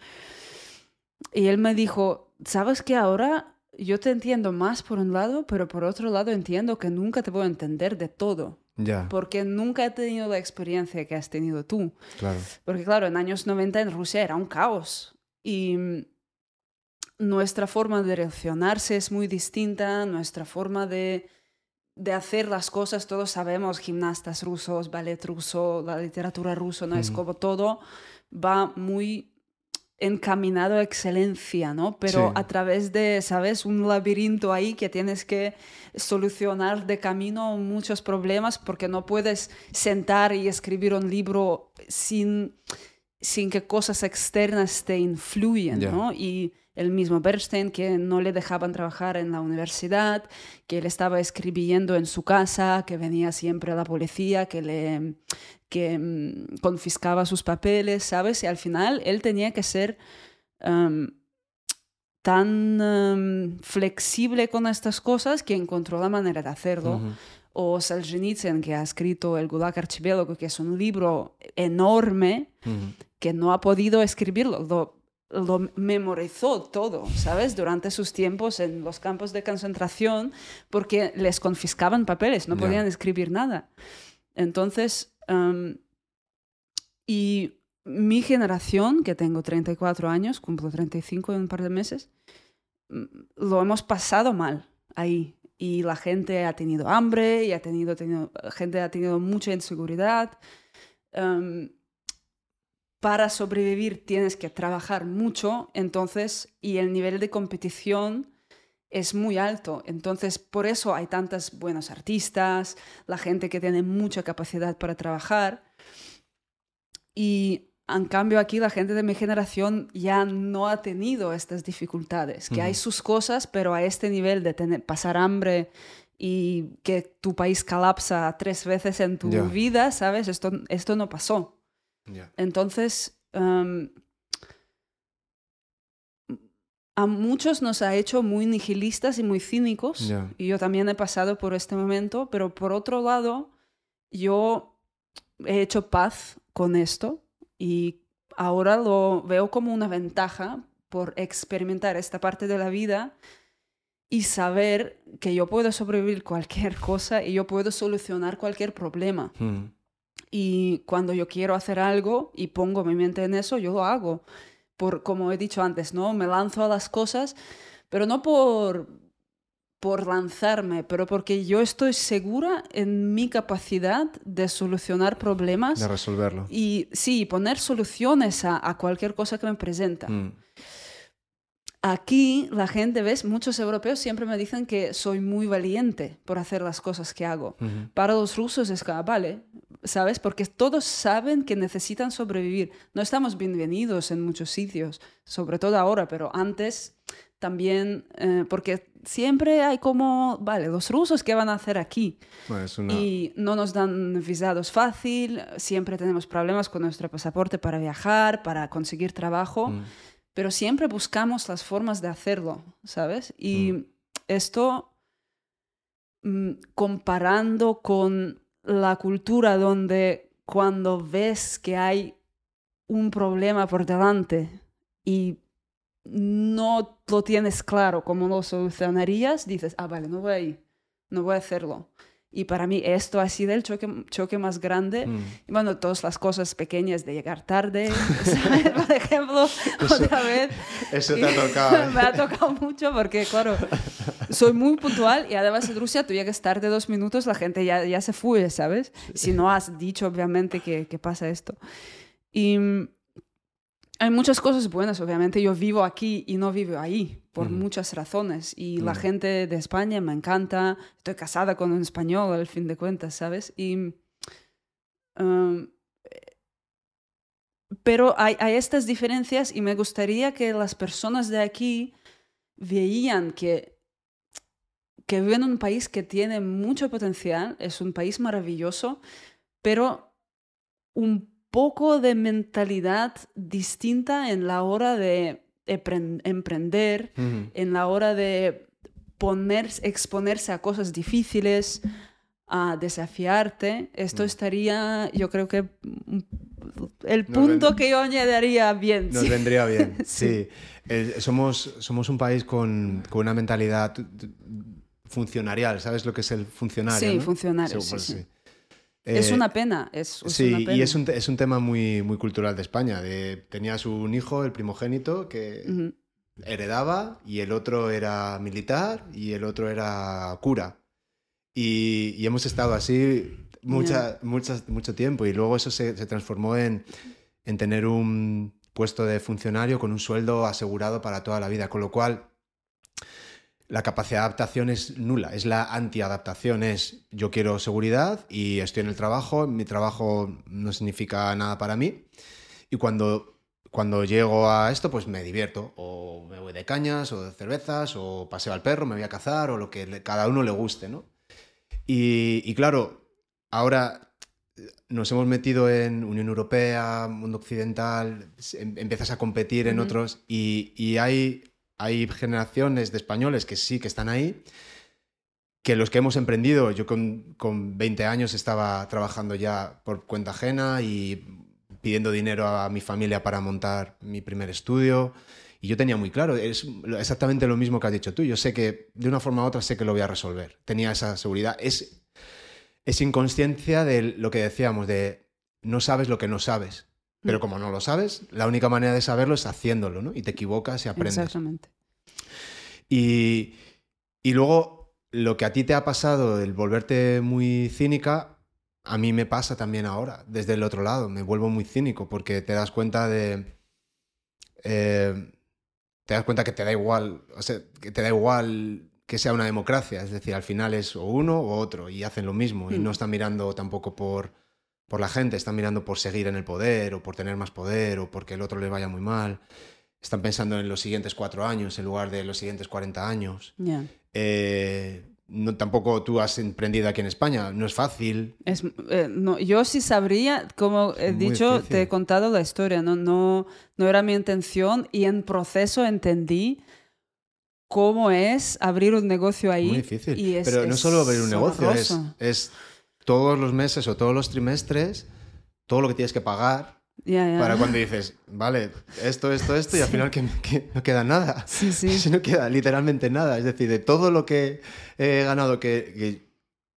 Y él me dijo, ¿sabes que ahora yo te entiendo más por un lado, pero por otro lado entiendo que nunca te voy a entender de todo. Ya. Porque nunca he tenido la experiencia que has tenido tú. Claro. Porque claro, en años 90 en Rusia era un caos. Y mm, nuestra forma de relacionarse es muy distinta, nuestra forma de, de hacer las cosas, todos sabemos, gimnastas rusos, ballet ruso, la literatura rusa, ¿no? Es como todo va muy encaminado a excelencia, ¿no? Pero a través de, ¿sabes? Un laberinto ahí que tienes que solucionar de camino muchos problemas porque no puedes sentar y escribir un libro sin, sin que cosas externas te influyen, ¿no? Y el mismo Bernstein, que no le dejaban trabajar en la universidad, que él estaba escribiendo en su casa, que venía siempre la policía, que le que mm, confiscaba sus papeles, ¿sabes? Y al final él tenía que ser em, tan em, flexible con estas cosas que encontró la manera de hacerlo. O Solzhenitsyn, que ha escrito El Gulag Archipiélago, que es un libro enorme, que no ha podido escribirlo lo memorizó todo, ¿sabes? Durante sus tiempos en los campos de concentración, porque les confiscaban papeles, no podían escribir nada. Entonces, y mi generación, que tengo 34 años, cumplo 35 en un par de meses, mm, lo hemos pasado mal ahí. Y la gente ha tenido hambre, y ha tenido, tenido gente ha tenido mucha inseguridad para sobrevivir tienes que trabajar mucho, entonces, y el nivel de competición es muy alto. Entonces, por eso hay tantos buenos artistas, la gente que tiene mucha capacidad para trabajar. Y en cambio aquí la gente de mi generación ya no ha tenido estas dificultades, que hay sus cosas, pero a este nivel de tener, pasar hambre y que tu país colapsa tres veces en tu vida, ¿sabes? Esto, esto no pasó. Entonces, em, a muchos nos ha hecho muy nihilistas y muy cínicos. Y yo también he pasado por este momento, pero por otro lado, yo he hecho paz con esto y ahora lo veo como una ventaja por experimentar esta parte de la vida y saber que yo puedo sobrevivir cualquier cosa y yo puedo solucionar cualquier problema. Hmm. Y cuando yo quiero hacer algo y pongo mi mente en eso, yo lo hago. Por, como he dicho antes, ¿no? Me lanzo a las cosas, pero no por, por lanzarme, pero porque yo estoy segura en mi capacidad de solucionar problemas. De resolverlo. Y sí, poner soluciones a, a cualquier cosa que me presenta. Mm. Aquí la gente, ves, muchos europeos siempre me dicen que soy muy valiente por hacer las cosas que hago. Para los rusos es que, vale, ¿sabes? Porque todos saben que necesitan sobrevivir. No estamos bienvenidos en muchos sitios, sobre todo ahora, pero antes también, eh, porque siempre hay como, vale, los rusos, ¿qué van a hacer aquí? Y no nos dan visados fácil, siempre tenemos problemas con nuestro pasaporte para viajar, para conseguir trabajo. Mm pero siempre buscamos las formas de hacerlo, ¿sabes? Y mm. esto, mm, comparando con la cultura donde cuando ves que hay un problema por delante y no lo tienes claro cómo lo solucionarías, dices, ah, vale, no voy a ir, no voy a hacerlo. Y para mí esto ha sido el choque, choque más grande. Mm. Y bueno, todas las cosas pequeñas de llegar tarde, *laughs* por ejemplo, otra vez. Eso te ha tocado. ¿eh? *laughs* me ha tocado mucho porque, claro, soy muy puntual y además en Rusia tú llegas tarde dos minutos, la gente ya, ya se fue, ¿sabes? Si no has dicho, obviamente, que, que pasa esto. Y hay muchas cosas buenas, obviamente. Yo vivo aquí y no vivo ahí por muchas razones. Y la gente de España me encanta. Estoy casada con un español, al fin de cuentas, ¿sabes? Y, um, pero hay, hay, estas diferencias y me gustaría que las personas de aquí veían que, que viven en un país que tiene mucho potencial, es un país maravilloso, pero un poco de mentalidad distinta en la hora de emprender, en la hora de poner, exponerse a cosas difíciles, a desafiarte. Esto estaría, yo creo que el punto que yo añadiría bien. Nos vendría bien, *laughs* sí. somos, somos un país con, con, una mentalidad funcionarial, ¿sabes lo que es el funcionario? Sí, funcionario, sí, es una pena. Es, sí, y es un, es un, tema muy, muy cultural de España. De, tenías un hijo, el primogénito, que heredaba y el otro era militar y el otro era cura. Y, y hemos estado así mucha, mucho tiempo y luego eso se, se transformó en, en, tener un puesto de funcionario con un sueldo asegurado para toda la vida, con lo cual la capacidad de adaptación es nula, es la antiadaptación, es yo quiero seguridad y estoy en el trabajo, mi trabajo no significa nada para mí y cuando cuando llego a esto, pues me divierto. O me voy de cañas, o de cervezas, o paseo al perro, me voy a cazar, o lo que cada uno le guste, ¿no? Y, claro, ahora nos hemos metido en Unión Europea, mundo occidental, em, empiezas a competir en otros y, hay, hay generaciones de españoles que sí que están ahí, que los que hemos emprendido, yo con, con 20 años estaba trabajando ya por cuenta ajena y pidiendo dinero a mi familia para montar mi primer estudio. Y yo tenía muy claro, es exactamente lo mismo que has dicho tú. Yo sé que de una forma u otra sé que lo voy a resolver. Tenía esa seguridad. Es, es inconsciencia de lo que decíamos, de no sabes lo que no sabes. Pero mm. como no lo sabes, la única manera de saberlo es haciéndolo, ¿no? Y te equivocas y aprendes. Exactamente. Y, y luego, lo que a ti te ha pasado, el volverte muy cínica, a mí me pasa también ahora, desde el otro lado, me vuelvo muy cínico porque te das cuenta de... Eh, te das cuenta que te da igual, o sea, que te da igual que sea una democracia, es decir, al final es o uno o otro y hacen lo mismo y no mm. están mirando tampoco por, por la gente, están mirando por seguir en el poder o por tener más poder o porque el otro les vaya muy mal. Están pensando en los siguientes cuatro años en lugar de los siguientes 40 años. Eh, no, tampoco tú has emprendido aquí en España, no es fácil. Es, eh, no, yo sí sabría, como he dicho, te he contado la historia, ¿no? No, no era mi intención y en proceso entendí cómo es abrir un negocio ahí. Muy difícil. Pero no solo abrir un negocio, es, es, todos los meses o todos los trimestres, todo lo que tienes que pagar para cuando dices, vale, esto, esto, esto, y al final que, no queda nada. Sí, sí. *laughs* no queda literalmente nada. Es decir, de todo lo que he ganado, que,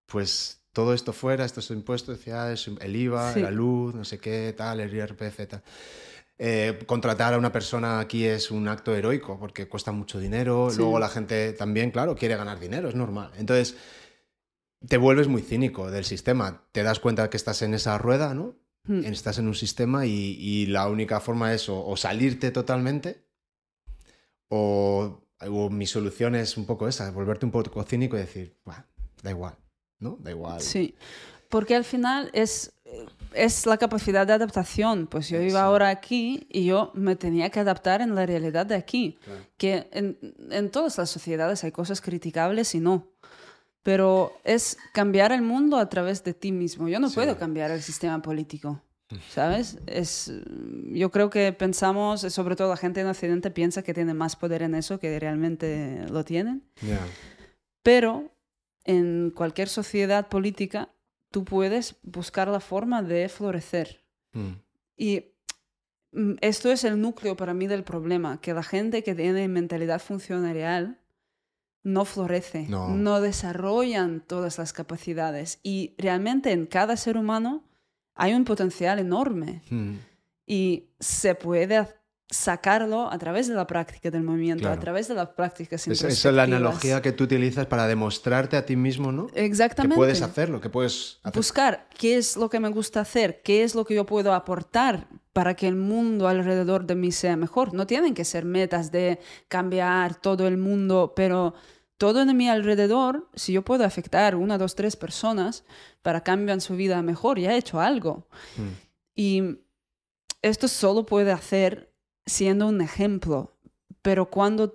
pues todo esto fuera, estos impuestos, decía, el IVA, la luz, no sé qué, tal, el IRPF, tal. Eh, contratar a una persona aquí es un acto heroico porque cuesta mucho dinero. Luego la gente también, claro, quiere ganar dinero, es normal. Entonces, te vuelves muy cínico del sistema. Te das cuenta que estás en esa rueda, ¿no? Hmm. Estás en un sistema y, la única forma es o, salirte totalmente o, mi solución es un poco esa, volverte un poco cínico y decir, da igual, ¿no? Da igual. Sí, porque al final es, es la capacidad de adaptación. Pues yo iba ahora aquí y yo me tenía que adaptar en la realidad de aquí. Que en, en todas las sociedades hay cosas criticables y no pero es cambiar el mundo a través de ti mismo. Yo no puedo cambiar el sistema político, ¿sabes? Es, yo creo que pensamos, sobre todo la gente en Occidente piensa que tiene más poder en eso que realmente lo tienen. Pero en cualquier sociedad política tú puedes buscar la forma de florecer. Mm. Y mm, esto es el núcleo para mí del problema, que la gente que tiene mentalidad funcionarial no florece, no. desarrollan todas las capacidades. Y realmente en cada ser humano hay un potencial enorme. Hmm. Y se puede sacarlo a través de la práctica del movimiento, a través de las prácticas Esa es la analogía que tú utilizas para demostrarte a ti mismo, ¿no? Exactamente. Que puedes hacerlo, que puedes Buscar qué es lo que me gusta hacer, qué es lo que yo puedo aportar para que el mundo alrededor de mí sea mejor. No tienen que ser metas de cambiar todo el mundo, pero todo en mi alrededor, si yo puedo afectar una, dos, tres personas para cambiar su vida mejor, ya he hecho algo. Hmm. Y esto solo puede hacer siendo un ejemplo, pero cuando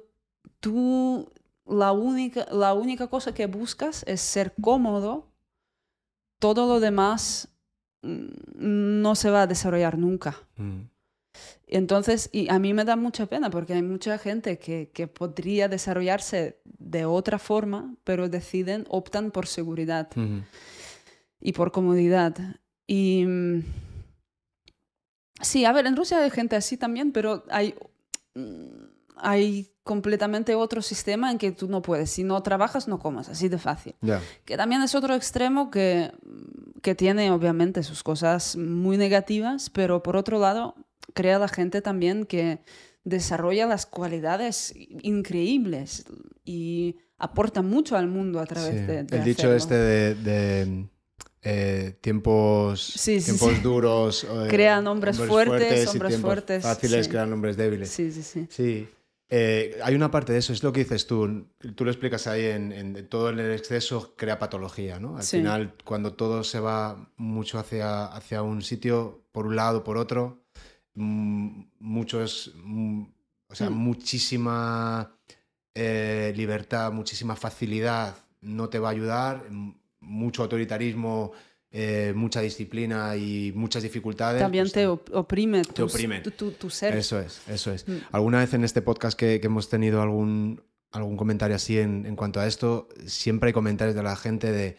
tú la única, la única cosa que buscas es ser cómodo, todo lo demás mm, no se va a desarrollar nunca. Hmm. Entonces, y a mí me da mucha pena porque hay mucha gente que, que, podría desarrollarse de otra forma, pero deciden, optan por seguridad y por comodidad. Y, Sí, a ver, en Rusia hay gente así también, pero hay, mm, hay completamente otro sistema en que tú no puedes. Si no trabajas, no comas, así de fácil. Que también es otro extremo que, que tiene obviamente sus cosas muy negativas, pero por otro lado, crea la gente también que desarrolla las cualidades increíbles y aporta mucho al mundo a través de, El dicho este de, eh, tiempos, tiempos duros. *laughs* Eh, crean hombres, fuertes, hombres fuertes. Fáciles crean hombres débiles. Sí, sí, sí. Sí. Eh, hay una parte de eso, es lo que dices tú. Tú lo explicas ahí en, todo el exceso crea patología, ¿no? Al final, cuando todo se va mucho hacia, hacia un sitio, por un lado, por otro, muchos, mm, o sea, mm. muchísima eh, libertad, muchísima facilidad no te va a ayudar, mucho autoritarismo, eh, mucha disciplina y muchas dificultades. También pues te oprime, te oprime. Tu, ser. Eso es, eso es. Mm. Alguna vez en este podcast que, hemos tenido algún, algún comentario así en, en, cuanto a esto, siempre hay comentarios de la gente de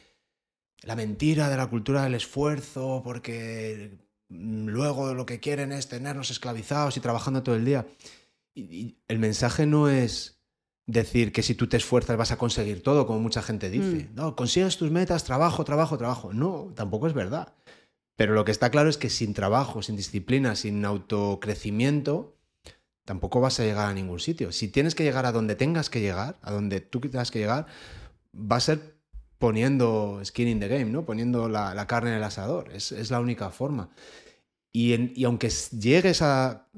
la mentira de la cultura del esfuerzo, porque luego lo que quieren es tenernos esclavizados y trabajando todo el día. y el mensaje no es decir que si tú te esfuerzas vas a conseguir todo, como mucha gente dice. Mm. No, consigues tus metas, trabajo, trabajo, trabajo. No, tampoco es verdad. Pero lo que está claro es que sin trabajo, sin disciplina, sin autocrecimiento, tampoco vas a llegar a ningún sitio. Si tienes que llegar a donde tengas que llegar, a donde tú tengas que llegar, va a ser poniendo skin in the game, ¿no? Poniendo la, carne en el asador. Es, la única forma. Y, y aunque llegues a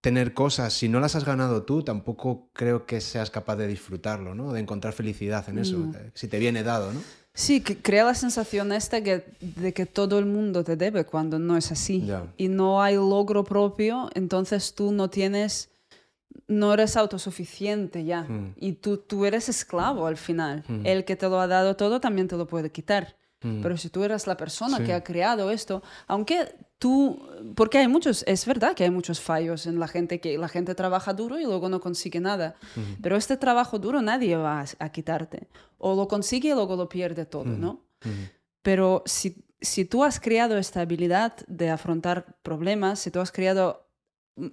tener cosas, si no las has ganado tú, tampoco creo que seas capaz de disfrutarlo, ¿no? De encontrar felicidad en eso, eh, si te viene dado, ¿no? Sí, que crea la sensación esta de que todo el mundo te debe cuando no es así. Y no hay logro propio, entonces tú no tienes, no eres autosuficiente ya. Hmm. Y tú, tú eres esclavo al final. Hmm. El que te lo ha dado todo también te lo puede quitar. Pero si tú eres la persona que ha creado esto, aunque tú, porque hay muchos, es verdad que hay muchos fallos en la gente, que la gente trabaja duro y luego no consigue nada, pero este trabajo duro nadie va a, quitarte, o lo consigue y luego lo pierde todo, ¿no? Pero si, si tú has creado esta habilidad de afrontar problemas, si tú has creado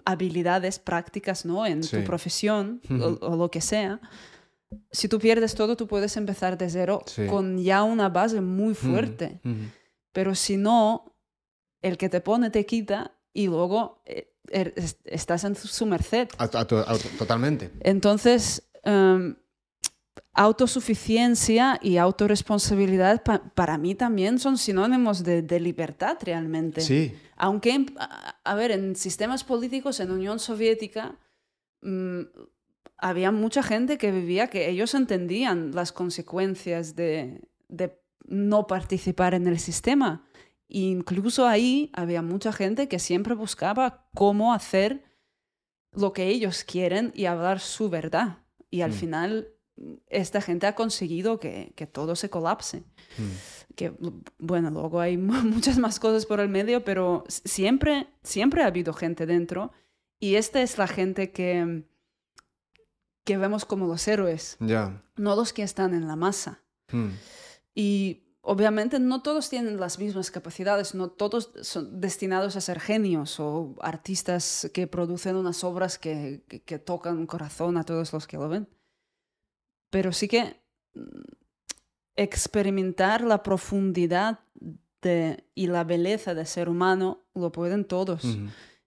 habilidades prácticas, ¿no? En tu profesión o, lo que sea, si tú pierdes todo, tú puedes empezar de cero con ya una base muy fuerte. Pero si no, el que te pone te quita y luego eh, er, estás en su merced. totalmente. Entonces, em, autosuficiencia y autorresponsabilidad para mí también son sinónimos de, libertad realmente. Sí. Aunque, a, ver, en sistemas políticos en Unión Soviética mm, había mucha gente que vivía que ellos entendían las consecuencias de, de no participar en el sistema incluso ahí había mucha gente que siempre buscaba cómo hacer lo que ellos quieren y hablar su verdad. Y al mm. final esta gente ha conseguido que, que todo se colapse. Mm. Que, bueno, luego hay *laughs* muchas más cosas por el medio, pero siempre, siempre ha habido gente dentro. Y esta es la gente que, que vemos como los héroes, no los que están en la masa. Mm. Y Obviamente no todos tienen las mismas capacidades, no todos son destinados a ser genios o artistas que producen unas obras que, que, tocan corazón a todos los que lo ven. Pero sí que mm, experimentar la profundidad de, y la belleza de ser humano lo pueden todos.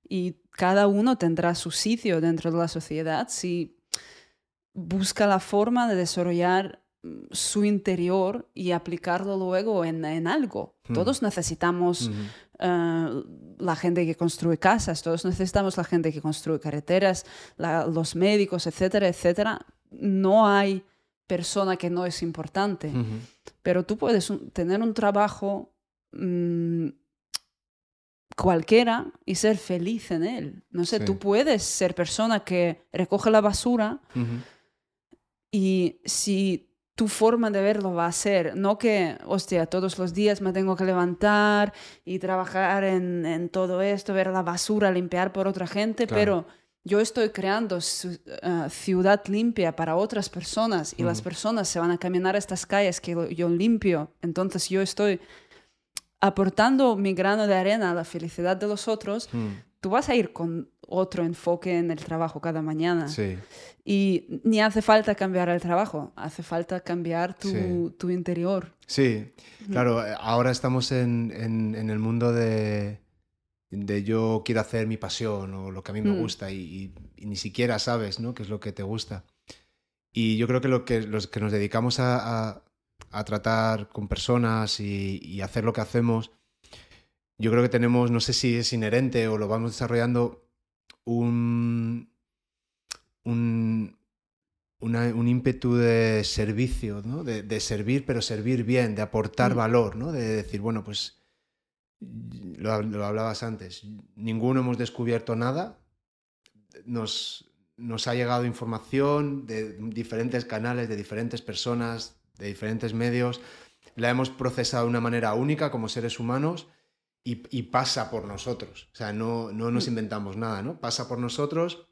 Y cada uno tendrá su sitio dentro de la sociedad si busca la forma de desarrollar su interior y aplicarlo luego en, en algo. Hmm. Todos necesitamos eh, la gente que construye casas, todos necesitamos la gente que construye carreteras, los médicos, etcétera, etcétera. No hay persona que no es importante, pero tú puedes tener un trabajo mm, cualquiera y ser feliz en él. No sé, tú puedes ser persona que recoge la basura y si tu forma de verlo va a ser, no que, hostia, todos los días me tengo que levantar y trabajar en, todo esto, ver la basura, limpiar por otra gente, pero yo estoy creando uh, ciudad limpia para otras personas y las personas se van a caminar a estas calles que yo limpio, entonces yo estoy aportando mi grano de arena a la felicidad de los otros, tú vas a ir con otro enfoque en el trabajo cada mañana. Sí. Y ni hace falta cambiar el trabajo, hace falta cambiar tu, tu interior. Sí, claro, eh, ahora estamos en, en, el mundo de, de, yo quiero hacer mi pasión o lo que a mí me mm. gusta y, ni siquiera sabes ¿no? qué es lo que te gusta. Y yo creo que, lo que los que nos dedicamos a, a, tratar con personas y, y hacer lo que hacemos, yo creo que tenemos, no sé si es inherente o lo vamos desarrollando, un, un, un ímpetu de servicio, ¿no? de, servir, pero servir bien, de aportar mm. valor, ¿no? de decir, bueno, pues lo, hablabas antes, ninguno hemos descubierto nada, nos, nos ha llegado información de diferentes canales, de diferentes personas, de diferentes medios, la hemos procesado de una manera única como seres humanos y, pasa por nosotros. O sea, no, no nos mm. inventamos nada, ¿no? Pasa por nosotros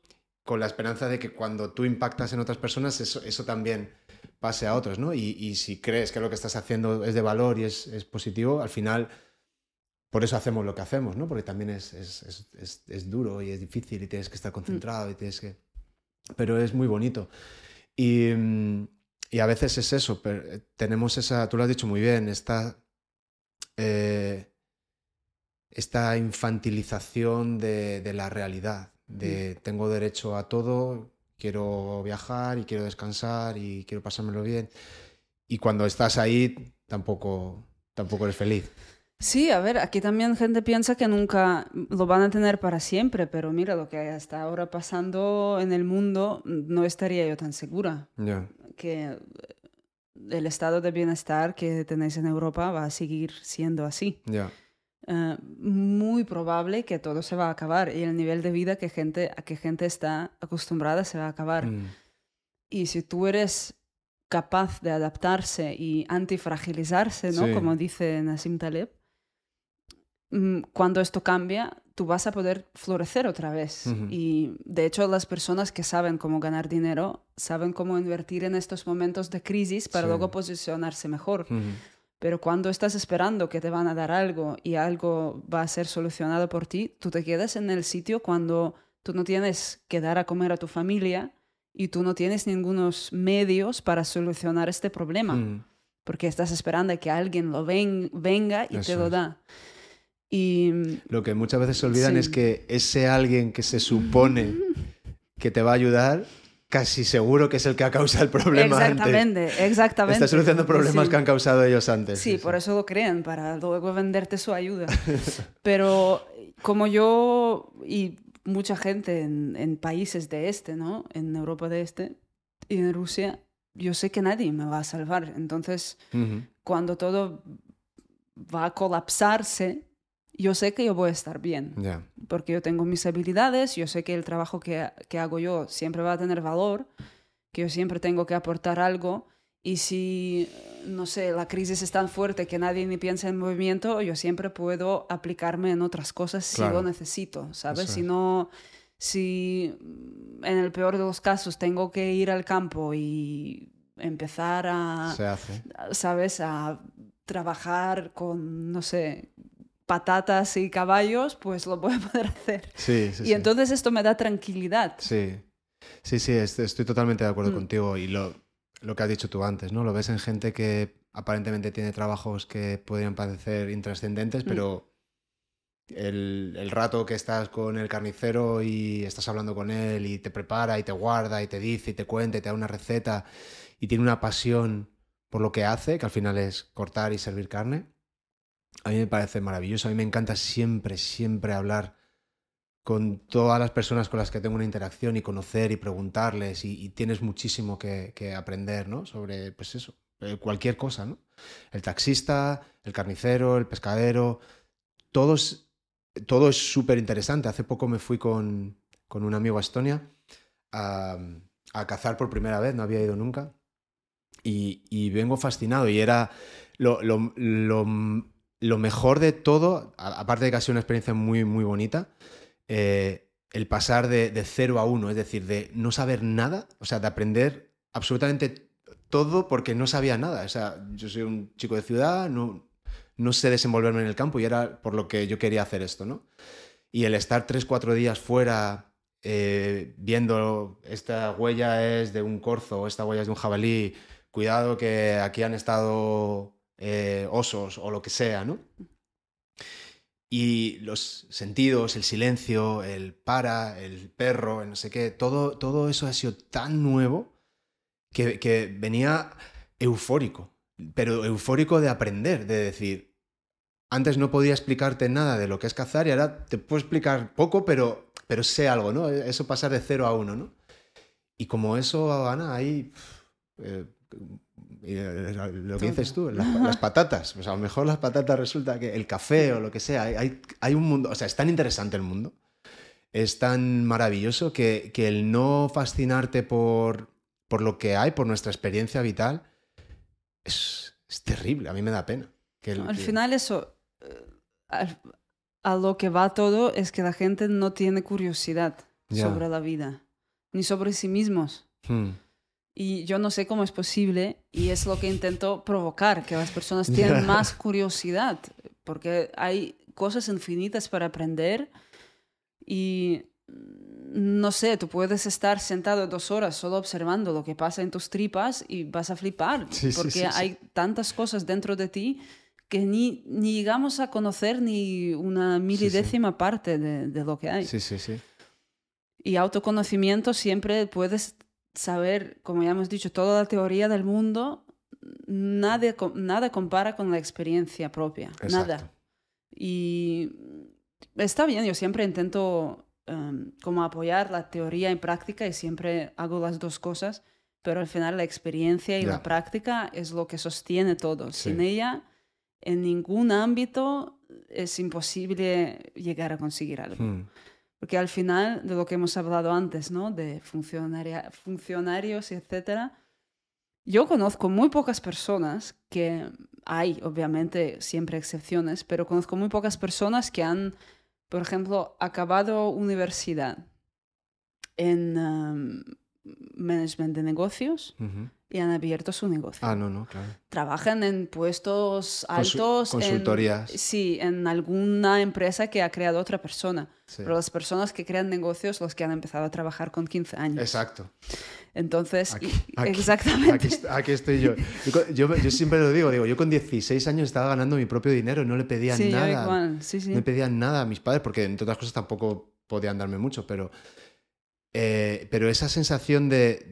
con la esperanza de que cuando tú impactas en otras personas, eso, eso también pase a otros, ¿no? Y, si crees que lo que estás haciendo es de valor y es, es, positivo, al final, por eso hacemos lo que hacemos, ¿no? Porque también es, es, es duro y es difícil y tienes que estar concentrado y tienes que... Pero es muy bonito. Y, y a veces es eso, pero tenemos esa, tú lo has dicho muy bien, esta... Eh, esta infantilización de, la realidad, de tengo derecho a todo, quiero viajar y quiero descansar y quiero pasármelo bien. Y cuando estás ahí, tampoco, tampoco eres feliz. Sí, a ver, aquí también gente piensa que nunca lo van a tener para siempre, pero mira lo que está ahora pasando en el mundo, no estaría yo tan segura que el estado de bienestar que tenéis en Europa va a seguir siendo así. Eh, muy probable que todo se va a acabar y el nivel de vida que gente, a que gente está acostumbrada se va a acabar. Mm. Y si tú eres capaz de adaptarse y antifragilizarse, ¿no? Como dice Nassim Taleb, mm, cuando esto cambia, tú vas a poder florecer otra vez. Y de hecho, las personas que saben cómo ganar dinero saben cómo invertir en estos momentos de crisis para luego posicionarse mejor. Pero cuando estás esperando que te van a dar algo y algo va a ser solucionado por ti, tú te quedas en el sitio cuando tú no tienes que dar a comer a tu familia y tú no tienes ningunos medios para solucionar este problema. Mm. Porque estás esperando a que alguien lo venga y te lo da. Y, lo que muchas veces se olvidan es que ese alguien que se supone *laughs* que te va a ayudar casi seguro que es el que ha causado el problema exactamente, antes. Exactamente, Está solucionando problemas que han causado ellos antes. Sí, por eso lo creen, para luego venderte su ayuda. *laughs* Pero como yo y mucha gente en, países de este, ¿no? En Europa de este y en Rusia, yo sé que nadie me va a salvar. Entonces, cuando todo va a colapsarse, yo sé que yo voy a estar bien. Porque yo tengo mis habilidades, yo sé que el trabajo que, que, hago yo siempre va a tener valor, que yo siempre tengo que aportar algo. Y si, no sé, la crisis es tan fuerte que nadie ni piensa en movimiento, yo siempre puedo aplicarme en otras cosas si lo necesito, ¿sabes? Si no, si en el peor de los casos tengo que ir al campo y empezar a, Se hace. ¿sabes? A trabajar con, no sé, patatas y caballos, pues lo voy a *laughs* poder hacer. Sí, sí, y entonces esto me da tranquilidad. Sí, sí, sí, estoy totalmente de acuerdo mm. contigo y lo, lo que has dicho tú antes, ¿no? Lo ves en gente que aparentemente tiene trabajos que podrían parecer intrascendentes, mm. pero el, el, rato que estás con el carnicero y estás hablando con él y te prepara y te guarda y te dice y te cuenta y te da una receta y tiene una pasión por lo que hace, que al final es cortar y servir carne, a mí me parece maravilloso. A mí me encanta siempre, siempre hablar con todas las personas con las que tengo una interacción y conocer y preguntarles y, tienes muchísimo que, aprender, ¿no? Sobre, pues eso, eh, cualquier cosa, ¿no? El taxista, el carnicero, el pescadero, todos, todo es súper interesante. Hace poco me fui con, con un amigo a Estonia a, cazar por primera vez, no había ido nunca. Y, vengo fascinado y era lo lo mejor de todo, aparte de que ha sido una experiencia muy, muy bonita, eh, el pasar de, de 0 a uno, es decir, de no saber nada, o sea, de aprender absolutamente todo porque no sabía nada. O sea, yo soy un chico de ciudad, no, no sé desenvolverme en el campo y era por lo que yo quería hacer esto, ¿no? Y el estar tres, cuatro días fuera eh, viendo esta huella es de un corzo, esta huella es de un jabalí, cuidado que aquí han estado eh, osos o lo que sea, ¿no? Y los sentidos, el silencio, el para, el perro, el no sé qué, todo, todo eso ha sido tan nuevo que, que venía eufórico, pero eufórico de aprender, de decir, antes no podía explicarte nada de lo que es cazar y ahora te puedo explicar poco, pero, pero sé algo, ¿no? Eso pasar de cero a uno, ¿no? Y como eso, Ana, hay lo que dices tú, las, patatas. Pues a lo mejor las patatas resulta que el café o lo que sea, hay, hay un mundo, o sea, es tan interesante el mundo, es tan maravilloso que, que el no fascinarte por, por lo que hay, por nuestra experiencia vital, es, es terrible, a mí me da pena. Que Al final eso, eh, a, lo que va todo es que la gente no tiene curiosidad sobre la vida, ni sobre sí mismos. Hmm. Y yo no sé cómo es posible y es lo que intento provocar, que las personas *laughs* tengan más curiosidad, porque hay cosas infinitas para aprender y no sé, tú puedes estar sentado dos horas solo observando lo que pasa en tus tripas y vas a flipar, porque hay tantas cosas dentro de ti que ni, ni llegamos a conocer ni una milidécima parte de, de, lo que hay. Sí, sí, sí. Y autoconocimiento siempre puedes saber, como ya hemos dicho, toda la teoría del mundo, nada, nada compara con la experiencia propia. Nada. Y está bien, yo siempre intento em, como apoyar la teoría en práctica y siempre hago las dos cosas, pero al final la experiencia y la práctica es lo que sostiene todo. Sin ella, en ningún ámbito es imposible llegar a conseguir algo. Hmm. Porque al final, de lo que hemos hablado antes, ¿no? De funcionarios, etcétera, yo conozco muy pocas personas que hay, obviamente, siempre excepciones, pero conozco muy pocas personas que han, por ejemplo, acabado universidad en um, management de negocios y han abierto su negocio. Ah, no, no, claro. Trabajan en puestos altos. consultorías. sí, en alguna empresa que ha creado otra persona. Pero las personas que crean negocios, los que han empezado a trabajar con 15 años. Exacto. Entonces, *laughs* exactamente. Aquí, estoy yo. yo. yo. siempre lo digo, digo, yo con 16 años estaba ganando mi propio dinero, no le pedía nada. Sí, sí. No le pedía nada a mis padres, porque entre otras cosas tampoco podían darme mucho, pero, eh, pero esa sensación de...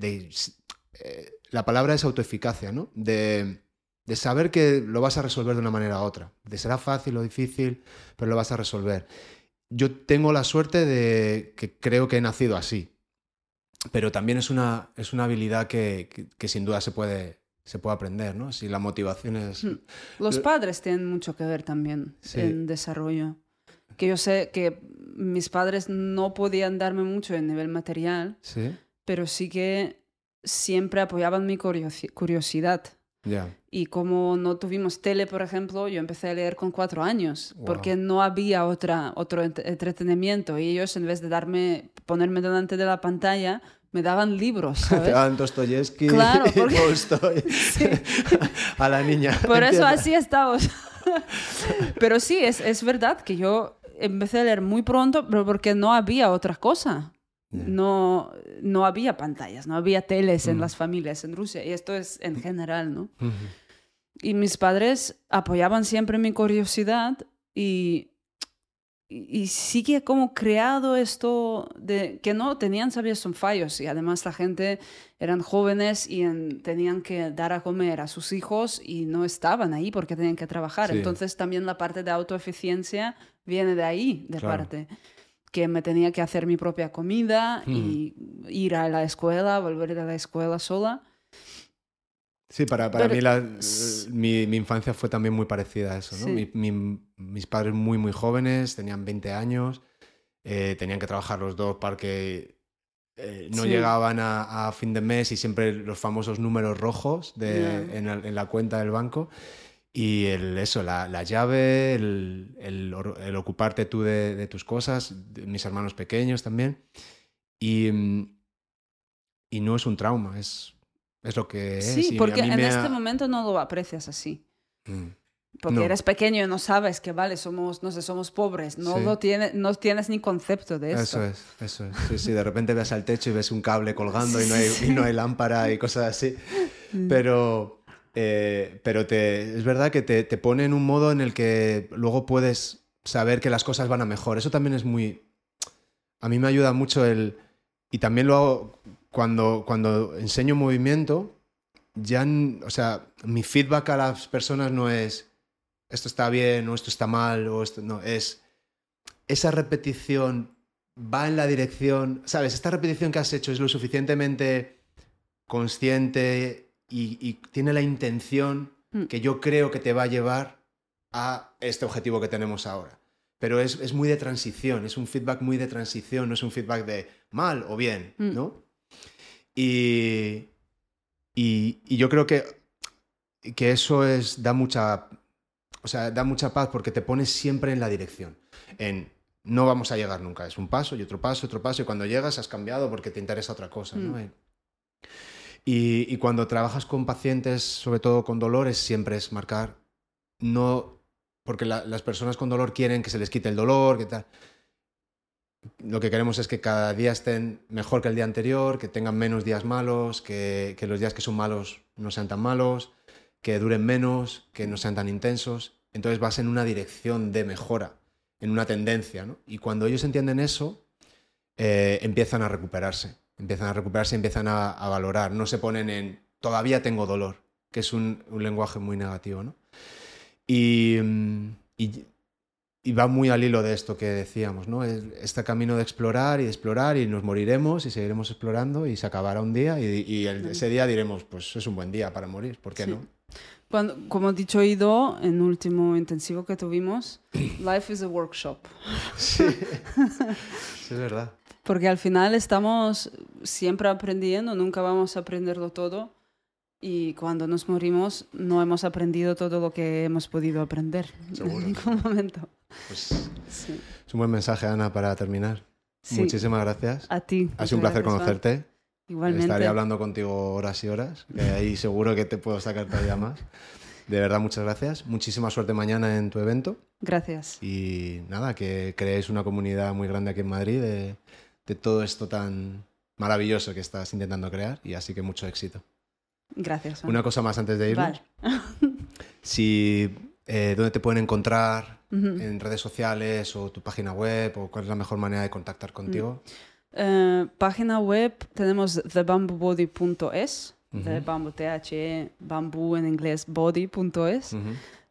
Eh, la palabra es autoeficacia, ¿no? De, saber que lo vas a resolver de una manera u otra. De será fácil o difícil, pero lo vas a resolver. Yo tengo la suerte de que creo que he nacido así. Pero también es una, es una habilidad que, sin duda se puede, se puede aprender, ¿no? Si la motivación es... Hmm. Los padres tienen mucho que ver también en desarrollo. Que yo sé que mis padres no podían darme mucho en nivel material, ¿Sí? pero sí que siempre apoyaban mi curiosidad. Y como no tuvimos tele, por ejemplo, yo empecé a leer con cuatro años, porque no había otra, otro entretenimiento. Y ellos, en vez de darme, ponerme delante de la pantalla, me daban libros. ¿sabes? *laughs* Te daban Dostoyevsky claro, porque... *laughs* *laughs* a la niña. Por eso así estamos. pero sí, es, es verdad que yo empecé a leer muy pronto, pero porque no había otra cosa. No, no había pantallas, no había teles en mm. las familias en Rusia, y esto es en general, ¿no? Y mis padres apoyaban siempre mi curiosidad y, y, sigue como creado esto de que no tenían, sabías, son fallos, y además la gente eran jóvenes y tenían que dar a comer a sus hijos y no estaban ahí porque tenían que trabajar. Entonces también la parte de autoeficiencia viene de ahí, de parte que me tenía que hacer mi propia comida y hmm. ir a la escuela, volver de la escuela sola. Sí, para, para mí la, mi, mi, infancia fue también muy parecida a eso. ¿no? mis padres muy, muy jóvenes, tenían 20 años, eh, tenían que trabajar los dos para que eh, no llegaban a, a, fin de mes y siempre los famosos números rojos de, en, en, la cuenta del banco. Y el, eso, la, la llave, el, el, ocuparte tú de, de, tus cosas, mis hermanos pequeños también. Y, y no es un trauma, es, es lo que es. Sí, porque en este momento no lo aprecias así. Mm. Porque eres pequeño y no sabes que, vale, somos, no sé, somos pobres. No, lo no tienes ni concepto de eso. Eso es, eso es. Sí, sí, de repente ves al techo y ves un cable colgando y, no hay, *laughs* y no hay lámpara y cosas así. Mm. Pero, eh, pero te, es verdad que te, te pone en un modo en el que luego puedes saber que las cosas van a mejor. Eso también es muy... A mí me ayuda mucho el... Y también lo hago cuando, cuando enseño movimiento, ya, o sea, mi feedback a las personas no es esto está bien o esto está mal o esto no, es esa repetición va en la dirección, sabes, esta repetición que has hecho es lo suficientemente consciente y, tiene la intención mm. que yo creo que te va a llevar a este objetivo que tenemos ahora. Pero es, muy de transición, es un feedback muy de transición, no es un feedback de mal o bien, mm. ¿no? Y, y, yo creo que, que eso es, da mucha o sea, da mucha paz porque te pones siempre en la dirección. En no vamos a llegar nunca. Es un paso y otro paso, otro paso. Y cuando llegas has cambiado porque te interesa otra cosa. ¿no? Mm. Y, cuando trabajas con pacientes, sobre todo con dolores, siempre es marcar, no, porque las personas con dolor quieren que se les quite el dolor, que tal. Lo que queremos es que cada día estén mejor que el día anterior, que tengan menos días malos, que, los días que son malos no sean tan malos, que duren menos, que no sean tan intensos. Entonces vas en una dirección de mejora, en una tendencia. ¿no? Y cuando ellos entienden eso, eh, empiezan a recuperarse. Empiezan a recuperarse, empiezan a, valorar. No se ponen en todavía tengo dolor, que es un, lenguaje muy negativo. ¿no? Y, y, va muy al hilo de esto que decíamos, ¿no? Este camino de explorar y de explorar y nos moriremos y seguiremos explorando y se acabará un día y, ese día diremos, pues es un buen día para morir, ¿por qué no? Cuando, como ha dicho Ido en el último intensivo que tuvimos, *clears throat* life is a workshop. Sí, *laughs* es verdad. Porque al final estamos siempre aprendiendo, nunca vamos a aprenderlo todo. Y cuando nos morimos, no hemos aprendido todo lo que hemos podido aprender *laughs* en ningún momento. Pues Es un buen mensaje, Ana, para terminar. Muchísimas gracias. A ti. Ha sido un placer conocerte. Igualmente. Estaría hablando contigo horas y horas, que ahí seguro que te puedo sacar todavía más. De verdad, muchas gracias. Muchísima suerte mañana en tu evento. Gracias. Y nada, que creéis una comunidad muy grande aquí en Madrid de, todo esto tan maravilloso que estás intentando crear y así que mucho éxito. Gracias. Una cosa más antes de irnos. *laughs* si, eh, ¿Dónde te pueden encontrar? ¿En redes sociales o tu página web? ¿O cuál es la mejor manera de contactar contigo? Mm. Eh, página web tenemos thebambubody.es, de bamboo, T-H-E, bamboo en inglés, body.es.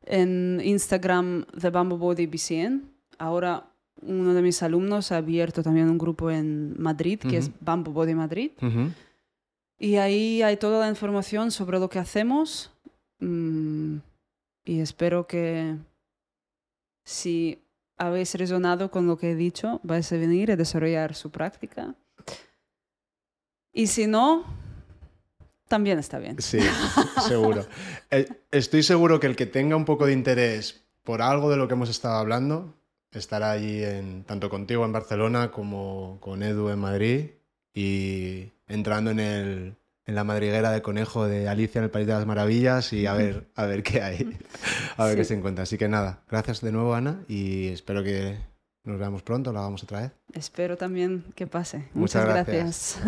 En Instagram, thebambubodybcn. Ahora uno de mis alumnos ha abierto también un grupo en Madrid, que es Bamboo Body Madrid. Y ahí hay toda la información sobre lo que hacemos. Mm, y espero que si habéis resonado con lo que he dicho, vais a venir a desarrollar su práctica. Y si no, también está bien. Sí, seguro. *laughs* Eh, estoy seguro que el que tenga un poco de interés por algo de lo que hemos estado hablando estará allí en, tanto contigo en Barcelona como con Edu en Madrid y entrando en el, en la madriguera de conejo de Alicia en el País de las Maravillas y a ver, a ver qué hay, a ver qué se encuentra. Así que nada, gracias de nuevo Ana y espero que nos veamos pronto, lo hagamos otra vez. Espero también que pase. Muchas, gracias.